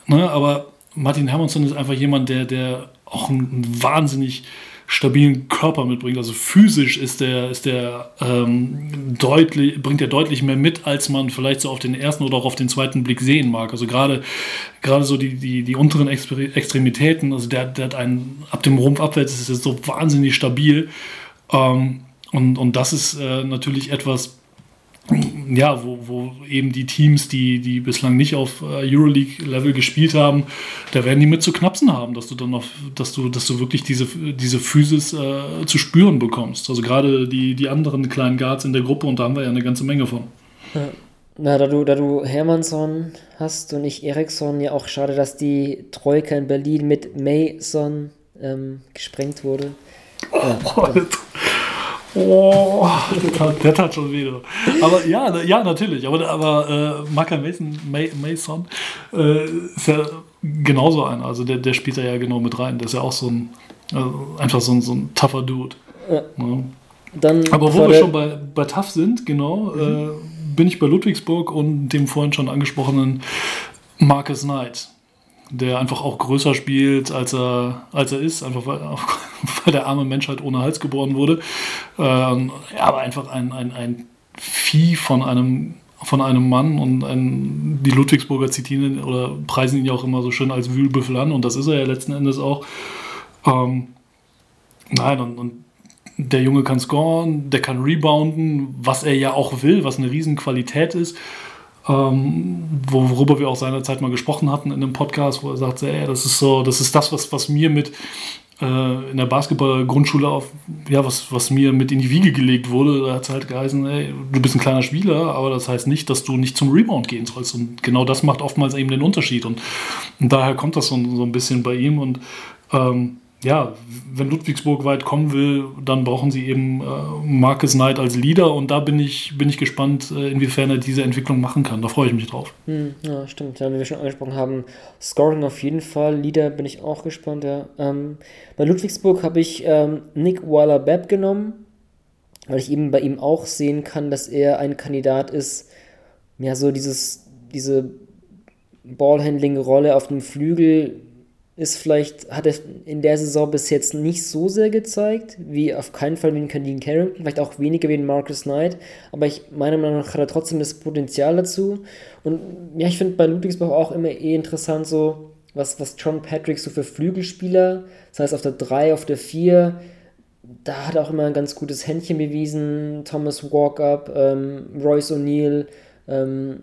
Ne? Aber Martin Hermansson ist einfach jemand, der, der auch einen wahnsinnig stabilen Körper mitbringt. Also physisch ist der, ist der ähm, deutlich, bringt er deutlich mehr mit, als man vielleicht so auf den ersten oder auch auf den zweiten Blick sehen mag. Also gerade, gerade so die, die, die unteren Extremitäten, also der, der hat einen, ab dem Rumpf abwärts ist er so wahnsinnig stabil. Ähm, und, und das ist äh, natürlich etwas, ja, wo, wo eben die Teams, die, die bislang nicht auf äh, Euroleague-Level gespielt haben, da werden die mit zu knapsen haben, dass du dann noch, dass du, dass du wirklich diese, diese Physis äh, zu spüren bekommst. Also gerade die, die anderen kleinen Guards in der Gruppe und da haben wir ja eine ganze Menge von. Ja. Na, da du, da du Hermannsson hast und nicht Eriksson, ja auch schade, dass die Troika in Berlin mit Mason ähm, gesprengt wurde. Ja, oh, der tat, schon wieder. Aber ja, ja natürlich. Aber, aber äh, Maka Mason, Mason äh, ist ja genauso einer. Also der, der spielt da ja genau mit rein. Der ist ja auch so ein, äh, einfach so ein, so ein tougher Dude. Ja. Ja. Dann aber wo wir schon bei, bei Tough sind, genau, mhm. Äh, bin ich bei Ludwigsburg und dem vorhin schon angesprochenen Marcus Knight der einfach auch größer spielt, als er, als er ist, einfach weil, weil der arme Mensch halt ohne Hals geboren wurde. Ähm, ja, aber einfach ein, ein, ein Vieh von einem, von einem Mann und ein, die Ludwigsburger zitieren ihn oder preisen ihn ja auch immer so schön als Wühlbüffel an und das ist er ja letzten Endes auch. Ähm, nein, und, und der Junge kann scoren, der kann rebounden, was er ja auch will, was eine Riesenqualität ist ähm, worüber wir auch seinerzeit mal gesprochen hatten in einem Podcast, wo er sagt, ey, das ist so, das ist das, was, was mir mit äh, in der Basketball-Grundschule auf, ja, was, was mir mit in die Wiege gelegt wurde, da hat es halt geheißen, ey, du bist ein kleiner Spieler, aber das heißt nicht, dass du nicht zum Rebound gehen sollst. Und genau das macht oftmals eben den Unterschied. Und, und daher kommt das so, so ein bisschen bei ihm. Und ähm, ja, wenn Ludwigsburg weit kommen will, dann brauchen sie eben äh, Marcus Knight als Leader und da bin ich, bin ich gespannt, äh, inwiefern er diese Entwicklung machen kann. Da freue ich mich drauf. Hm, ja, stimmt. Ja, wie wir schon angesprochen haben, Scoring auf jeden Fall, Leader bin ich auch gespannt. Ja. Ähm, bei Ludwigsburg habe ich ähm, Nick Waller-Bepp genommen, weil ich eben bei ihm auch sehen kann, dass er ein Kandidat ist, ja, so dieses, diese Ballhandling-Rolle auf dem Flügel ist vielleicht, hat er in der Saison bis jetzt nicht so sehr gezeigt, wie auf keinen Fall wie Candine Carrington, vielleicht auch weniger wie ein Marcus Knight, aber ich meiner Meinung nach hat er trotzdem das Potenzial dazu. Und ja, ich finde bei Ludwigsburg auch immer eh interessant, so was, was John Patrick so für Flügelspieler, das heißt auf der 3, auf der 4, da hat er auch immer ein ganz gutes Händchen bewiesen. Thomas Walkup, ähm, Royce O'Neill, ähm,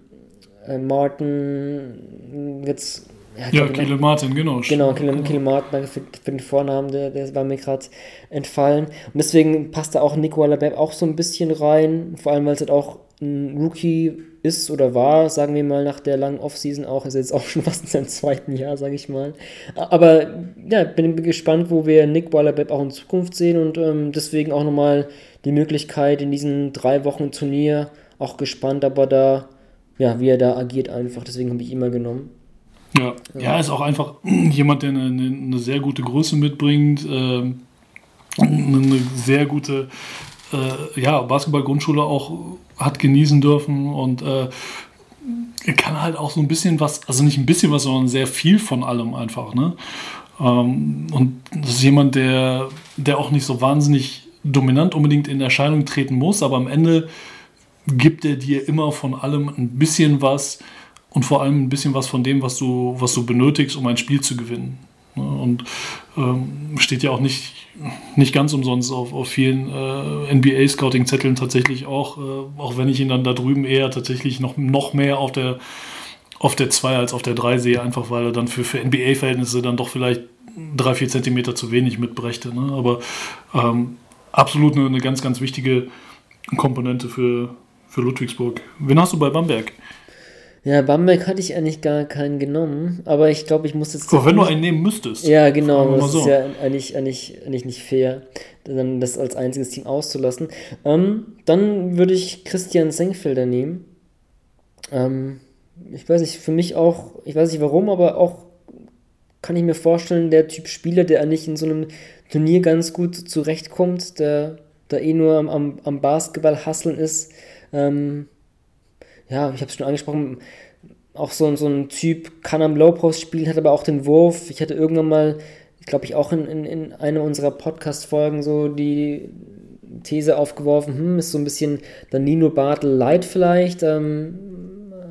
äh, Martin, jetzt ja, ja Kille Martin, genau. Genau, Kille, Kille Martin, danke für, für, den Vornamen, der, der war mir gerade entfallen. Und deswegen passt da auch Nicola Bepp auch so ein bisschen rein, vor allem weil es halt auch ein Rookie ist oder war, sagen wir mal, nach der langen Offseason auch, ist jetzt auch schon fast in seinem zweiten Jahr, sage ich mal. Aber ja, bin gespannt, wo wir Nick Waller-Bepp auch in Zukunft sehen und ähm, deswegen auch nochmal die Möglichkeit in diesen drei Wochen Turnier, auch gespannt, aber da, ja, wie er da agiert einfach, deswegen habe ich ihn mal genommen. Ja, ja, ist auch einfach jemand, der eine, eine sehr gute Größe mitbringt, äh, eine sehr gute äh, ja, Basketball-Grundschule auch hat genießen dürfen und äh, kann halt auch so ein bisschen was, also nicht ein bisschen was, sondern sehr viel von allem einfach. Ne? Ähm, und das ist jemand, der, der auch nicht so wahnsinnig dominant unbedingt in Erscheinung treten muss, aber am Ende gibt er dir immer von allem ein bisschen was und vor allem ein bisschen was von dem, was du, was du benötigst, um ein Spiel zu gewinnen. Ne? Und ähm, steht ja auch nicht, nicht ganz umsonst auf, auf vielen äh, NBA-Scouting-Zetteln tatsächlich auch, äh, auch wenn ich ihn dann da drüben eher tatsächlich noch, noch mehr auf der auf der 2 als auf der 3 sehe, einfach weil er dann für, für NBA-Verhältnisse dann doch vielleicht 3, 4 Zentimeter zu wenig mitbrächte. Ne? Aber ähm, absolut eine, eine ganz, ganz wichtige Komponente für, für Ludwigsburg. Wen hast du bei Bamberg? Ja, Bamberg hatte ich eigentlich gar keinen genommen, aber ich glaube, ich muss jetzt. Aber wenn du einen nehmen müsstest. Ja, genau. Das so. ist ja eigentlich, eigentlich, eigentlich nicht fair, dann das als einziges Team auszulassen. Ähm, dann würde ich Christian Senkfelder nehmen. Ähm, ich weiß nicht, für mich auch, ich weiß nicht warum, aber auch kann ich mir vorstellen, der Typ Spieler, der eigentlich in so einem Turnier ganz gut zurechtkommt, der da eh nur am, am, am Basketball hasseln ist. Ähm, ja, ich habe es schon angesprochen, auch so, so ein Typ kann am Low Post spielen, hat aber auch den Wurf. Ich hatte irgendwann mal glaube ich, auch in, in, in einer unserer Podcast-Folgen so die These aufgeworfen, hm, ist so ein bisschen Danilo Bartel light vielleicht. Ähm,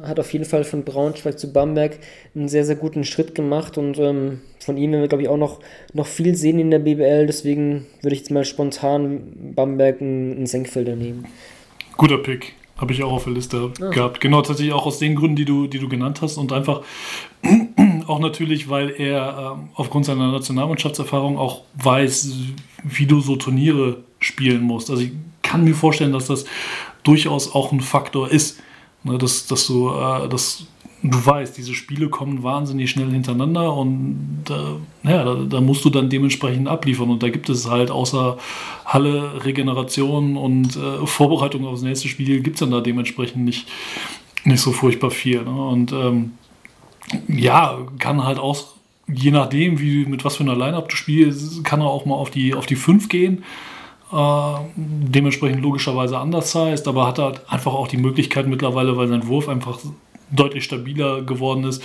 hat auf jeden Fall von Braunschweig zu Bamberg einen sehr, sehr guten Schritt gemacht und ähm, von ihm werden wir, glaube ich, auch noch, noch viel sehen in der BBL. Deswegen würde ich jetzt mal spontan Bamberg einen Senkfelder nehmen. Guter Pick. Habe ich auch auf der Liste ah. gehabt. Genau, tatsächlich auch aus den Gründen, die du, die du genannt hast. Und einfach auch natürlich, weil er ähm, aufgrund seiner Nationalmannschaftserfahrung auch weiß, wie du so Turniere spielen musst. Also ich kann mir vorstellen, dass das durchaus auch ein Faktor ist. Ne, dass, dass, du, äh, dass du weißt, diese Spiele kommen wahnsinnig schnell hintereinander und äh, ja, da, da, musst du dann dementsprechend abliefern. Und da gibt es halt außer Halle, Regeneration und äh, Vorbereitung aufs nächste Spiel, gibt es dann da dementsprechend nicht, nicht so furchtbar viel. Ne? Und ähm, ja, kann halt auch, je nachdem, wie, mit was für einer Line-Up du spielst, kann er auch mal auf die, auf die 5 gehen. Äh, dementsprechend logischerweise anders heißt, aber hat halt einfach auch die Möglichkeit mittlerweile, weil sein Wurf einfach deutlich stabiler geworden ist,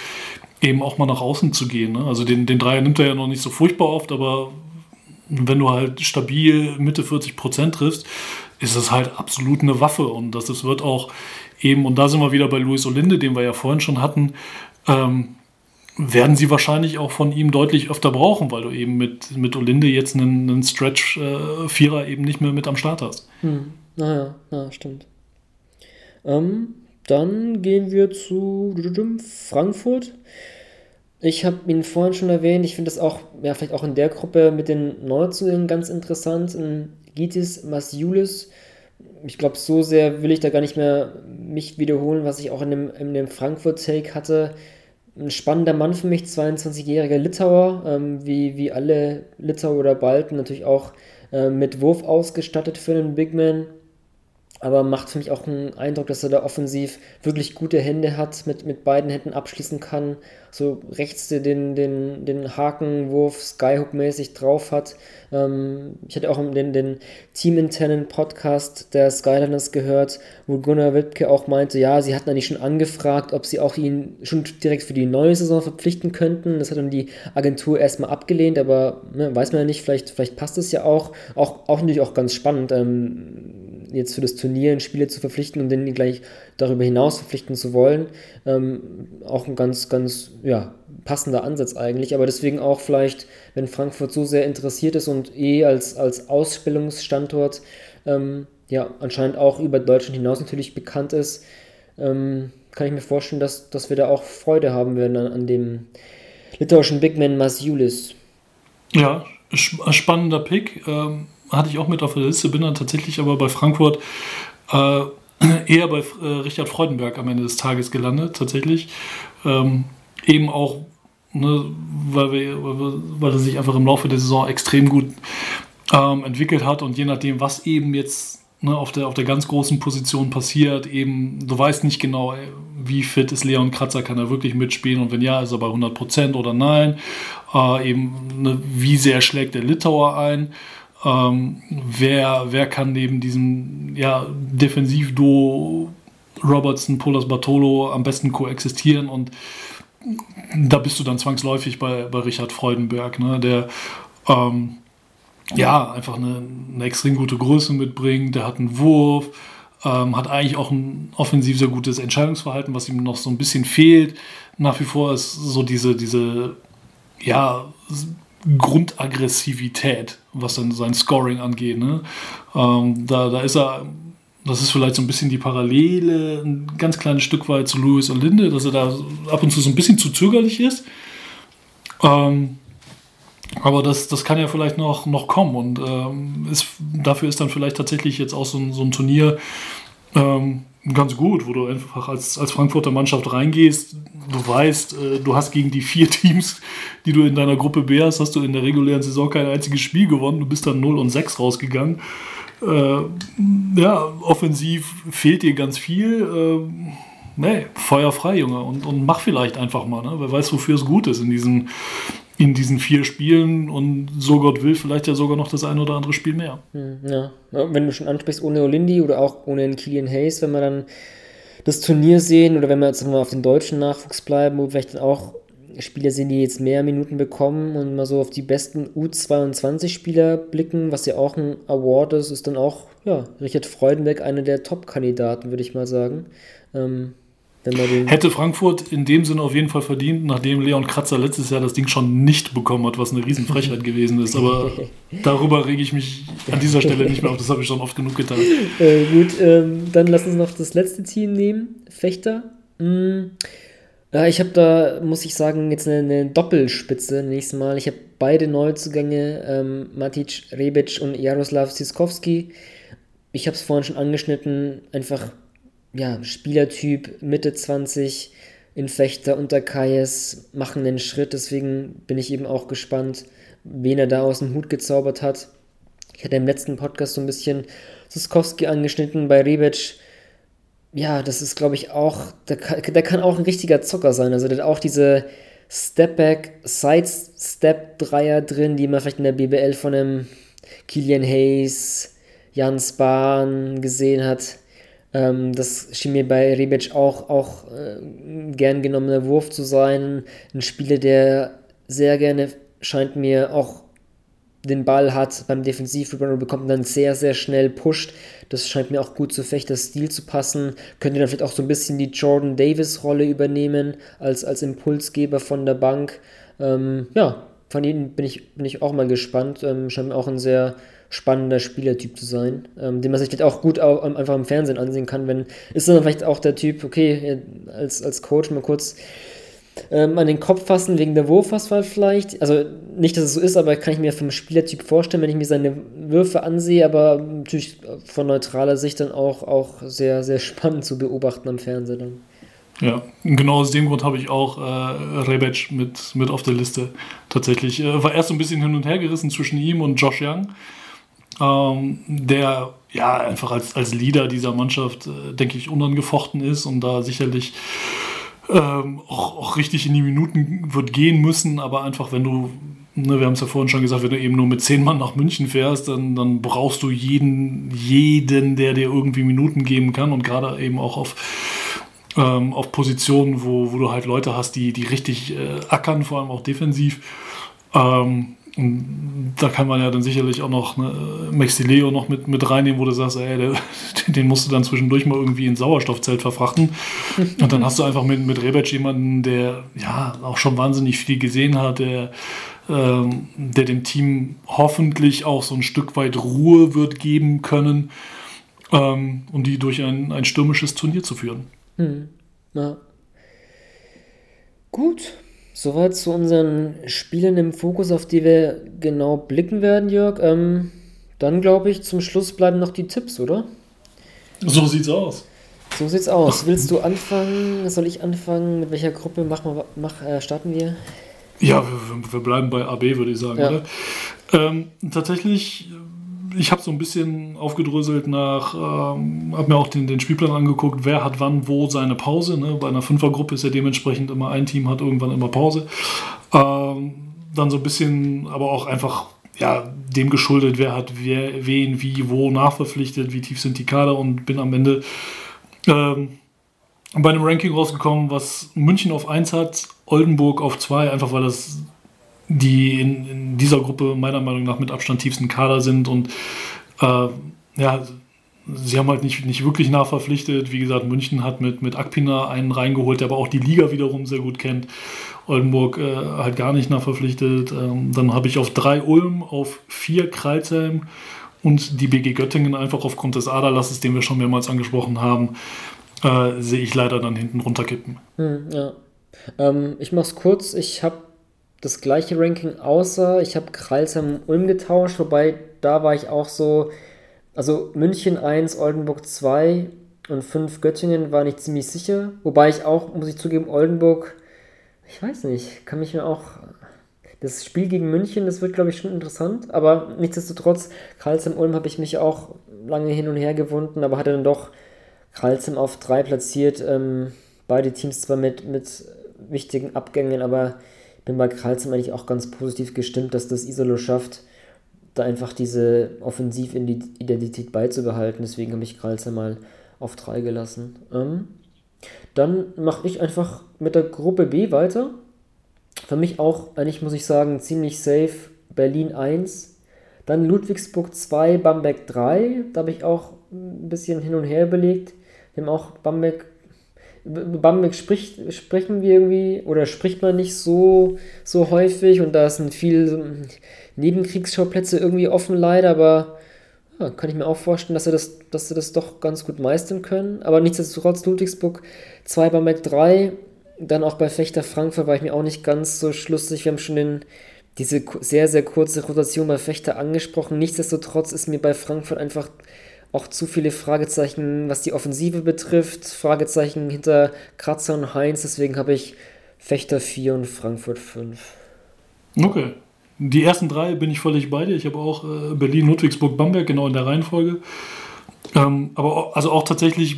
eben auch mal nach außen zu gehen. Ne? Also den, den Dreier nimmt er ja noch nicht so furchtbar oft, aber wenn du halt stabil Mitte 40 Prozent triffst, ist das halt absolut eine Waffe und das, das wird auch eben, und da sind wir wieder bei Luis Olinde, den wir ja vorhin schon hatten, ähm, werden sie wahrscheinlich auch von ihm deutlich öfter brauchen, weil du eben mit, mit Olinde jetzt einen, einen Stretch-Vierer äh, eben nicht mehr mit am Start hast. Hm. Naja, na, stimmt. Ähm, dann gehen wir zu Frankfurt. Ich habe ihn vorhin schon erwähnt, ich finde das auch, ja, vielleicht auch in der Gruppe mit den Neuzugängen ganz interessant. Gitis Masjulis, ich glaube, so sehr will ich da gar nicht mehr mich wiederholen, was ich auch in dem, in dem Frankfurt-Take hatte ein spannender Mann für mich, 22-jähriger Litauer, ähm, wie, wie alle Litauer oder Balten, natürlich auch äh, mit Wurf ausgestattet für einen Big Man aber macht für mich auch einen Eindruck, dass er da offensiv wirklich gute Hände hat, mit, mit beiden Händen abschließen kann, so rechts den, den, den Hakenwurf Skyhook-mäßig drauf hat. Ähm, ich hatte auch den, den teaminternen Podcast der Skyliners gehört, wo Gunnar Wittke auch meinte, ja, sie hatten eigentlich schon angefragt, ob sie auch ihn schon direkt für die neue Saison verpflichten könnten. Das hat dann die Agentur erstmal abgelehnt, aber ne, weiß man ja nicht, vielleicht, vielleicht passt es ja auch. Auch, auch natürlich auch ganz spannend. Ähm, jetzt für das Turnier in Spiele zu verpflichten und den gleich darüber hinaus verpflichten zu wollen. Ähm, auch ein ganz, ganz ja, passender Ansatz eigentlich. Aber deswegen auch vielleicht, wenn Frankfurt so sehr interessiert ist und eh als, als Ausstellungsstandort ähm, ja, anscheinend auch über Deutschland hinaus natürlich bekannt ist, ähm, kann ich mir vorstellen, dass, dass wir da auch Freude haben werden an, an dem litauischen Bigman Masiulis. Ja, spannender Pick. Ähm, hatte ich auch mit auf der Liste, bin dann tatsächlich aber bei Frankfurt äh, eher bei äh, Richard Freudenberg am Ende des Tages gelandet, tatsächlich. Ähm, eben auch, ne, weil, wir, weil er sich einfach im Laufe der Saison extrem gut ähm, entwickelt hat und je nachdem, was eben jetzt ne, auf, der, auf der ganz großen Position passiert, eben, du weißt nicht genau, wie fit ist Leon Kratzer, kann er wirklich mitspielen und wenn ja, ist er bei 100% oder nein, äh, eben, ne, wie sehr schlägt der Litauer ein ähm, wer, wer kann neben diesem ja, Defensivduo Robertson, Polas Bartolo am besten koexistieren und da bist du dann zwangsläufig bei, bei Richard Freudenberg, ne, der ähm, ja einfach eine, eine, extrem gute Größe mitbringt, der hat einen Wurf, ähm, hat eigentlich auch ein offensiv sehr gutes Entscheidungsverhalten, was ihm noch so ein bisschen fehlt. Nach wie vor ist so diese, diese ja, Grundaggressivität, was dann sein Scoring angeht. Ne? Ähm, da, da ist er, das ist vielleicht so ein bisschen die Parallele, ein ganz kleines Stück weit zu Louis und Linde, dass er da ab und zu so ein bisschen zu zögerlich ist. Ähm, aber das, das kann ja vielleicht noch, noch kommen und ähm, ist, dafür ist dann vielleicht tatsächlich jetzt auch so ein, so ein Turnier ähm, ganz gut, wo du einfach als, als Frankfurter Mannschaft reingehst. Du weißt, äh, du hast gegen die vier Teams, die du in deiner Gruppe B hast, hast du in der regulären Saison kein einziges Spiel gewonnen. Du bist dann 0 und 6 rausgegangen. Äh, ja, offensiv fehlt dir ganz viel. Äh, nee, Feuer frei, Junge. Und, und mach vielleicht einfach mal. Ne? Wer weiß, wofür es gut ist in diesen in diesen vier Spielen und so Gott will, vielleicht ja sogar noch das ein oder andere Spiel mehr. Hm, ja, wenn du schon ansprichst, ohne Olindi oder auch ohne den Killian Hayes, wenn wir dann das Turnier sehen oder wenn wir jetzt mal auf den deutschen Nachwuchs bleiben, wo vielleicht dann auch Spieler sehen, die jetzt mehr Minuten bekommen und mal so auf die besten U22-Spieler blicken, was ja auch ein Award ist, ist dann auch ja, Richard Freudenberg einer der Top-Kandidaten, würde ich mal sagen. Ähm, Hätte Frankfurt in dem Sinne auf jeden Fall verdient, nachdem Leon Kratzer letztes Jahr das Ding schon nicht bekommen hat, was eine Riesenfrechheit gewesen ist. Aber darüber rege ich mich an dieser Stelle nicht mehr auf, das habe ich schon oft genug getan. Äh, gut, ähm, dann lass uns noch das letzte Team nehmen, Fechter. Mm, ja, ich habe da, muss ich sagen, jetzt eine, eine Doppelspitze nächstes Mal. Ich habe beide Neuzugänge, ähm, Matic Rebic und Jaroslav Siskowski. Ich habe es vorhin schon angeschnitten, einfach ja, Spielertyp, Mitte 20, in Fechter unter Kayes, machen den Schritt. Deswegen bin ich eben auch gespannt, wen er da aus dem Hut gezaubert hat. Ich hatte im letzten Podcast so ein bisschen Suskowski angeschnitten bei Rebic. Ja, das ist, glaube ich, auch, der kann, der kann auch ein richtiger Zocker sein. Also der hat auch diese Stepback, Sidestep-Dreier drin, die man vielleicht in der BBL von einem Kilian Hayes, Jan Spahn gesehen hat. Ähm, das schien mir bei Rebic auch, auch äh, gern genommener Wurf zu sein. Ein Spieler, der sehr gerne scheint mir auch den Ball hat beim Defensivrebound bekommt und dann sehr, sehr schnell pusht. Das scheint mir auch gut zu Fechters Stil zu passen. Könnte dann vielleicht auch so ein bisschen die Jordan Davis-Rolle übernehmen, als, als Impulsgeber von der Bank. Ähm, ja, von ihm bin ich, bin ich auch mal gespannt. Ähm, scheint mir auch ein sehr spannender Spielertyp zu sein, ähm, den man sich vielleicht auch gut auch, einfach im Fernsehen ansehen kann, wenn, ist dann vielleicht auch der Typ, okay, als, als Coach mal kurz ähm, an den Kopf fassen wegen der Wurfauswahl vielleicht, also nicht, dass es so ist, aber kann ich mir vom Spielertyp vorstellen, wenn ich mir seine Würfe ansehe, aber natürlich von neutraler Sicht dann auch, auch sehr, sehr spannend zu beobachten am Fernsehen dann. Ja, genau aus dem Grund habe ich auch äh, Rebec mit, mit auf der Liste tatsächlich. Äh, war erst so ein bisschen hin und her gerissen zwischen ihm und Josh Young ähm, der ja einfach als, als Leader dieser Mannschaft, äh, denke ich, unangefochten ist und da sicherlich ähm, auch, auch richtig in die Minuten wird gehen müssen, aber einfach, wenn du Ne, wir haben es ja vorhin schon gesagt, wenn du eben nur mit zehn Mann nach München fährst, dann, dann brauchst du jeden, jeden, der dir irgendwie Minuten geben kann und gerade eben auch auf, ähm, auf Positionen, wo, wo du halt Leute hast, die, die richtig äh, ackern, vor allem auch defensiv. Ähm, und da kann man ja dann sicherlich auch noch ne, Maxi Leo noch mit, mit reinnehmen, wo du sagst, ey, der, den musst du dann zwischendurch mal irgendwie ins Sauerstoffzelt verfrachten. Und dann hast du einfach mit, mit Rebec jemanden, der ja auch schon wahnsinnig viel gesehen hat, der, ähm, der dem Team hoffentlich auch so ein Stück weit Ruhe wird geben können, ähm, um die durch ein, ein stürmisches Turnier zu führen. Hm. Ja. Gut, Soweit zu unseren Spielen im Fokus, auf die wir genau blicken werden, Jörg. Ähm, dann glaube ich, zum Schluss bleiben noch die Tipps, oder? So sieht's aus. So sieht's aus. Willst du anfangen? Soll ich anfangen? Mit welcher Gruppe mach, mach, äh, starten wir? Ja, wir, wir, bleiben bei AB, würde ich sagen, ja. Ähm, tatsächlich ich habe so ein bisschen aufgedröselt nach, ähm, habe mir auch den, den Spielplan angeguckt, wer hat wann wo seine Pause. Ne? Bei einer Fünfergruppe ist ja dementsprechend immer ein Team hat irgendwann immer Pause. Ähm, dann so ein bisschen, aber auch einfach ja, dem geschuldet, wer hat wer, wen, wie, wo nachverpflichtet, wie tief sind die Kader und bin am Ende ähm, bei einem Ranking rausgekommen, was München auf 1 hat, Oldenburg auf 2, einfach weil das die in, in, dieser Gruppe meiner Meinung nach mit Abstand tiefsten Kader sind und äh, ja, sie haben halt nicht, nicht wirklich nachverpflichtet. Wie gesagt, München hat mit, mit Akpina einen reingeholt, der aber auch die Liga wiederum sehr gut kennt. Oldenburg äh, halt gar nicht nachverpflichtet. Ähm, dann habe ich auf drei Ulm, auf vier Kreilsheim und die BG Göttingen einfach aufgrund des Aderlasses, den wir schon mehrmals angesprochen haben, äh, sehe ich leider dann hinten runterkippen. Hm, ja. Ähm, ich mache es kurz. Ich habe das gleiche Ranking, außer ich habe Kreilsheim Ulm getauscht, wobei da war ich auch so, also München 1, Oldenburg 2 und 5 Göttingen war ich ziemlich sicher, wobei ich auch, muss ich zugeben, Oldenburg, ich weiß nicht, kann mich mir auch, das Spiel gegen München, das wird glaube ich schon interessant, aber nichtsdestotrotz, Kreilsheim Ulm habe ich mich auch lange hin und her gewunden, aber hatte dann doch Kreilsheim auf 3 platziert, ähm, beide Teams zwar mit, mit wichtigen Abgängen, aber bin bei Karlsheim eigentlich auch ganz positiv gestimmt, dass das Isolo schafft, da einfach diese Offensividentität beizubehalten. Deswegen habe ich Karlsheim mal auf 3 gelassen. Ähm, dann mache ich einfach mit der Gruppe B weiter. für mich auch, eigentlich muss ich sagen, ziemlich safe. Berlin 1, dann Ludwigsburg 2, Bamberg 3. Da habe ich auch ein bisschen hin und her belegt. Wir haben auch Bamberg. Bamberg spricht, sprechen wir irgendwie oder spricht man nicht so, so häufig und da sind viele Nebenkriegsschauplätze irgendwie offen leider, aber ja, kann ich mir auch vorstellen, dass sie, das, dass sie das doch ganz gut meistern können. Aber nichtsdestotrotz Ludwigsburg 2, Bamberg 3, dann auch bei Fechter Frankfurt war ich mir auch nicht ganz so schlussig. Wir haben schon den, diese sehr, sehr kurze Rotation bei Fechter angesprochen. Nichtsdestotrotz ist mir bei Frankfurt einfach auch zu viele Fragezeichen, was die Offensive betrifft. Fragezeichen hinter Kratzer und Heinz. Deswegen habe ich Fechter 4 und Frankfurt 5. Okay. Die ersten drei bin ich völlig bei dir. Ich habe auch äh, Berlin, Ludwigsburg, Bamberg, genau in der Reihenfolge. Ähm, aber auch, also auch tatsächlich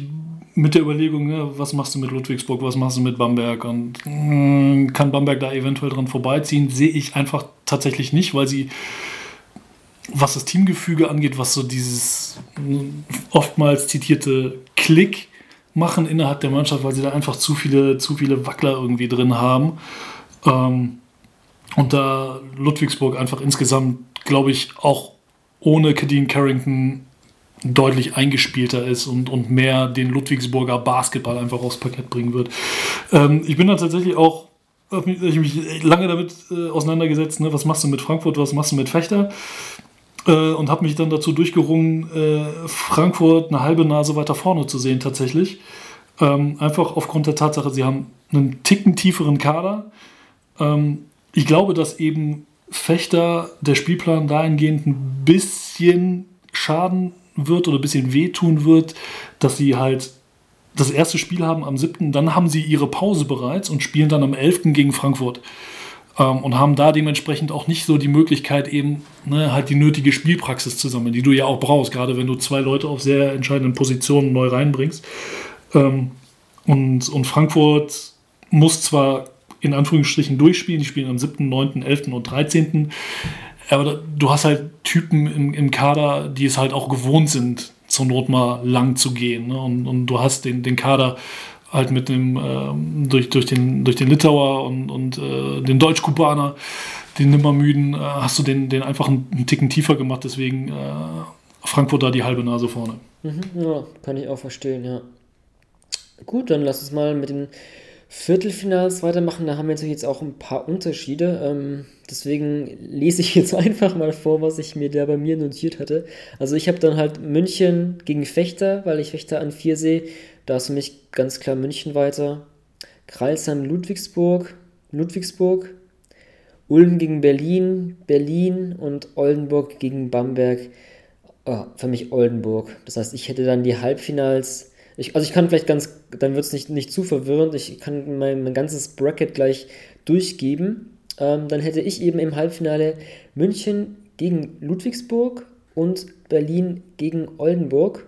mit der Überlegung, ne, was machst du mit Ludwigsburg, was machst du mit Bamberg und mh, kann Bamberg da eventuell dran vorbeiziehen, sehe ich einfach tatsächlich nicht, weil sie, was das Teamgefüge angeht, was so dieses oftmals zitierte Klick machen innerhalb der Mannschaft, weil sie da einfach zu viele, zu viele Wackler irgendwie drin haben. Ähm, und da Ludwigsburg einfach insgesamt, glaube ich, auch ohne Kadeen Carrington deutlich eingespielter ist und, und mehr den Ludwigsburger Basketball einfach aufs Parkett bringen wird. Ähm, ich bin da tatsächlich auch, ich mich lange damit äh, auseinandergesetzt, ne? was machst du mit Frankfurt, was machst du mit Fechter? Äh, und habe mich dann dazu durchgerungen, äh, Frankfurt eine halbe Nase weiter vorne zu sehen tatsächlich. Ähm, einfach aufgrund der Tatsache, sie haben einen ticken tieferen Kader. Ähm, ich glaube, dass eben Fechter der Spielplan dahingehend ein bisschen Schaden wird oder ein bisschen wehtun wird, dass sie halt das erste Spiel haben am 7., dann haben sie ihre Pause bereits und spielen dann am 11. gegen Frankfurt. Ähm, und haben da dementsprechend auch nicht so die Möglichkeit, eben ne, halt die nötige Spielpraxis zu sammeln, die du ja auch brauchst, gerade wenn du zwei Leute auf sehr entscheidenden Positionen neu reinbringst. Ähm, und, und Frankfurt muss zwar in Anführungsstrichen durchspielen, die spielen am 7., 9., 11. und 13. Aber du hast halt Typen im, im Kader, die es halt auch gewohnt sind, zur Not mal lang zu gehen. Ne? Und, und du hast den, den Kader halt mit dem, äh, durch, durch, den, durch den Litauer und, und äh, den Deutsch-Kubaner, den Nimmermüden, äh, hast du den, den einfach einen, einen Ticken tiefer gemacht. Deswegen äh, Frankfurt da die halbe Nase vorne. Mhm, ja, kann ich auch verstehen, ja. Gut, dann lass uns mal mit den Viertelfinals weitermachen. Da haben wir natürlich jetzt auch ein paar Unterschiede. Ähm, deswegen lese ich jetzt einfach mal vor, was ich mir da bei mir notiert hatte. Also ich habe dann halt München gegen Fechter, weil ich Fechter an 4 sehe. Da ist für mich ganz klar München weiter. Kreilsheim, Ludwigsburg, Ludwigsburg. Ulm gegen Berlin, Berlin und Oldenburg gegen Bamberg. Oh, für mich Oldenburg. Das heißt, ich hätte dann die Halbfinals ich, also ich kann vielleicht ganz, dann wird es nicht, nicht zu verwirrend, ich kann mein, mein ganzes Bracket gleich durchgeben. Ähm, dann hätte ich eben im Halbfinale München gegen Ludwigsburg und Berlin gegen Oldenburg.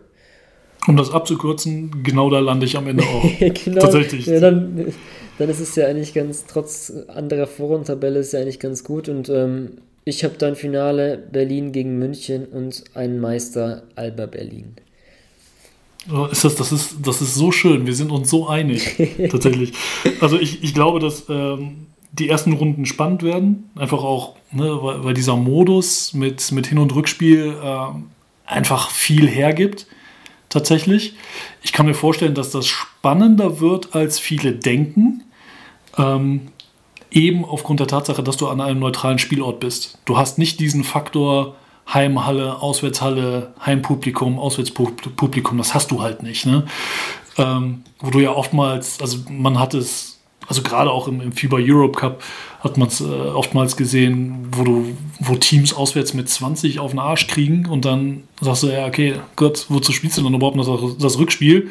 Um das abzukürzen, genau da lande ich am Ende auch. genau, Tatsächlich. Ja, dann, dann ist es ja eigentlich ganz, trotz anderer Vorrundentabelle ist ja eigentlich ganz gut. Und ähm, ich habe dann Finale Berlin gegen München und einen Meister Alba Berlin. Oh, ist das, das, ist, das ist so schön. Wir sind uns so einig, tatsächlich. Also ich, ich glaube, dass ähm, die ersten Runden spannend werden. Einfach auch, ne, weil, weil, dieser Modus mit, mit Hin- und Rückspiel äh, einfach viel hergibt. Tatsächlich. Ich kann mir vorstellen, dass das spannender wird, als viele denken. Ähm, eben aufgrund der Tatsache, dass du an einem neutralen Spielort bist. Du hast nicht diesen Faktor, Heimhalle, Auswärtshalle, Heimpublikum, Auswärtspublikum, das hast du halt nicht. Ne? Ähm, wo du ja oftmals, also man hat es, also gerade auch im, im FIBA Europe Cup hat man es äh, oftmals gesehen, wo du, wo Teams auswärts mit 20 auf den Arsch kriegen und dann sagst du, ja, okay, Gott, wozu spielst du dann überhaupt noch das, das Rückspiel?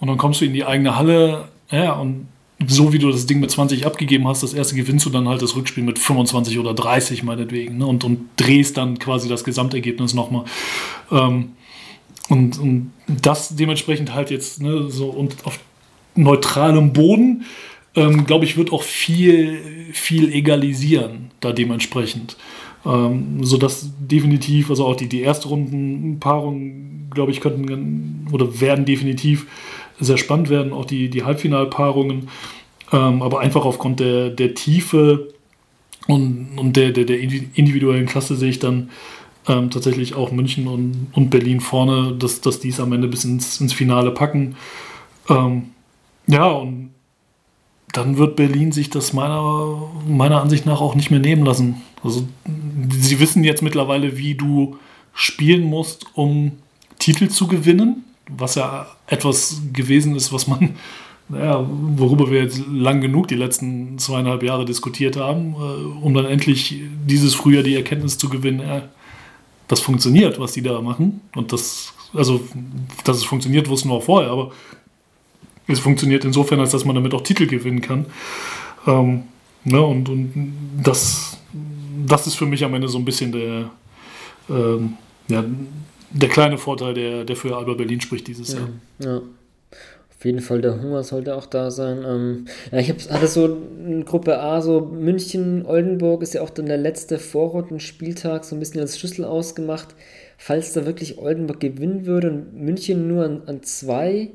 Und dann kommst du in die eigene Halle, ja, und so wie du das Ding mit 20 abgegeben hast, das erste gewinnst du dann halt das Rückspiel mit 25 oder 30 meinetwegen ne? und, und drehst dann quasi das Gesamtergebnis nochmal. Ähm, und, und das dementsprechend halt jetzt ne, so und auf neutralem Boden, ähm, glaube ich, wird auch viel, viel egalisieren da dementsprechend. Ähm, sodass definitiv, also auch die, die Erstrundenpaarungen, glaube ich, könnten oder werden definitiv sehr spannend werden, auch die, die Halbfinalpaarungen. Ähm, aber einfach aufgrund der, der Tiefe Und, und der, der, der individuellen Klasse sehe ich dann ähm, tatsächlich auch München und, und Berlin vorne, dass, dass die es am Ende bis ins, ins Finale packen. Ähm, ja, und dann wird Berlin sich das meiner, meiner Ansicht nach auch nicht mehr nehmen lassen. Also sie wissen jetzt mittlerweile, wie du spielen musst, um Titel zu gewinnen, was ja etwas gewesen ist, was man, naja, worüber wir jetzt lang genug die letzten zweieinhalb Jahre diskutiert haben, äh, um dann endlich dieses Frühjahr die Erkenntnis zu gewinnen, äh, das funktioniert, was die da machen. Und das, also, dass es funktioniert, wussten wir auch vorher, aber es funktioniert insofern, als dass man damit auch Titel gewinnen kann. Ähm, ne, und, und das, das ist für mich am Ende so ein bisschen der, ähm, ja, der kleine Vorteil, der, der für Alba Berlin spricht dieses ja, Jahr. Ja. Auf jeden Fall, der Hunger sollte auch da sein. Ähm, ja, ich hab, hatte so in Gruppe A, so München, Oldenburg ist ja auch dann der letzte Vorrundenspieltag so ein bisschen als Schlüssel ausgemacht. Falls da wirklich Oldenburg gewinnen würde und München nur an, an zwei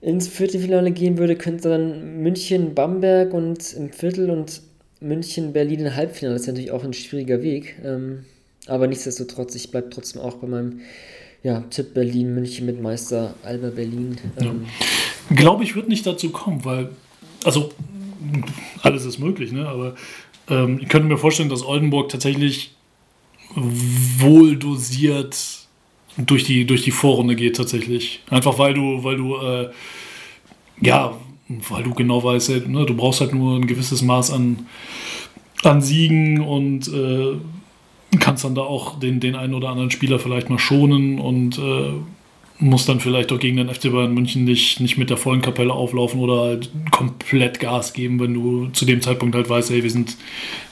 ins Viertelfinale gehen würde, könnte dann München, Bamberg und im Viertel und München, Berlin im Halbfinale. Das ist natürlich auch ein schwieriger Weg. Ähm, aber nichtsdestotrotz, ich bleibe trotzdem auch bei meinem ja, Tipp Berlin, München mit Meister Alba Berlin. Ähm, ja. Glaube ich, wird nicht dazu kommen, weil, also alles ist möglich, ne? aber ähm, ich könnte mir vorstellen, dass Oldenburg tatsächlich wohl dosiert durch die, durch die Vorrunde geht tatsächlich. Einfach weil du, weil du, äh, ja, weil du genau weißt, ne, du brauchst halt nur ein gewisses Maß an, an Siegen und äh, kannst dann da auch den, den einen oder anderen Spieler vielleicht mal schonen und äh, musst dann vielleicht auch gegen den FC Bayern München nicht, nicht mit der vollen Kapelle auflaufen oder halt komplett Gas geben, wenn du zu dem Zeitpunkt halt weißt, hey, wir sind,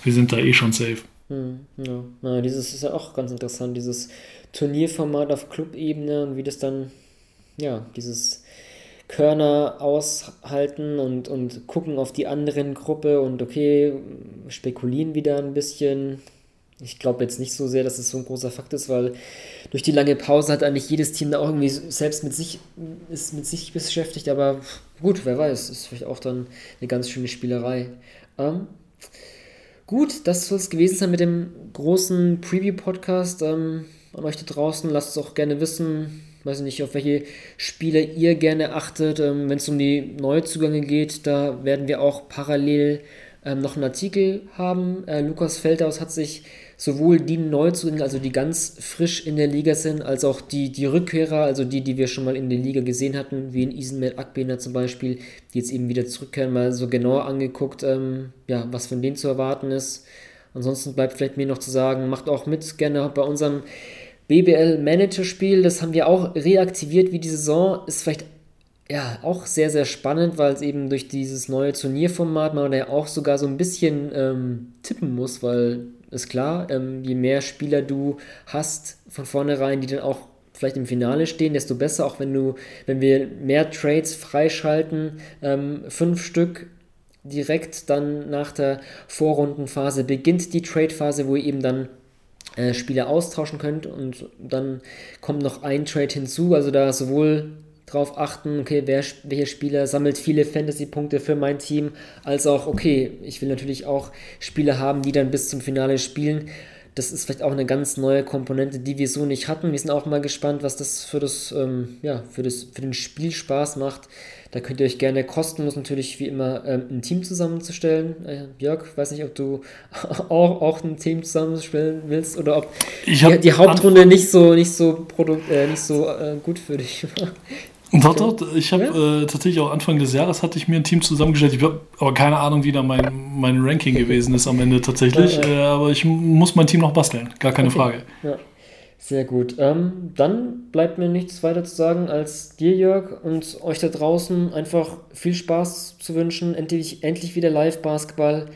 wir sind da eh schon safe. Hm, ja. Na, dieses ist ja auch ganz interessant, dieses Turnierformat auf Clubebene und wie das dann, ja, dieses Körner aushalten und, und gucken auf die anderen Gruppe und okay, spekulieren wieder ein bisschen. Ich glaube jetzt nicht so sehr, dass es so ein großer Fakt ist, weil durch die lange Pause hat eigentlich jedes Team da auch irgendwie selbst mit sich, ist mit sich beschäftigt, aber gut, wer weiß, ist vielleicht auch dann eine ganz schöne Spielerei. Ähm, gut, das soll es gewesen sein mit dem großen Preview-Podcast. Ähm, an euch da draußen. Lasst es auch gerne wissen, weiß nicht, auf welche Spiele ihr gerne achtet. Ähm, Wenn es um die Neuzugänge geht, da werden wir auch parallel ähm, noch einen Artikel haben. Äh, Lukas Feldhaus hat sich sowohl die Neuzugänge, also die ganz frisch in der Liga sind, als auch die, die Rückkehrer, also die, die wir schon mal in der Liga gesehen hatten, wie in Isenmed Akbena zum Beispiel, die jetzt eben wieder zurückkehren, mal so genauer angeguckt, ähm, ja, was von denen zu erwarten ist. Ansonsten bleibt vielleicht mir noch zu sagen, macht auch mit gerne bei unserem BBL-Manager-Spiel, das haben wir auch reaktiviert wie die Saison, ist vielleicht ja auch sehr, sehr spannend, weil es eben durch dieses neue Turnierformat man ja auch sogar so ein bisschen ähm, tippen muss, weil ist klar, ähm, je mehr Spieler du hast von vornherein, die dann auch vielleicht im Finale stehen, desto besser, auch wenn du, wenn wir mehr Trades freischalten, ähm, fünf Stück direkt dann nach der Vorrundenphase beginnt die Trade-Phase, wo ihr eben dann äh, Spieler austauschen könnt und dann kommt noch ein Trade hinzu, also da sowohl drauf achten, okay, wer, welcher Spieler sammelt viele Fantasy-Punkte für mein Team, als auch, okay, ich will natürlich auch Spieler haben, die dann bis zum Finale spielen. Das ist vielleicht auch eine ganz neue Komponente, die wir so nicht hatten. Wir sind auch mal gespannt, was das für das, ähm, ja, für das, für den Spielspaß macht. Da könnt ihr euch gerne kostenlos natürlich wie immer ähm, ein Team zusammenzustellen. Äh, Jörg, weiß nicht, ob du auch, auch ein Team zusammenstellen willst oder ob die, die, Hauptrunde nicht so nicht so Produkt, äh, nicht so äh, gut für dich war. Doch, doch, ich habe ja? äh, tatsächlich auch Anfang des Jahres hatte ich mir ein Team zusammengestellt. Ich habe aber keine Ahnung, wie da mein, mein Ranking gewesen ist am Ende tatsächlich. Ja, ja. Äh, aber ich muss mein Team noch basteln, gar keine okay. Frage. Sehr gut. Ähm, dann bleibt mir nichts weiter zu sagen als dir, Jörg, und euch da draußen einfach viel Spaß zu wünschen. Endlich, endlich wieder Live-Basketball.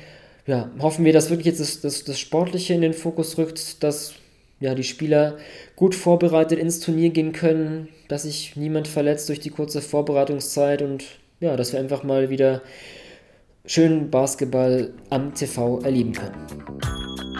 Ja, hoffen wir, dass wirklich jetzt das, das, das Sportliche in den Fokus rückt, dass ja, die Spieler gut vorbereitet ins Turnier gehen können, dass sich niemand verletzt durch die kurze Vorbereitungszeit und ja, dass wir einfach mal wieder schönen Basketball am TV erleben können